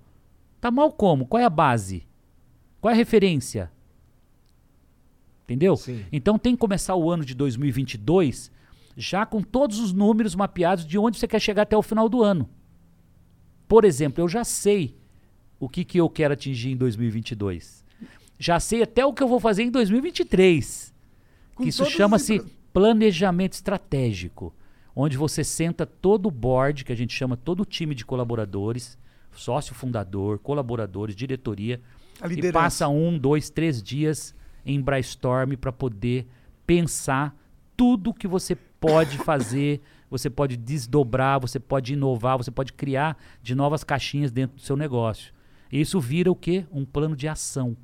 S3: Tá mal como? Qual é a base? Qual é a referência? Entendeu? Então tem que começar o ano de 2022 já com todos os números mapeados de onde você quer chegar até o final do ano. Por exemplo, eu já sei o que, que eu quero atingir em 2022. Já sei até o que eu vou fazer em 2023.
S1: Com
S3: Que isso chama-se planejamento estratégico, onde você senta todo o board, que a gente chama todo o time de colaboradores, sócio fundador, colaboradores, diretoria, e passa um, dois, três dias em brainstorm para poder pensar tudo que você pode fazer, você pode desdobrar, você pode inovar, você pode criar de novas caixinhas dentro do seu negócio. E isso vira o quê? Um plano de ação.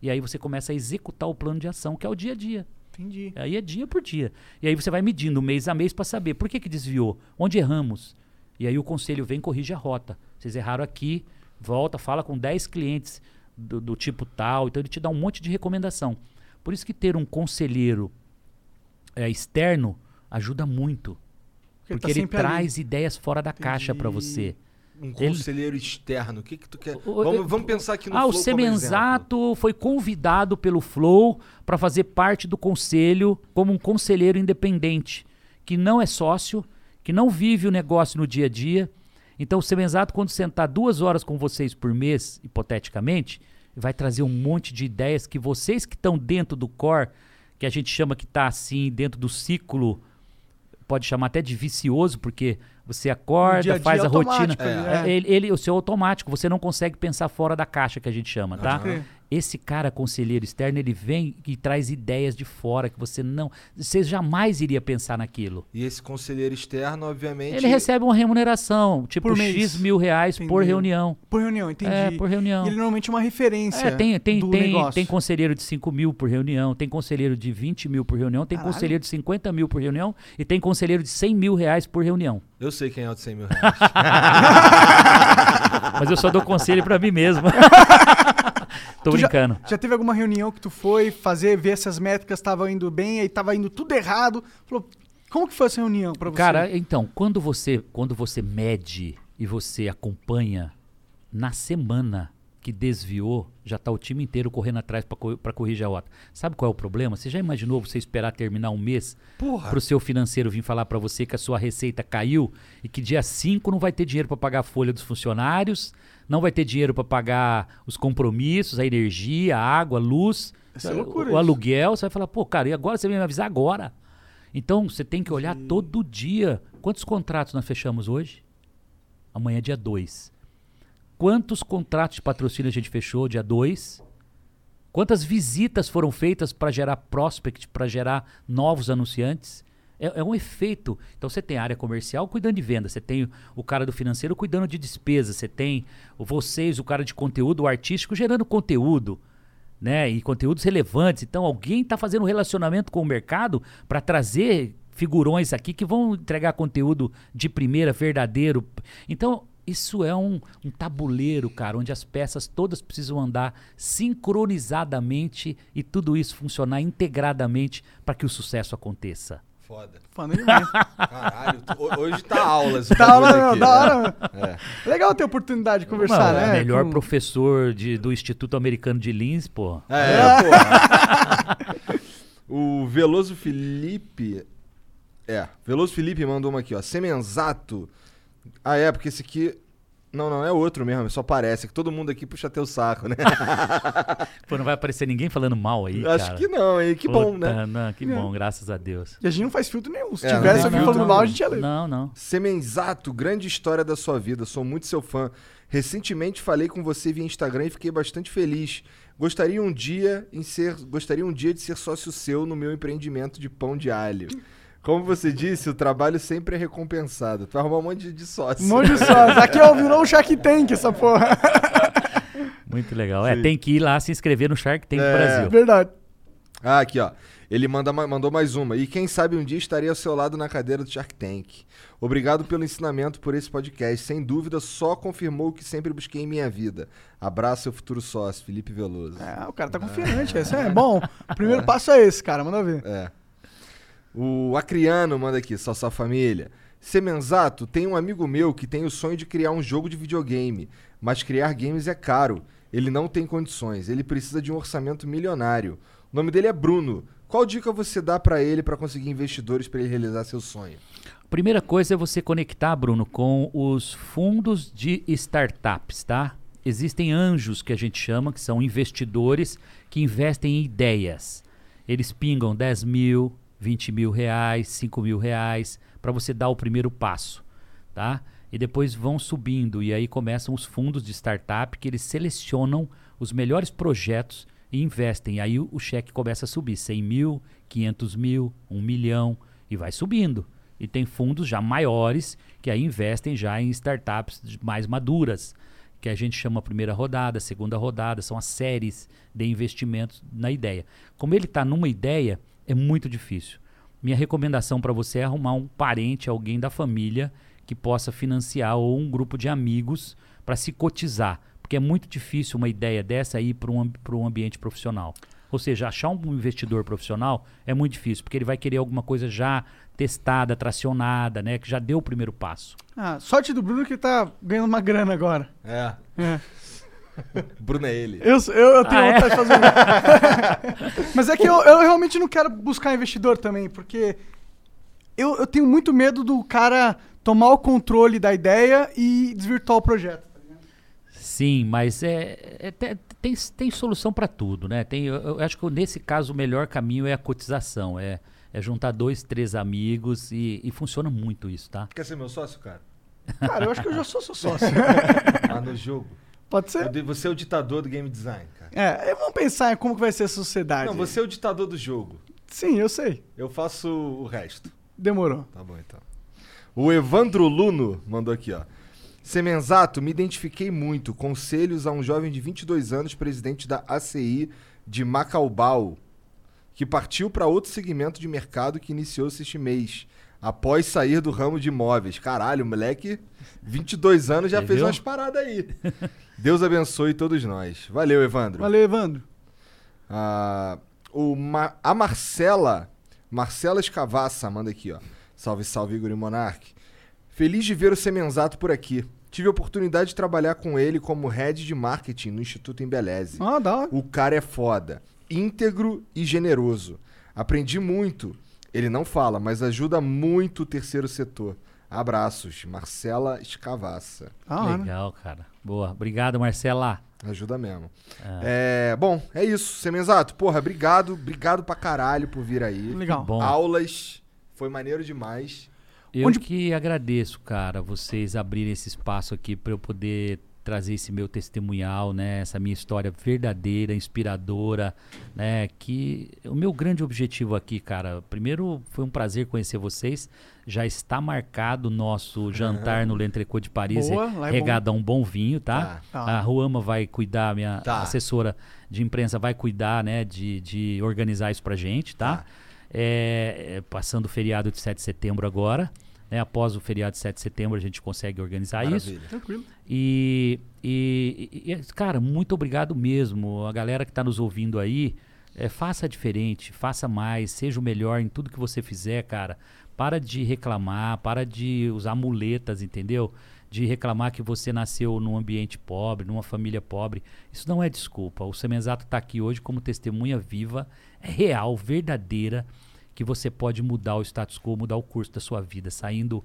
S3: E aí você começa a executar o plano de ação, que é o dia a dia.
S1: Entendi.
S3: Aí é dia por dia. E aí você vai medindo mês a mês para saber por que, que desviou, onde erramos. E aí o conselho vem e corrige a rota. Vocês erraram aqui, volta, fala com 10 clientes do, do tipo tal. Então ele te dá um monte de recomendação. Por isso que ter um conselheiro é, externo ajuda muito.
S1: Porque ele
S3: Porque
S1: tá
S3: ele
S1: sempre ali.
S3: traz ideias fora da caixa para você.
S2: Um
S3: Ele-
S2: conselheiro externo, o que que tu quer?
S3: O-
S2: Vamos,
S3: o-
S2: vamos pensar aqui no
S3: ah, o
S2: Flow como exemplo.
S3: Semenzato foi convidado pelo Flow para fazer parte do conselho como um conselheiro independente, que não é sócio, que não vive o negócio no dia a dia. Então, o Semenzato, quando sentar duas horas com vocês por mês, hipoteticamente, vai trazer um monte de ideias que vocês que estão dentro do core, que a gente chama que está assim, dentro do ciclo, pode chamar até de vicioso, porque você acorda,
S1: dia a dia
S3: faz a rotina. É,
S1: é.
S3: ele, ele- o seu automático, você não consegue pensar fora da caixa que a gente chama, tá?
S1: Crer.
S3: Esse cara conselheiro externo, ele vem e traz ideias de fora que você não, você jamais iria pensar naquilo.
S2: E esse conselheiro externo, obviamente.
S3: Ele recebe uma remuneração, tipo
S1: Por mês.
S3: X mil reais por
S1: Entendeu.
S3: reunião.
S1: Por reunião, entendi.
S3: É, por reunião.
S1: E ele normalmente é uma referência
S3: É, tem, tem,
S1: do
S3: tem,
S1: negócio.
S3: tem conselheiro de 5 mil por reunião, tem conselheiro de 20 mil por reunião, tem
S1: Caralho.
S3: conselheiro de 50 mil por reunião e tem conselheiro de 100 mil reais por reunião.
S2: Eu sei quem é o de 100 mil reais.
S3: Mas eu só dou conselho pra mim mesmo. Tô
S1: Tu já-
S3: brincando.
S1: Já, teve alguma reunião que tu foi fazer, ver se as métricas estavam indo bem, aí tava indo tudo errado? Falou, como que foi essa reunião pra você?
S3: Cara, então, quando você, quando você mede e você acompanha na semana que desviou, já tá o time inteiro correndo atrás para corrigir a rota. Sabe qual é o problema? Você já imaginou você esperar terminar um mês para o seu financeiro vir falar para você que a sua receita caiu e que dia 5 não vai ter dinheiro para pagar a folha dos funcionários, não vai ter dinheiro para pagar os compromissos, a energia, a água, a luz,
S1: é
S3: o-
S1: loucura,
S3: o,
S1: isso.
S3: aluguel, você vai falar, pô, cara, e agora você vem me avisar agora? Então, você tem que olhar todo dia. Quantos contratos nós fechamos hoje? Amanhã é dia 2. Quantos contratos de patrocínio a gente fechou dia 2? Quantas visitas foram feitas para gerar prospect, para gerar novos anunciantes? É, é um efeito. Então você tem a área comercial cuidando de venda, você tem o, cara do financeiro cuidando de despesa, você tem vocês, o cara de conteúdo, o artístico gerando conteúdo, né? E conteúdos relevantes. Então alguém está fazendo um relacionamento com o mercado para trazer figurões aqui que vão entregar conteúdo de primeira, verdadeiro. Então isso é um, um tabuleiro, cara, onde as peças todas precisam andar sincronizadamente e tudo isso funcionar integradamente para que o sucesso aconteça.
S2: foda.
S1: Foda demais.
S2: Caralho, tu- ho- hoje tá aula esse
S1: Da
S2: aqui, né?
S1: hora.
S2: É.
S1: Legal ter a oportunidade de conversar,
S3: Mano,
S1: né?
S3: Melhor
S1: com-
S3: professor de, do Instituto Americano de Lins, pô.
S2: É, porra. o Veloso Felipe. É, Veloso Felipe mandou uma aqui, ó. Semenzato. Ah, é, porque esse aqui. Não, não, é outro mesmo, só parece. que todo mundo aqui puxa teu saco, né?
S3: Pô, não vai aparecer ninguém falando mal aí,
S2: Acho
S3: cara.
S2: que não, hein? Que bom,
S3: Puta,
S2: né?
S3: Não, que
S1: É.
S3: bom, graças a Deus.
S1: E a gente não faz filtro nenhum. Se
S2: É,
S1: tivesse alguém falando mal, a gente ia ler.
S3: Não, não.
S2: Semenzato, grande história da sua vida. Sou muito seu fã. Recentemente falei com você via Instagram e fiquei bastante feliz. Gostaria um dia em ser, gostaria um dia de ser sócio seu no meu empreendimento de pão de alho. Como você disse, o trabalho sempre é recompensado. Tu vai arrumar um monte de, de sócio.
S1: Um monte de sócios. Aqui ó, virou um Shark Tank essa porra.
S3: Muito legal. É,
S2: Sim.
S3: tem que ir lá se inscrever no Shark Tank
S2: É.
S3: Brasil.
S1: Verdade.
S2: Ah, aqui, ó. Ele manda, ma- mandou mais uma. E quem sabe um dia estaria ao seu lado na cadeira do Shark Tank. Obrigado pelo ensinamento por esse podcast. Sem dúvida, só confirmou o que sempre busquei em minha vida. Abraço, seu futuro sócio, Felipe Veloso.
S1: É, o cara tá confiante. Esse é bom. O primeiro passo é esse, cara. Manda ver.
S2: É. O Acriano manda aqui, só sua família. Semenzato, tem um amigo meu que tem o sonho de criar um jogo de videogame, mas criar games é caro. Ele não tem condições, ele precisa de um orçamento milionário. O nome dele é Bruno. Qual dica você dá pra ele pra conseguir investidores pra ele realizar seu sonho?
S3: Primeira coisa é você conectar, Bruno, com os fundos de startups, tá? Existem anjos que a gente chama, que são investidores que investem em ideias. Eles pingam 10 mil, 20 mil reais, 5 mil reais, para você dar o primeiro passo, tá? E depois vão subindo, e aí começam os fundos de startup que eles selecionam os melhores projetos e investem. Aí o, o cheque começa a subir, 100 mil, 500 mil, 1 milhão, e vai subindo. E tem fundos já maiores que aí investem já em startups mais maduras, que a gente chama primeira rodada, segunda rodada, são as séries de investimentos na ideia. Como ele está numa ideia, é muito difícil. Minha recomendação para você é arrumar um parente, alguém da família que possa financiar ou um grupo de amigos para se cotizar, porque é muito difícil uma ideia dessa ir para um, pra um ambiente profissional. Ou seja, achar um investidor profissional é muito difícil, porque ele vai querer alguma coisa já testada, tracionada, né, que já deu o primeiro passo.
S1: Ah, sorte do Bruno que tá ganhando uma grana agora.
S2: É.
S1: É.
S2: Bruno é ele.
S1: Eu, eu, eu tenho
S3: Ah, é?
S1: vontade de fazer um. Mas é que eu, eu realmente não quero buscar investidor também, porque eu, eu tenho muito medo do cara tomar o controle da ideia e desvirtuar o projeto.
S3: Sim, mas é, é- te- tem, tem solução para tudo, né? Tem, eu, eu acho que nesse caso o melhor caminho é a cotização, é, é juntar dois, três amigos e, e funciona muito isso, tá?
S2: Quer ser meu sócio, cara?
S1: Cara, eu acho que eu já sou seu sócio.
S2: Ah, no jogo.
S1: Pode ser?
S2: Você é o ditador do game design, cara.
S1: É, vamos pensar em como que vai ser a sociedade.
S2: Não, você é o ditador do jogo.
S1: Sim, eu sei.
S2: Eu faço o resto.
S1: Demorou.
S2: Tá bom, então. O Evandro Luno mandou aqui, ó. Semenzato, me identifiquei muito. Conselhos a um jovem de 22 anos, presidente da ACI de Macaubal, que partiu para outro segmento de mercado que iniciou-se este mês, após sair do ramo de imóveis. Caralho, o moleque, 22 anos, já
S3: Você
S2: fez
S3: viu?
S2: umas paradas aí. Deus abençoe todos nós. Valeu, Evandro.
S1: Valeu, Evandro.
S2: Ah, o Ma- a Marcela, Marcela Escavassa, manda aqui, ó. Salve, salve, Igor e Monark. Feliz de ver o Semenzato por aqui. Tive a oportunidade de trabalhar com ele como head de marketing no Instituto Embeleze.
S1: Ah, hora.
S2: O cara é foda, íntegro e generoso. Aprendi muito. Ele não fala, mas ajuda muito o terceiro setor. Abraços, Marcela Escavassa.
S1: Hora.
S3: Legal, cara. Boa. Obrigado, Marcela.
S2: Ajuda mesmo.
S3: Ah.
S2: É, bom, é isso. Semenzato, porra, obrigado, obrigado pra caralho por vir aí.
S1: Legal.
S3: Bom.
S2: Aulas, foi maneiro demais.
S3: Eu
S1: Onde-
S3: que agradeço, cara, vocês abrirem esse espaço aqui para eu poder trazer esse meu testemunhal, né, essa minha história verdadeira, inspiradora, né, que o meu grande objetivo aqui, cara, primeiro foi um prazer conhecer vocês, já está marcado o nosso jantar no L'Entrecô de Paris,
S1: Boa, é
S3: regado a um bom vinho, tá?
S1: Tá.
S3: A Ruama vai cuidar, minha
S2: Tá.
S3: assessora de imprensa vai cuidar, né, de, de organizar isso pra gente, tá?
S2: Tá.
S3: É, é, passando o feriado de 7 de setembro agora, né? Após o feriado de 7 de setembro a gente consegue organizar isso.
S2: Maravilha.
S1: Tranquilo.
S3: E, e- e- e, cara, muito obrigado mesmo. A galera que está nos ouvindo aí, É, faça diferente, faça mais, seja o melhor em tudo que você fizer, cara. Para de reclamar, para de usar muletas, entendeu? De reclamar que você nasceu num ambiente pobre, numa família pobre. Isso não é desculpa. O Semenzato está aqui hoje como testemunha viva, é real, verdadeira, que você pode mudar o status quo, mudar o curso da sua vida, saindo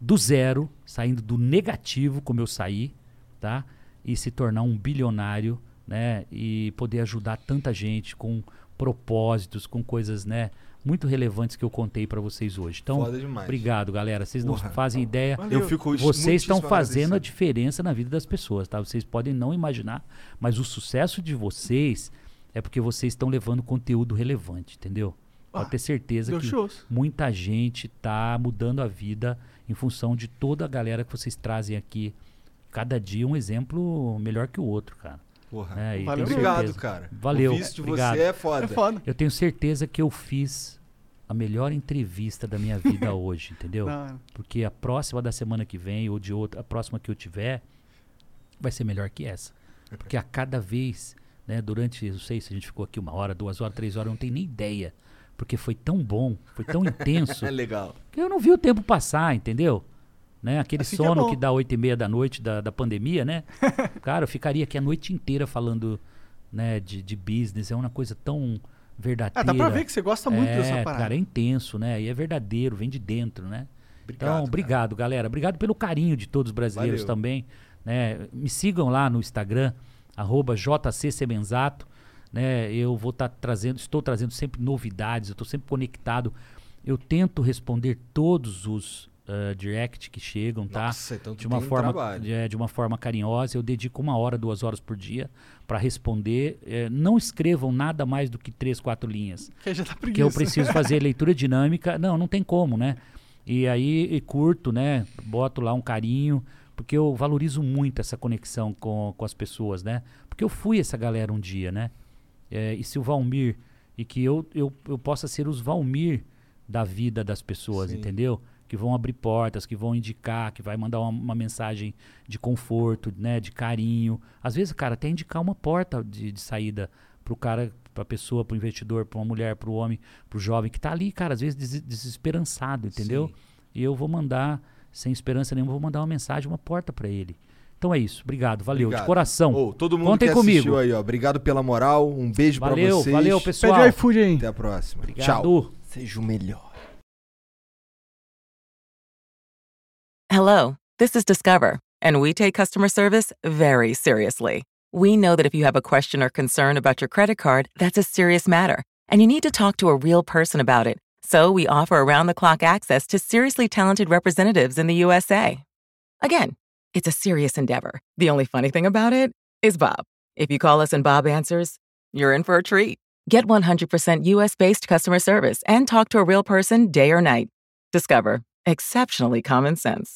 S3: do zero, saindo do negativo, como eu saí, tá? E se tornar um bilionário, né? E poder ajudar tanta gente com propósitos, com coisas, né? Muito relevantes que eu contei para vocês hoje. Então, obrigado, galera. Vocês não fazem ideia.
S2: Valeu. Eu fico
S3: Vocês estão fazendo a diferença na vida das pessoas, tá? Vocês podem não imaginar, mas o sucesso de vocês é porque vocês estão levando conteúdo relevante, entendeu? Pode
S1: Ah,
S3: ter certeza que
S1: shows.
S3: muita gente tá mudando a vida em função de toda a galera que vocês trazem aqui. Cada dia um exemplo melhor que o outro, cara.
S2: Porra.
S3: É,
S2: Valeu
S3: certeza-
S2: Obrigado, cara.
S3: Valeu.
S2: Isso de
S3: obrigado.
S2: você é foda. É foda.
S3: Eu tenho certeza que eu fiz a melhor entrevista da minha vida hoje, entendeu?
S1: Hora.
S3: Porque a próxima da semana que vem ou de outra, a próxima que eu tiver vai ser melhor que essa. Porque a cada vez, né, durante, não sei se a gente ficou aqui uma hora, duas horas, três horas, eu não tenho nem ideia. Porque foi tão bom, foi tão intenso.
S2: É legal.
S3: Que eu não vi o tempo passar, entendeu? Né? Aquele
S1: Assim que é
S3: sono que dá oito e meia da noite da, da pandemia, né? Cara, eu ficaria aqui a noite inteira falando né, de, de business. É uma coisa tão verdadeira.
S1: Ah, dá pra ver que você gosta muito
S3: é,
S1: dessa parada.
S3: Cara, é intenso, né? E é verdadeiro, vem de dentro, né?
S2: Obrigado,
S3: então, obrigado, galera. Obrigado pelo carinho de todos os brasileiros
S2: Valeu.
S3: também. Né? Me sigam lá no Instagram, arroba jcsemenzato. Né? Eu vou estar trazendo, estou trazendo sempre novidades, eu estou sempre conectado. Eu tento responder todos os ah, direct que chegam, tá?
S2: Nossa, então
S3: de uma
S2: um
S3: forma
S2: trabalho.
S3: é, de uma forma carinhosa. Eu dedico uma hora, duas horas por dia para responder. É, não escrevam nada mais do que três, quatro linhas.
S1: Que já tá
S3: Porque eu preciso fazer leitura dinâmica. Não, não tem como, né? E aí e curto, né? Boto lá um carinho, porque eu valorizo muito essa conexão com, com as pessoas, né? Porque eu fui essa galera um dia, né? É, e se o Valmir, e que eu, eu, eu possa ser os Valmir da vida das pessoas,
S2: Sim.
S3: entendeu? Que vão abrir portas, que vão indicar, que vai mandar uma, uma mensagem de conforto, né? De carinho. Às vezes, cara, até indicar uma porta de, de saída pro cara, pra pessoa, pro investidor, pra uma mulher, pro homem, pro jovem que tá ali, cara, às vezes des- desesperançado, entendeu?
S2: Sim.
S3: E eu vou mandar, sem esperança nenhuma, vou mandar uma mensagem, uma porta pra ele. Então é isso. Obrigado, valeu.
S2: Obrigado.
S3: De coração.
S2: Ô, todo mundo
S3: Contem
S2: que
S3: comigo.
S2: assistiu aí, ó. Obrigado pela moral. Um beijo
S3: Valeu,
S2: pra vocês.
S3: valeu, pessoal.
S1: Pede o iFood aí.
S2: Até a próxima.
S3: Obrigado.
S2: Tchau.
S10: Seja o melhor.
S8: Hello, this is Discover, and we take customer service very seriously. We know that if you have a question or concern about your credit card, that's a serious matter, and you need to talk to a real person about it. So we offer around the clock access to seriously talented representatives in the USA. Again, it's a serious endeavor. The only funny thing about it is Bob. If you call us and Bob answers, you're in for a treat. Get 100% US based customer service and talk to a real person day or night. Discover exceptionally common sense.